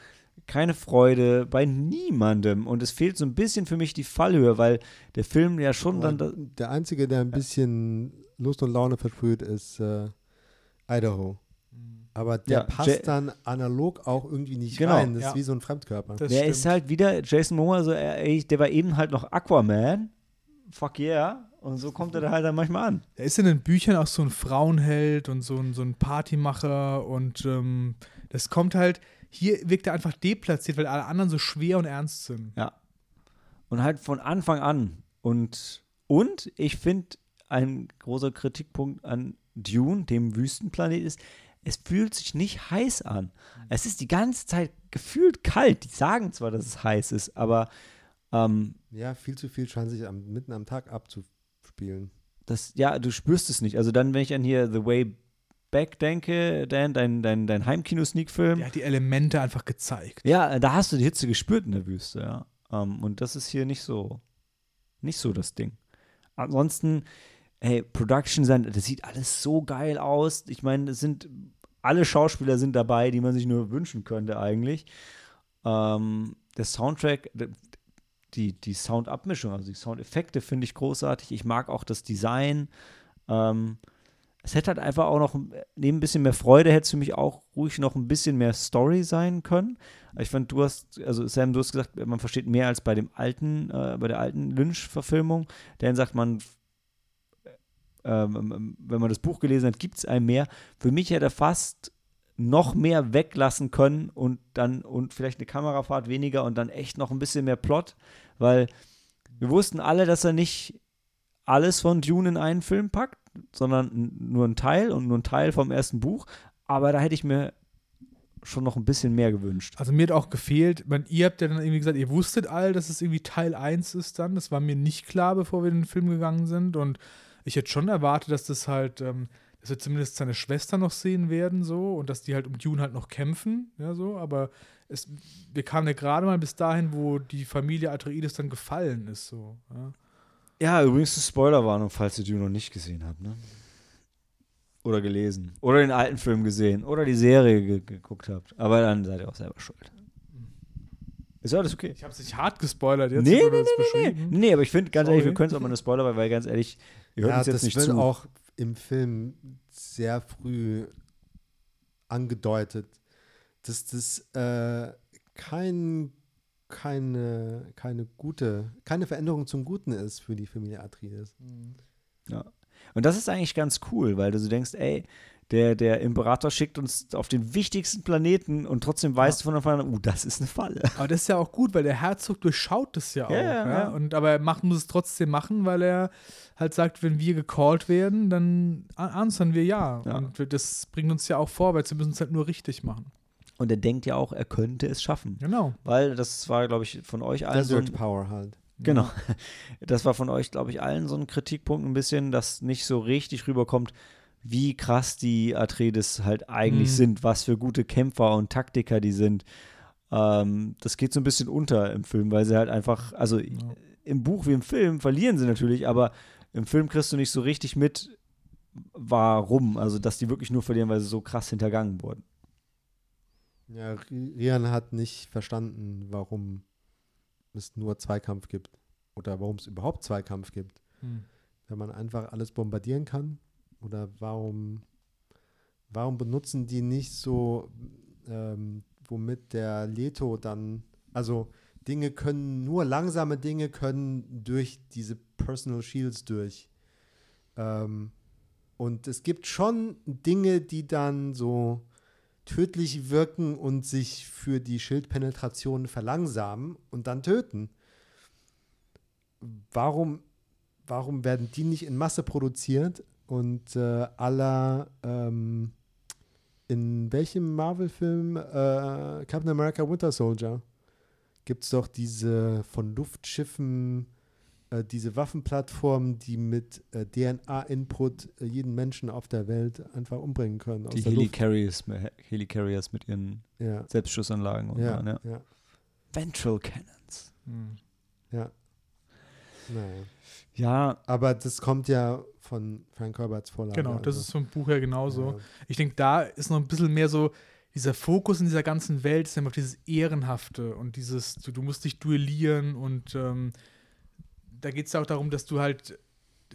S1: keine Freude bei niemandem. Und es fehlt so ein bisschen für mich die Fallhöhe, weil der Film ja schon dann. Da
S3: der Einzige, der ein bisschen Lust und Laune versprüht, ist äh, Idaho. Aber der
S1: Ja,
S3: passt
S1: Ja-
S3: dann analog auch irgendwie nicht
S1: Genau,
S3: rein. Das
S2: ja.
S3: ist wie so ein Fremdkörper.
S2: Das
S1: der
S2: stimmt.
S1: ist halt wieder Jason Momoa, so, ey, der war eben halt noch Aquaman. Fuck yeah. Und so kommt er da halt dann manchmal an.
S2: Er ist in den Büchern auch so ein Frauenheld und so ein, so ein Partymacher und ähm, das kommt halt, hier wirkt er einfach deplatziert, weil alle anderen so schwer und ernst sind.
S1: Ja. Und halt von Anfang an. Und, und ich finde, ein großer Kritikpunkt an Dune, dem Wüstenplanet, ist, es fühlt sich nicht heiß an. Es ist die ganze Zeit gefühlt kalt. Die sagen zwar, dass es heiß ist, aber ähm,
S3: Ja, viel zu viel scheint sich am, mitten am Tag abzuspielen.
S1: das, ja, du spürst es nicht. Also dann, wenn ich an hier The Way Back denke, Dan, dein, dein, dein Heimkino-Sneak-Film,
S2: Er hat die Elemente einfach gezeigt.
S1: Ja, da hast du die Hitze gespürt in der Wüste, ja. Ähm, und das ist hier nicht so, nicht so das Ding. Ansonsten, hey, Production das sieht alles so geil aus. Ich meine, es sind, alle Schauspieler sind dabei, die man sich nur wünschen könnte eigentlich. Ähm, der Soundtrack, die, die Soundabmischung, also die Soundeffekte finde ich großartig. Ich mag auch das Design. Ähm, es hätte halt einfach auch noch, neben ein bisschen mehr Freude, hätte es für mich auch ruhig noch ein bisschen mehr Story sein können. Ich fand, du hast, also Sam, du hast gesagt, man versteht mehr als bei dem alten, äh, bei der alten Lynch-Verfilmung. Dan sagt man, ähm, wenn man das Buch gelesen hat, gibt es einem mehr. Für mich hätte er fast noch mehr weglassen können und dann und vielleicht eine Kamerafahrt weniger und dann echt noch ein bisschen mehr Plot, weil wir wussten alle, dass er nicht alles von Dune in einen Film packt, sondern nur ein Teil und nur ein Teil vom ersten Buch. Aber da hätte ich mir schon noch ein bisschen mehr gewünscht.
S2: Also mir hat auch gefehlt, man, ihr habt ja dann irgendwie gesagt, ihr wusstet all, dass es irgendwie Teil 1 ist dann. Das war mir nicht klar, bevor wir in den Film gegangen sind. Und ich hätte schon erwartet, dass das halt, ähm, dass wir zumindest seine Schwester noch sehen werden, so, und dass die halt um Dune halt noch kämpfen, ja, so, aber es, wir kamen ja gerade mal bis dahin, wo die Familie Atreides dann gefallen ist, so. Ja.
S1: Ja, übrigens eine Spoilerwarnung, falls ihr Dune noch nicht gesehen habt, ne? Oder gelesen. Oder den alten Film gesehen. Oder die Serie ge geguckt habt. Aber dann seid ihr auch selber schuld. Ist alles okay.
S2: Ich habe es nicht hart gespoilert jetzt.
S1: Nee, nee, nee, nee,
S2: beschrieben.
S1: nee, aber ich finde, ganz ehrlich, wir
S2: Sorry.
S1: können es auch mal eine Spoiler, weil ganz ehrlich, ihr hört
S3: Ja,
S1: uns jetzt
S3: das
S1: nicht
S3: wird
S1: zu.
S3: auch im Film sehr früh angedeutet, dass das äh, kein, keine, keine gute, keine Veränderung zum Guten ist für die Familie Atreides.
S1: Ja. Und das ist eigentlich ganz cool, weil du so denkst, ey, der, der Imperator schickt uns auf den wichtigsten Planeten und trotzdem weißt du von Anfang an, uh, das ist eine Falle.
S2: Aber das ist ja auch gut, weil der Herzog durchschaut das ja auch.
S1: Ja,
S2: Ja,
S1: ja, ja.
S2: Und, aber er macht, muss es trotzdem machen, weil er halt sagt, wenn wir gecallt werden, dann answern wir ja.
S1: Ja.
S2: Und das bringt uns ja auch vorwärts. Wir müssen es halt nur richtig machen.
S1: Und er denkt ja auch, er könnte es schaffen.
S2: Genau.
S1: Weil das war, glaube ich, von euch allen so
S3: Desert
S1: ein,
S3: Power halt.
S1: Genau. Das war von euch, glaube ich, allen so ein Kritikpunkt ein bisschen, dass nicht so richtig rüberkommt, wie krass die Atreides halt eigentlich
S2: Mhm.
S1: sind, was für gute Kämpfer und Taktiker die sind. Ähm, das geht so ein bisschen unter im Film, weil sie halt einfach, also im Buch wie im Film verlieren sie natürlich, aber im Film kriegst du nicht so richtig mit, warum. Also, dass die wirklich nur verlieren, weil sie so krass hintergangen wurden.
S3: Ja, Ri- Rian hat nicht verstanden, warum es nur Zweikampf gibt oder warum es überhaupt Zweikampf gibt.
S2: Hm.
S3: Wenn man einfach alles bombardieren kann oder warum, warum benutzen die nicht so, ähm, womit der Leto dann, also Dinge können, nur langsame Dinge können durch diese Personal Shields durch. Ähm, und es gibt schon Dinge, die dann so tödlich wirken und sich für die Schildpenetration verlangsamen und dann töten. Warum, warum werden die nicht in Masse produziert und äh, aller ähm, in welchem Marvel-Film äh, Captain America Winter Soldier gibt es doch diese von Luftschiffen äh, diese Waffenplattformen, die mit äh, DNA-Input äh, jeden Menschen auf der Welt einfach umbringen können.
S1: Die. Helicarriers, Helicarriers mit ihren
S3: Ja,
S1: Selbstschussanlagen und
S3: ja,
S1: so, ne?
S3: ja,
S1: Ventral Cannons.
S2: Hm.
S3: ja. Naja.
S1: Ja,
S3: Aber das kommt ja von Frank Herberts Vorlage.
S2: Genau, das
S3: also,
S2: ist vom Buch her genauso.
S3: ja.
S2: Ich denke, da ist noch ein bisschen mehr so, dieser Fokus in dieser ganzen Welt ist einfach dieses Ehrenhafte und dieses, du, du musst dich duellieren und ähm, da geht es ja auch darum, dass du halt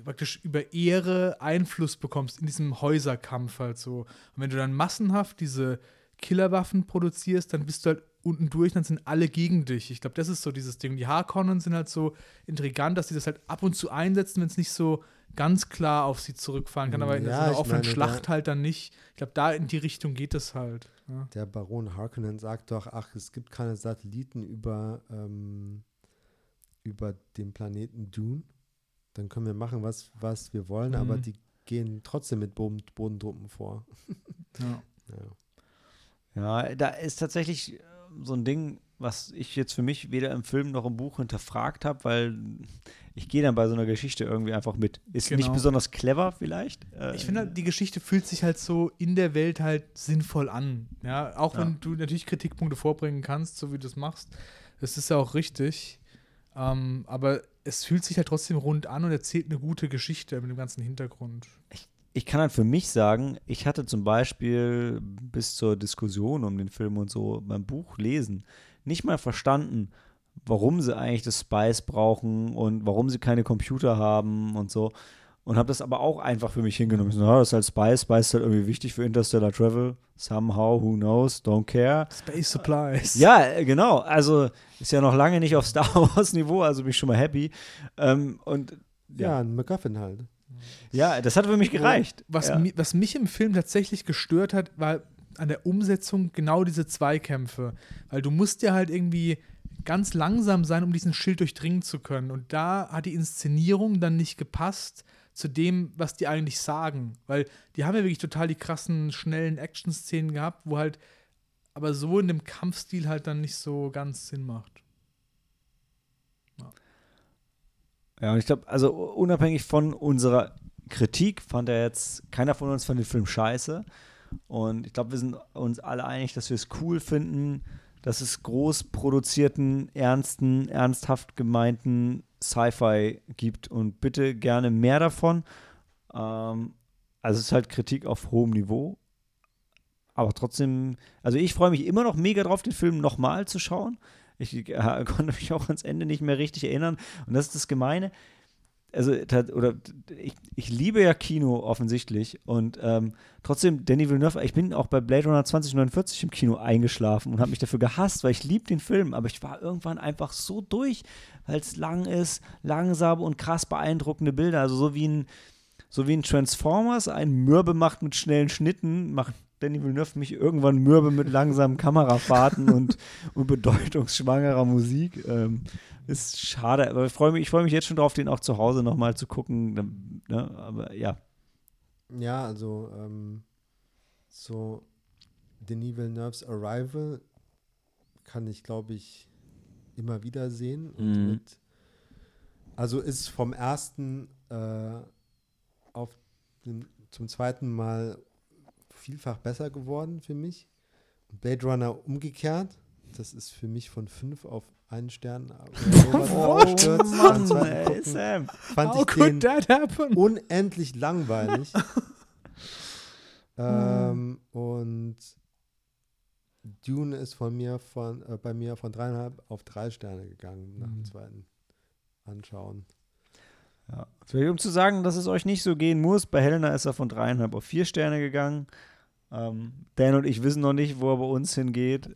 S2: praktisch über Ehre Einfluss bekommst in diesem Häuserkampf halt so. Und wenn du dann massenhaft diese Killerwaffen produzierst, dann bist du halt unten durch, dann sind alle gegen dich. Ich glaube, das ist so dieses Ding. Die Harkonnen sind halt so intrigant, dass sie das halt ab und zu einsetzen, wenn es nicht so ganz klar auf sie zurückfahren kann, aber in
S3: Ja,
S2: so einer offenen
S3: meine,
S2: Schlacht halt dann nicht. Ich glaube, da in die Richtung geht es halt. Ja.
S3: Der Baron Harkonnen sagt doch, ach, es gibt keine Satelliten über, ähm, über den Planeten Dune. Dann können wir machen, was, was wir wollen, aber
S2: Mhm.
S3: die gehen trotzdem mit Boden, Bodentruppen vor.
S2: Ja.
S3: Ja.
S1: Ja, da ist tatsächlich so ein Ding, was ich jetzt für mich weder im Film noch im Buch hinterfragt habe, weil ich gehe dann bei so einer Geschichte irgendwie einfach mit. Ist nicht
S2: Genau.
S1: besonders clever vielleicht. Äh,
S2: Ich finde, halt, die Geschichte fühlt sich halt so in der Welt halt sinnvoll an. Ja, auch
S1: Ja.
S2: wenn du natürlich Kritikpunkte vorbringen kannst, so wie du es machst. Das ist ja auch richtig. Ähm, aber es fühlt sich halt trotzdem rund an und erzählt eine gute Geschichte mit dem ganzen Hintergrund.
S1: ich kann halt für mich sagen, ich hatte zum Beispiel bis zur Diskussion um den Film und so beim Buch lesen nicht mal verstanden, warum sie eigentlich das Spice brauchen und warum sie keine Computer haben und so. Und habe das aber auch einfach für mich hingenommen. Ich so, na, das ist halt Spice. Spice ist halt irgendwie wichtig für Interstellar Travel. Somehow, who knows, don't care.
S2: Space Supplies.
S1: Ja, genau. Also ist ja noch lange nicht auf Star Wars Niveau, also bin ich schon mal happy. Ähm, und
S3: Ja,
S1: ja,
S3: ein MacGuffin halt.
S1: Ja, das hat für mich gereicht.
S2: Was,
S1: ja.
S2: mi was mich im Film tatsächlich gestört hat, war an der Umsetzung genau diese Zweikämpfe. Weil du musst ja halt irgendwie ganz langsam sein, um diesen Schild durchdringen zu können. Und da hat die Inszenierung dann nicht gepasst zu dem, was die eigentlich sagen. Weil die haben ja wirklich total die krassen, schnellen Action-Szenen gehabt, wo halt aber so in dem Kampfstil halt dann nicht so ganz Sinn macht.
S1: Ja, und ich glaube, also unabhängig von unserer Kritik fand er jetzt, keiner von uns fand den Film scheiße. Und ich glaube, wir sind uns alle einig, dass wir es cool finden, dass es groß produzierten, ernsten, ernsthaft gemeinten Sci-Fi gibt. Und bitte gerne mehr davon. Ähm, also es ist halt Kritik auf hohem Niveau. Aber trotzdem, also ich freue mich immer noch mega drauf, den Film nochmal zu schauen. Ich äh, konnte mich auch ans Ende nicht mehr richtig erinnern. Und das ist das Gemeine. Also, oder ich, ich liebe ja Kino offensichtlich. Und ähm, trotzdem, Danny Villeneuve, ich bin auch bei Blade Runner 2049 im Kino eingeschlafen und habe mich dafür gehasst, weil ich liebe den Film. Aber ich war irgendwann einfach so durch, weil es lang ist, langsam und krass beeindruckende Bilder. Also so wie ein, so wie ein Transformers einen Mürbe macht mit schnellen Schnitten, macht Danny Villeneuve mich irgendwann mürbe mit langsamen Kamerafahrten und, und bedeutungsschwangerer Musik. Ähm, ist schade, aber ich freue mich, ich freue mich jetzt schon drauf, den auch zu Hause nochmal zu gucken. Ne? Aber ja,
S3: Ja, also ähm, so Denis Villeneuve's Arrival kann ich, glaube ich, immer wieder sehen. Und
S1: Mhm.
S3: mit, also ist vom ersten äh, auf den, zum zweiten Mal vielfach besser geworden für mich. Blade Runner umgekehrt. Das ist für mich von fünf auf einen Stern. abgestürzt. Beim zweiten
S1: ey,
S3: Gucken
S1: Sam.
S3: Fand
S2: How
S3: ich
S2: could that happen?
S3: unendlich langweilig. ähm, und Dune ist von mir von äh, bei mir von dreieinhalb auf drei Sterne gegangen nach dem
S2: Mhm.
S3: zweiten Anschauen.
S1: Ja. Vielleicht um zu sagen, dass es euch nicht so gehen muss, bei Helena ist er von dreieinhalb auf vier Sterne gegangen. Ähm, Dan und ich wissen noch nicht, wo er bei uns hingeht.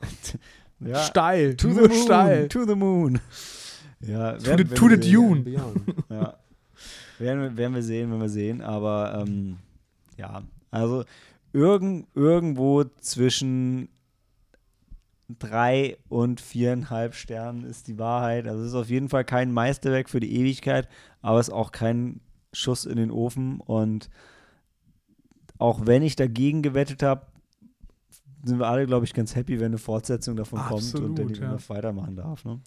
S1: ja,
S2: Steil,
S1: to the moon,
S2: steil.
S1: to the moon. Ja,
S2: To
S1: werden-
S2: the- to the
S1: wir sehen.
S2: Dune.
S1: Ja. werden, wir, werden wir sehen, wenn wir sehen. Aber ähm, ja, also irgend, irgendwo zwischen drei und viereinhalb Sternen ist die Wahrheit. Also es ist auf jeden Fall kein Meisterwerk für die Ewigkeit, aber es ist auch kein Schuss in den Ofen. Und auch wenn ich dagegen gewettet habe, sind wir alle, glaube ich, ganz happy, wenn eine Fortsetzung davon kommt
S2: Absolut,
S1: und Danny
S2: ja.
S1: Villeneuve weitermachen darf. Ne?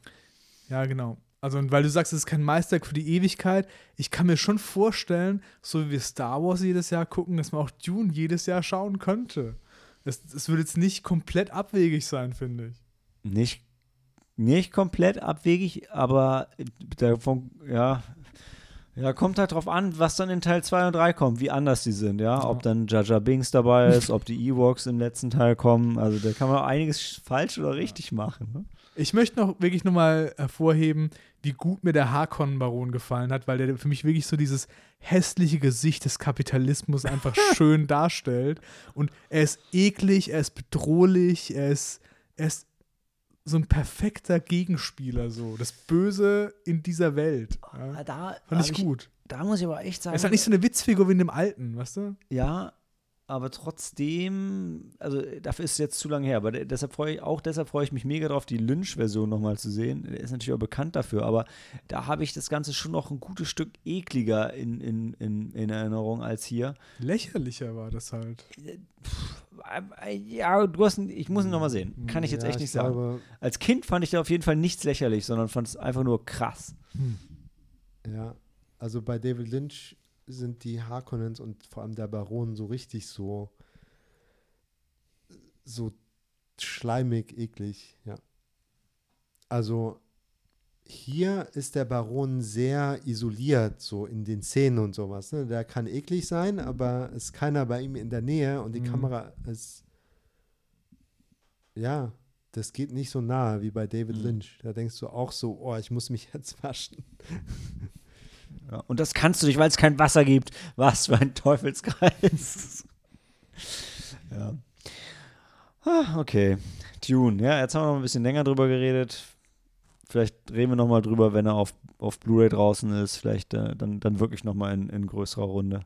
S2: Ja, genau. Also, und weil du sagst, es ist kein Meisterwerk für die Ewigkeit, ich kann mir schon vorstellen, so wie wir Star Wars jedes Jahr gucken, dass man auch Dune jedes Jahr schauen könnte. Es, es würde jetzt nicht komplett abwegig sein, finde ich.
S1: Nicht, nicht komplett abwegig, aber davon, ja, ja, kommt halt drauf an, was dann in Teil 2 und 3 kommt, wie anders die sind, ja.
S2: Ja.
S1: Ob dann Jaja Binks dabei ist, ob die Ewoks im letzten Teil kommen. Also da kann man einiges falsch oder richtig machen. Ne?
S2: Ich möchte noch wirklich nochmal hervorheben, wie gut mir der Harkonnen-Baron gefallen hat, weil der für mich wirklich so dieses hässliche Gesicht des Kapitalismus einfach schön darstellt. Und er ist eklig, er ist bedrohlich, er ist, er ist so ein perfekter Gegenspieler, so. Das Böse in dieser Welt. Ja.
S1: Da,
S2: Fand ich gut.
S1: da muss ich aber echt sagen.
S2: Er ist halt nicht so eine Witzfigur wie in dem Alten, weißt du?
S1: Ja, aber trotzdem, also dafür ist es jetzt zu lange her, aber de- deshalb freue ich, auch deshalb freue ich mich mega drauf, die Lynch-Version nochmal zu sehen. Der ist natürlich auch bekannt dafür, aber da habe ich das Ganze schon noch ein gutes Stück ekliger in, in, in, in Erinnerung als hier.
S2: Lächerlicher war das halt.
S1: Äh, Ja, du hast, ich muss ihn nochmal sehen. Kann ich jetzt
S3: Ja,
S1: echt nicht sagen. Als Kind fand ich da auf jeden Fall nichts lächerlich, sondern fand es einfach nur krass.
S3: Ja, also bei David Lynch sind die Harkonnens und vor allem der Baron so richtig so so schleimig, eklig, ja. Also hier ist der Baron sehr isoliert, so in den Szenen und sowas. Ne? Der kann eklig sein, aber es ist keiner bei ihm in der Nähe und die
S2: Mhm.
S3: Kamera ist ja, das geht nicht so nahe wie bei David
S1: Mhm.
S3: Lynch. Da denkst du auch so, oh, ich muss mich jetzt waschen.
S1: Ja, und das kannst du nicht, weil es kein Wasser gibt. Was für ein Teufelskreis. ja. Ah, okay. Tune. Ja, jetzt haben wir noch ein bisschen länger drüber geredet. Vielleicht reden wir noch mal drüber, wenn er auf, auf Blu-ray draußen ist. Vielleicht äh, dann, dann wirklich noch mal in, in größerer Runde.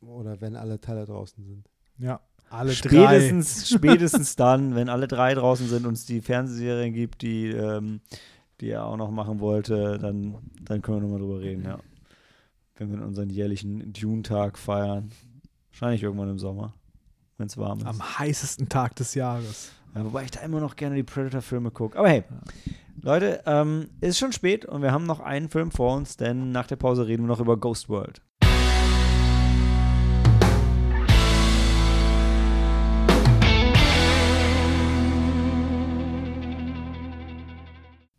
S3: Oder wenn alle Teile draußen sind.
S2: Ja, alle drei.
S1: Spätestens, spätestens dann, wenn alle drei draußen sind und es die Fernsehserien gibt, die, ähm, die er auch noch machen wollte, dann, dann können wir nochmal drüber reden, ja. Wenn wir unseren jährlichen Dune-Tag feiern. Wahrscheinlich irgendwann im Sommer, wenn es warm ist.
S2: Am heißesten Tag des Jahres.
S1: Ja, wobei ich da immer noch gerne die Predator-Filme gucke. Aber hey, Leute, ähm, ist schon spät und wir haben noch einen Film vor uns, denn nach der Pause reden wir noch über Ghost World.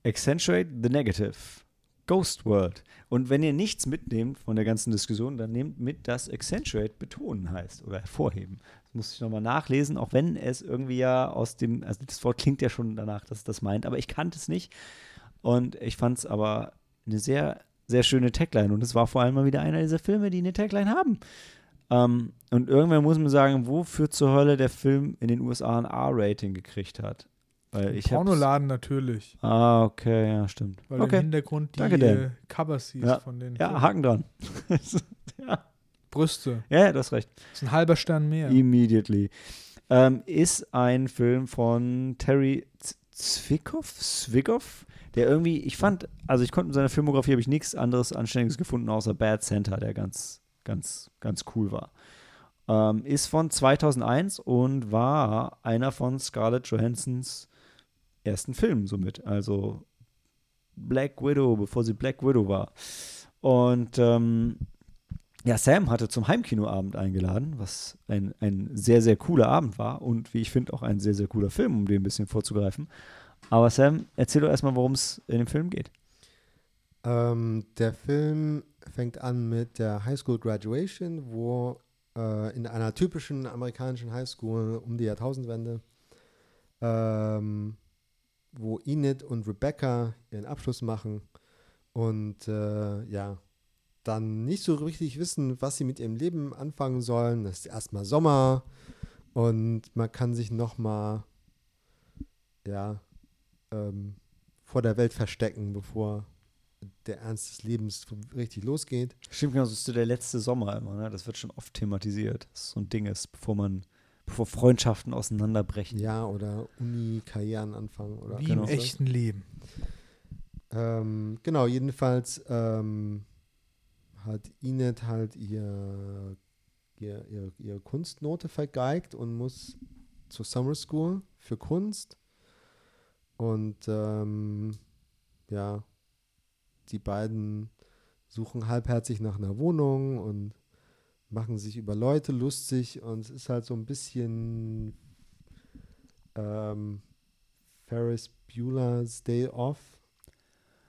S1: Accentuate the Negative. Ghost World. Und wenn ihr nichts mitnehmt von der ganzen Diskussion, dann nehmt mit, dass Accentuate betonen heißt oder hervorheben. Das muss ich nochmal nachlesen, auch wenn es irgendwie ja aus dem, also das Wort klingt ja schon danach, dass es das meint, aber ich kannte es nicht. Und ich fand es aber eine sehr, sehr schöne Tagline. Und es war vor allem mal wieder einer dieser Filme, die eine Tagline haben. Ähm, und irgendwann muss man sagen, wofür zur Hölle der Film in den USA ein R-Rating gekriegt hat. Weil ich
S2: Pornoladen natürlich.
S1: Ah, okay, ja, stimmt.
S2: Weil im
S1: okay.
S2: Hintergrund die
S1: Danke, Dan.
S2: äh, Covers siehst
S1: Ja.
S2: von den
S1: Ja,
S2: Filmen.
S1: Haken dran. ja.
S2: Brüste.
S1: ja, du hast recht.
S2: Das ist ein halber Stern mehr.
S1: Immediately. Ähm, ist ein Film von Terry Z- Zwickhoff, Zwickhoff, der irgendwie, ich fand, also ich konnte in seiner Filmografie habe ich nichts anderes Anständiges gefunden, außer Bad Center, der ganz, ganz, ganz cool war. Ähm, ist von 2001 und war einer von Scarlett Johansons ersten Filmen somit. Also Black Widow, bevor sie Black Widow war. Und ähm, ja, Sam hatte zum Heimkinoabend eingeladen, was ein, ein sehr, sehr cooler Abend war und wie ich finde auch ein sehr, sehr cooler Film, um den ein bisschen vorzugreifen. Aber Sam, erzähl doch erstmal, worum es in dem Film geht.
S3: Ähm, der Film fängt an mit der High School Graduation, wo äh, in einer typischen amerikanischen High School um die Jahrtausendwende, ähm, wo Enid und Rebecca ihren Abschluss machen und äh, ja, dann nicht so richtig wissen, was sie mit ihrem Leben anfangen sollen. Es ist erstmal Sommer und man kann sich nochmal, ja, ähm, vor der Welt verstecken, bevor der Ernst des Lebens richtig losgeht.
S1: Stimmt genau, das ist so der letzte Sommer immer, ne? Das wird schon oft thematisiert, dass so ein Ding ist, bevor man, bevor Freundschaften auseinanderbrechen.
S3: Ja, oder Uni-Karrieren anfangen. Oder
S2: Wie
S1: Genau.
S2: im echten Leben.
S3: Ähm, genau, jedenfalls ähm, hat Inet halt ihr, ihr, ihr, ihre Kunstnote vergeigt und muss zur Summer School für Kunst. Und ähm, ja, die beiden suchen halbherzig nach einer Wohnung und machen sich über Leute lustig und es ist halt so ein bisschen ähm, Ferris Bueller's Day Off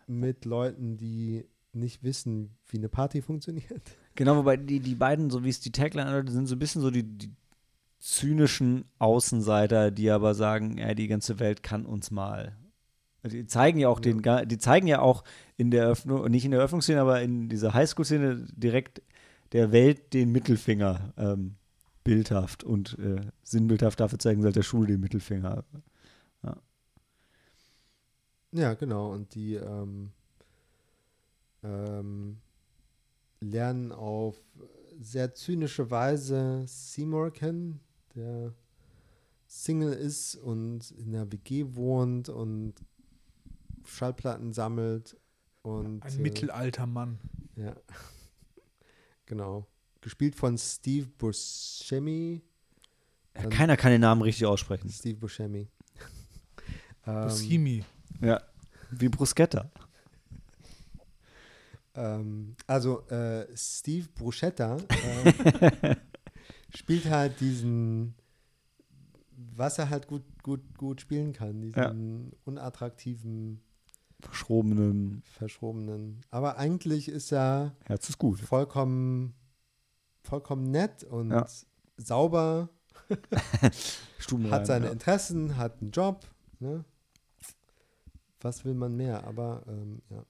S3: mit Leuten, die nicht wissen, wie eine Party funktioniert.
S1: Genau, wobei die, die beiden, so wie es die Tagline anhört, sind so ein bisschen so die, die zynischen Außenseiter, die aber sagen, ja, die ganze Welt kann uns mal. Die zeigen ja auch den, ga- die zeigen ja auch in der Eröffnung, nicht in der Eröffnungsszene, aber in dieser Highschool-Szene direkt der Welt den Mittelfinger ähm, bildhaft und äh, sinnbildhaft dafür zeigen halt der Schule den Mittelfinger.
S3: Ja, genau. Und die ähm, ähm, lernen auf sehr zynische Weise Seymour kennen, der Single ist und in der WG wohnt und Schallplatten sammelt und
S2: Ein
S3: äh,
S2: mittelalter Mann.
S3: ja genau gespielt von Steve Buscemi
S1: Ja,
S3: Dann-
S1: keiner kann den Namen richtig aussprechen.
S3: Steve Buscemi ähm,
S2: Buscemi.
S1: Ja, wie Bruschetta.
S3: Ähm, also äh, Steve Bruschetta äh, spielt halt diesen, was er halt gut, gut, gut spielen kann, diesen unattraktiven,
S1: Verschrobenen
S3: verschrobenen. Aber eigentlich ist er
S1: Herz ist gut.
S3: vollkommen, vollkommen nett und
S1: Ja.
S3: sauber, hat seine
S1: ja.
S3: Interessen, hat einen Job. Ne? Was will man mehr? Aber ähm, ja.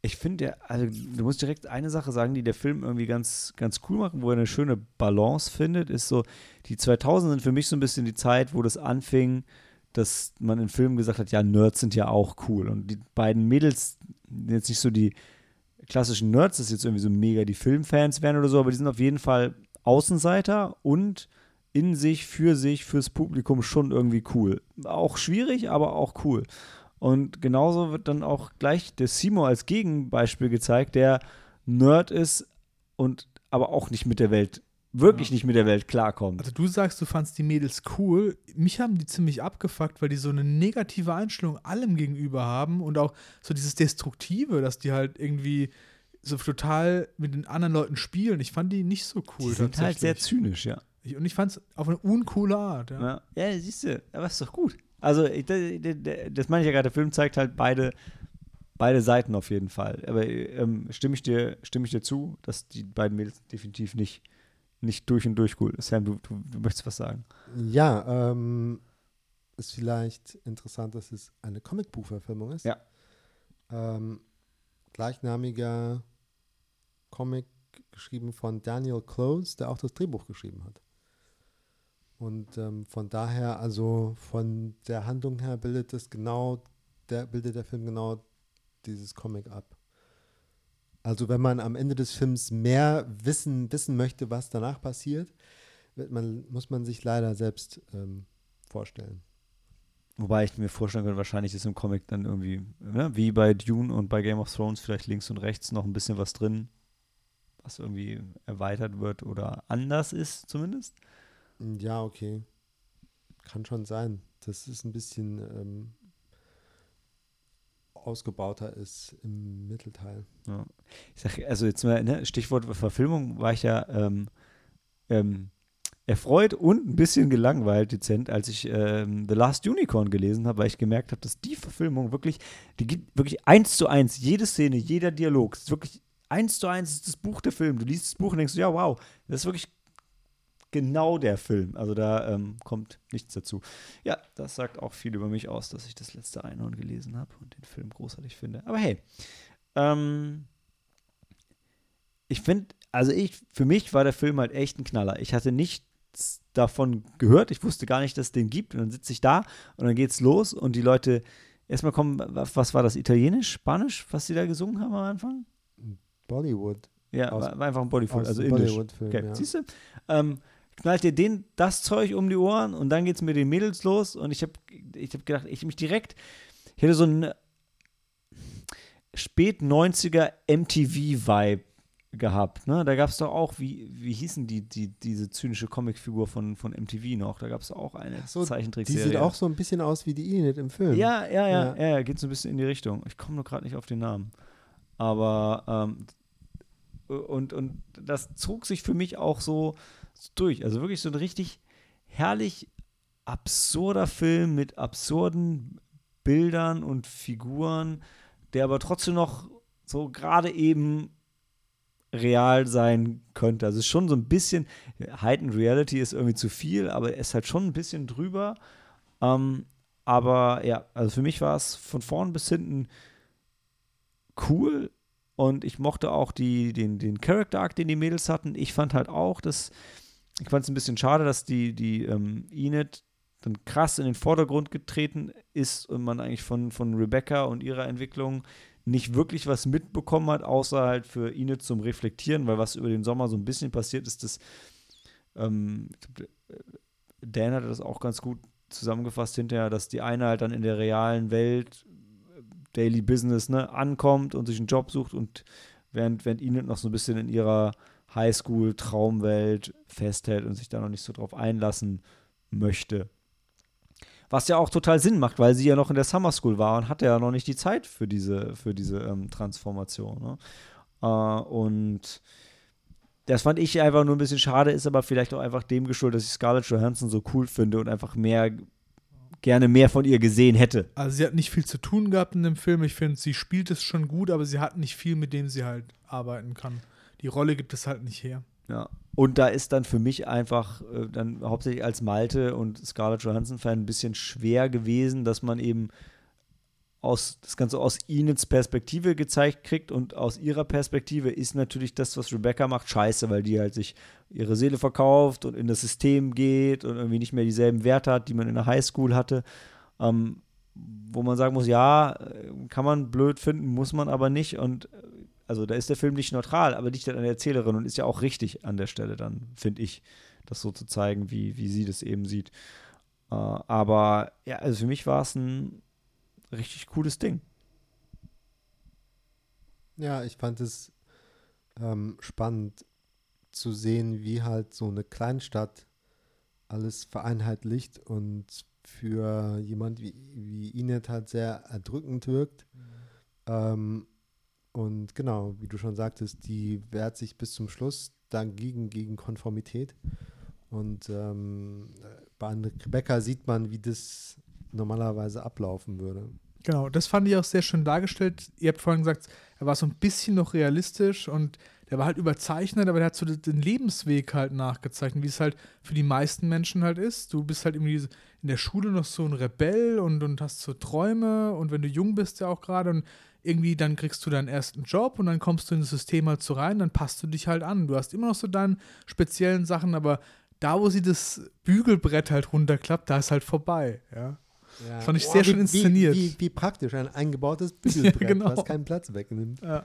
S1: Ich finde, also du musst direkt eine Sache sagen, die der Film irgendwie ganz, ganz cool macht, wo er eine schöne Balance findet, ist so, die 2000 sind für mich so ein bisschen die Zeit, wo das anfing, dass man in Filmen gesagt hat, ja, Nerds sind ja auch cool. Und die beiden Mädels, jetzt nicht so die klassischen Nerds, dass jetzt irgendwie so mega die Filmfans wären oder so, aber die sind auf jeden Fall Außenseiter und in sich, für sich, fürs Publikum schon irgendwie cool. Auch schwierig, aber auch cool. Und genauso wird dann auch gleich der Simo als Gegenbeispiel gezeigt, der Nerd ist und aber auch nicht mit der Welt, wirklich
S2: Ja.
S1: nicht mit der Welt klarkommt.
S2: Also du sagst, du fandst die Mädels cool. Mich haben die ziemlich abgefuckt, weil die so eine negative Einstellung allem gegenüber haben und auch so dieses Destruktive, dass die halt irgendwie so total mit den anderen Leuten spielen. Ich fand die nicht so cool.
S1: die sind halt sehr zynisch, ja.
S2: Ich- Und ich fand es auf eine uncoole Art. Ja.
S1: Ja, ja siehst du, aber ist doch gut. Also, ich, das, das meine ich ja gerade, der Film zeigt halt beide, beide Seiten auf jeden Fall. Aber ähm, stimme, ich dir, stimme ich dir zu, dass die beiden Mädels definitiv nicht, nicht durch und durch cool. Sam, du, du, du möchtest was sagen.
S3: Ja, ähm, ist vielleicht interessant, dass es eine Comicbuchverfilmung ist.
S1: Ja.
S3: Ähm, gleichnamiger Comic geschrieben von Daniel Close, der auch das Drehbuch geschrieben hat. Und ähm, von daher, also von der Handlung her bildet es genau, der bildet der Film genau dieses Comic ab. Also wenn man am Ende des Films mehr wissen, wissen möchte, was danach passiert, man, muss man sich leider selbst ähm, vorstellen.
S1: Wobei ich mir vorstellen könnte, wahrscheinlich ist im Comic dann irgendwie, ne, wie bei Dune und bei Game of Thrones, vielleicht links und rechts noch ein bisschen was drin, was irgendwie erweitert wird oder anders ist zumindest.
S3: Ja, okay. Kann schon sein. Das ist ein bisschen ähm, ausgebauter ist im Mittelteil.
S1: Ja. Ich sag, also jetzt mal, ne, Stichwort Verfilmung, war ich ja ähm, ähm, erfreut und ein bisschen gelangweilt, dezent, als ich ähm, The Last Unicorn gelesen habe, weil ich gemerkt habe, dass die Verfilmung wirklich, die gibt wirklich eins zu eins, jede Szene, jeder Dialog, ist wirklich eins zu eins ist das Buch der Film. Du liest das Buch und denkst, ja, wow, das ist wirklich genau der Film. Also da ähm, kommt nichts dazu. Ja, das sagt auch viel über mich aus, dass ich das letzte Einhorn gelesen habe und den Film großartig finde. Aber hey, ähm, ich finde, also ich, für mich war der Film halt echt ein Knaller. Ich hatte nichts davon gehört. Ich wusste gar nicht, dass es den gibt. Und dann sitze ich da und dann geht's los und die Leute erstmal kommen, was war das, Italienisch, Spanisch, was sie da gesungen haben am Anfang?
S3: Bollywood.
S1: Ja,
S3: Aus-
S1: war, einfach ein
S3: Aus
S1: also
S3: dem
S1: indisch.
S3: Bollywood-Film,
S1: Okay,
S3: ja.
S1: siehst du? Ähm, knallt dir den, das Zeug um die Ohren und dann geht's mit den Mädels los und ich habe ich hab gedacht, ich mich direkt, ich hätte so einen spät 90er MTV-Vibe gehabt, ne? Da gab es doch auch, wie, wie hießen die, die, diese zynische Comicfigur von, von MTV noch? Da gab es auch eine
S3: so, Die
S1: Zeichentrickserie.
S3: sieht auch so ein bisschen aus wie die Enid im Film.
S1: ja, ja, ja,
S3: Ja.
S1: ja, ja, geht so ein bisschen in die Richtung. Ich komme nur gerade nicht auf den Namen. Aber ähm, und, und das zog sich für mich auch so durch. Also wirklich so ein richtig herrlich absurder Film mit absurden Bildern und Figuren, der aber trotzdem noch so gerade eben real sein könnte. Also es ist schon so ein bisschen, Heightened Reality ist irgendwie zu viel, aber er ist halt schon ein bisschen drüber. Ähm, aber ja, also für mich war es von vorn bis hinten cool und ich mochte auch die, den, den Character Arc, den die Mädels hatten. Ich fand halt auch, dass ich fand es ein bisschen schade, dass die, die ähm, Enid dann krass in den Vordergrund getreten ist und man eigentlich von, von Rebecca und ihrer Entwicklung nicht wirklich was mitbekommen hat, außer halt für Enid zum Reflektieren, weil was über den Sommer so ein bisschen passiert ist, dass ähm, Dan hatte das auch ganz gut zusammengefasst hinterher, dass die eine halt dann in der realen Welt Daily Business ne, ankommt und sich einen Job sucht und während, während Enid noch so ein bisschen in ihrer Highschool-Traumwelt festhält und sich da noch nicht so drauf einlassen möchte. Was ja auch total Sinn macht, weil sie ja noch in der Summer School war und hatte ja noch nicht die Zeit für diese, für diese ähm, Transformation. Ne? Äh, und das fand ich einfach nur ein bisschen schade, ist aber vielleicht auch einfach dem geschuldet, dass ich Scarlett Johansson so cool finde und einfach mehr gerne mehr von ihr gesehen hätte.
S2: Also sie hat nicht viel zu tun gehabt in dem Film. Ich finde, sie spielt es schon gut, aber sie hat nicht viel, mit dem sie halt arbeiten kann. Die Rolle gibt es halt nicht her.
S1: Ja. Und da ist dann für mich einfach äh, dann hauptsächlich als Malte und Scarlett Johansson-Fan ein bisschen schwer gewesen, dass man eben aus, das Ganze aus Enid's Perspektive gezeigt kriegt und aus ihrer Perspektive ist natürlich das, was Rebecca macht, scheiße, weil die halt sich ihre Seele verkauft und in das System geht und irgendwie nicht mehr dieselben Werte hat, die man in der Highschool hatte. Ähm, wo man sagen muss, ja, äh, kann man blöd finden, muss man aber nicht. Und äh, also da ist der Film nicht neutral, aber liegt halt an der Erzählerin und ist ja auch richtig an der Stelle dann, finde ich, das so zu zeigen, wie, wie sie das eben sieht. Äh, aber ja, also für mich war es ein richtig cooles Ding.
S3: Ja, ich fand es ähm, spannend zu sehen, wie halt so eine Kleinstadt alles vereinheitlicht und für jemand wie, wie Inet halt sehr erdrückend wirkt. Mhm. Ähm, und genau, wie du schon sagtest, die wehrt sich bis zum Schluss dagegen gegen Konformität. Und ähm, bei Rebecca sieht man, wie das normalerweise ablaufen würde.
S2: Genau, das fand ich auch sehr schön dargestellt. Ihr habt vorhin gesagt, er war so ein bisschen noch realistisch und der war halt überzeichnet, aber der hat so den Lebensweg halt nachgezeichnet, wie es halt für die meisten Menschen halt ist. Du bist halt irgendwie in der Schule noch so ein Rebell und, und hast so Träume und wenn du jung bist ja auch gerade und irgendwie dann kriegst du deinen ersten Job und dann kommst du in das System halt so rein, dann passt du dich halt an. Du hast immer noch so deine speziellen Sachen, aber da, wo sie das Bügelbrett halt runterklappt, da ist halt vorbei, ja. Ja. Das fand ich oh, sehr wie, schön inszeniert.
S3: Wie, wie, wie, praktisch, ein eingebautes Bügelbrett, ja, genau. was keinen Platz wegnimmt. Ja.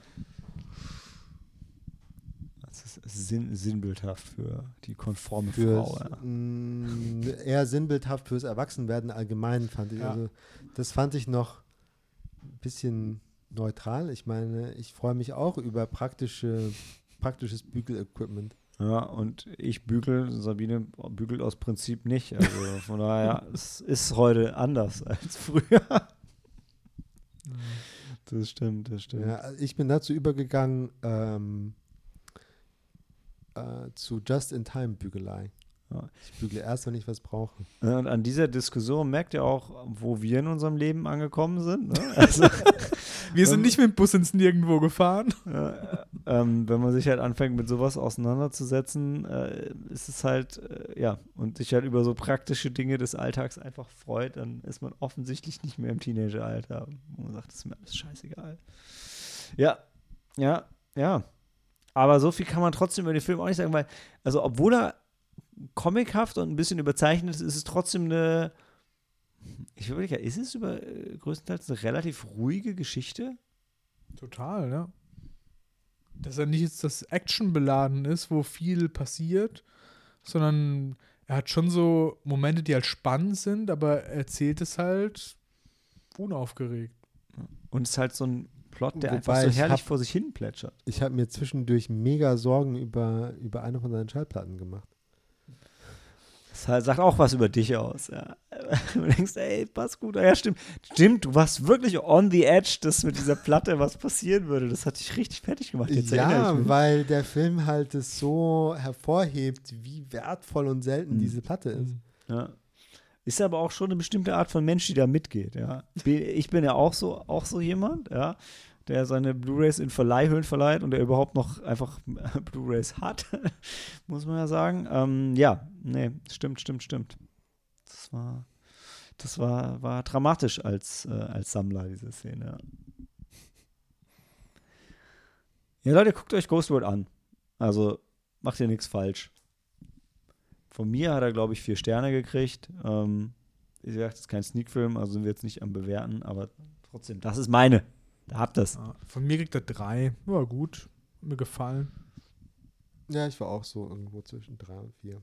S1: Das ist sinn, sinnbildhaft für die konforme Für's, Frau. Ja.
S3: Mh, mm, eher sinnbildhaft fürs Erwachsenwerden allgemein, fand ich. Also, das fand ich noch ein bisschen neutral. Ich meine, ich freue mich auch über praktische, praktisches Bügelequipment.
S1: Ja, und ich bügel, Sabine bügelt aus Prinzip nicht. Also von daher, es ist heute anders als früher. Das stimmt, das stimmt.
S3: Ja, ich bin dazu übergegangen ähm, äh, zu Just-in-Time-Bügelei. Ich bügle erst, wenn ich was brauche.
S1: Und an dieser Diskussion merkt ihr auch, wo wir in unserem Leben angekommen sind. Ne? Also,
S2: wir sind nicht mit dem Bus ins Nirgendwo gefahren.
S1: Ja, ähm, wenn man sich halt anfängt, mit sowas auseinanderzusetzen, äh, ist es halt, äh, ja, und sich halt über so praktische Dinge des Alltags einfach freut, dann ist man offensichtlich nicht mehr im Teenageralter. Man sagt, das ist mir alles scheißegal. Ja, ja, ja. Aber so viel kann man trotzdem über den Film auch nicht sagen, weil, also, obwohl er comichaft und ein bisschen überzeichnet ist, ist es trotzdem eine ich überlege, ist es über äh, größtenteils eine relativ ruhige Geschichte?
S2: Total, ja. Dass er nicht jetzt das Action beladen ist, wo viel passiert, sondern er hat schon so Momente, die halt spannend sind, aber er erzählt es halt unaufgeregt.
S1: Und es ist halt so ein Plot, der Wobei einfach so herrlich hab, vor sich hin plätschert.
S3: Ich habe mir zwischendurch mega Sorgen über, über eine von seinen Schallplatten gemacht.
S1: Das halt, sagt auch was über dich aus. Ja. Du denkst, ey, passt gut. Ja, stimmt. Stimmt, du warst wirklich on the edge, dass mit dieser Platte was passieren würde. Das hat dich richtig fertig gemacht. Jetzt
S3: ja, weil der Film halt es so hervorhebt, wie wertvoll und selten
S1: Mhm.
S3: diese Platte ist.
S1: Ja. Ist aber auch schon eine bestimmte Art von Mensch, die da mitgeht, ja. Ich bin ja auch so, auch so jemand, ja, der seine Blu-Rays in Verleihhüllen verleiht und der überhaupt noch einfach Blu-Rays hat, muss man ja sagen. Ähm, ja, nee, stimmt, stimmt, stimmt. Das war, das war, war dramatisch als, äh, als Sammler, diese Szene. Ja. ja, Leute, guckt euch Ghost World an. Also macht ihr nichts falsch. Von mir hat er, glaube ich, vier Sterne gekriegt. Ähm, wie gesagt, das ist kein Sneak-Film, also sind wir jetzt nicht am Bewerten, aber trotzdem, das ist meine. Da habt.
S2: Ja, von mir kriegt er drei. War gut. Hat Mir gefallen.
S3: Ja, ich war auch so irgendwo zwischen drei und vier.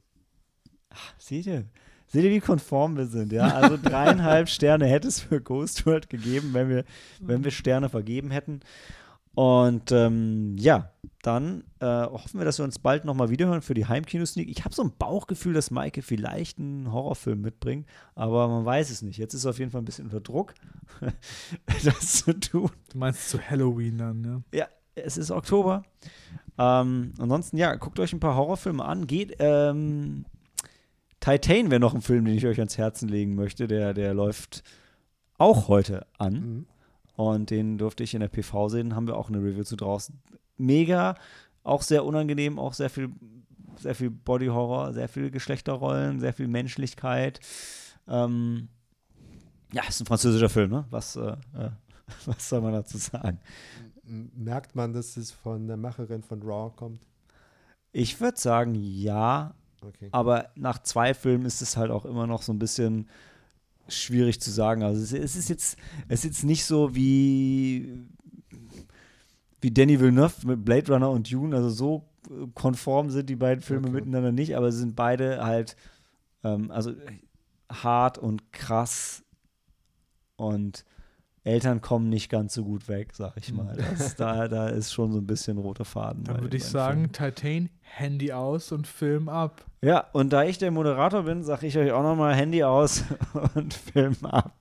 S1: Seht ihr? Seht ihr, wie konform wir sind, ja? Also dreieinhalb Sterne hätte es für Ghost World gegeben, wenn wir, wenn wir Sterne vergeben hätten. Und ähm, ja, dann äh, hoffen wir, dass wir uns bald nochmal wiederhören für die Heimkino-Sneak. Ich habe so ein Bauchgefühl, dass Maike vielleicht einen Horrorfilm mitbringt, aber man weiß es nicht. Jetzt ist er auf jeden Fall ein bisschen unter Druck, das zu tun.
S2: Du meinst zu Halloween dann, ne?
S1: Ja, es ist Oktober. Ähm, ansonsten, ja, guckt euch ein paar Horrorfilme an. Geht, ähm, Titan wäre noch ein Film, den ich euch ans Herzen legen möchte. Der, der läuft auch heute an.
S3: Mhm.
S1: Und den durfte ich in der PV sehen. Haben wir auch eine Review zu draußen. Mega, auch sehr unangenehm, auch sehr viel, sehr viel Body-Horror, sehr viel Geschlechterrollen, sehr viel Menschlichkeit. Ähm, ja, ist ein französischer Film, ne? Was, äh, äh, was soll man dazu sagen?
S3: Merkt man, dass es von der Macherin von Raw kommt?
S1: Ich würde sagen, ja,
S3: Okay.
S1: aber nach zwei Filmen ist es halt auch immer noch so ein bisschen schwierig zu sagen. Also es, es ist jetzt, es ist jetzt nicht so wie wie Danny Villeneuve mit Blade Runner und Dune, also so äh, konform sind die beiden Filme
S3: Okay.
S1: miteinander nicht, aber sie sind beide halt ähm, also hart und krass und Eltern kommen nicht ganz so gut weg, sag ich mal. Das, da, da ist schon so ein bisschen roter Faden.
S2: Dann würde ich sagen,
S1: Filmen.
S2: Titan, Handy aus und Film ab.
S1: Ja, und da ich der Moderator bin, sage ich euch auch nochmal Handy aus und Film ab.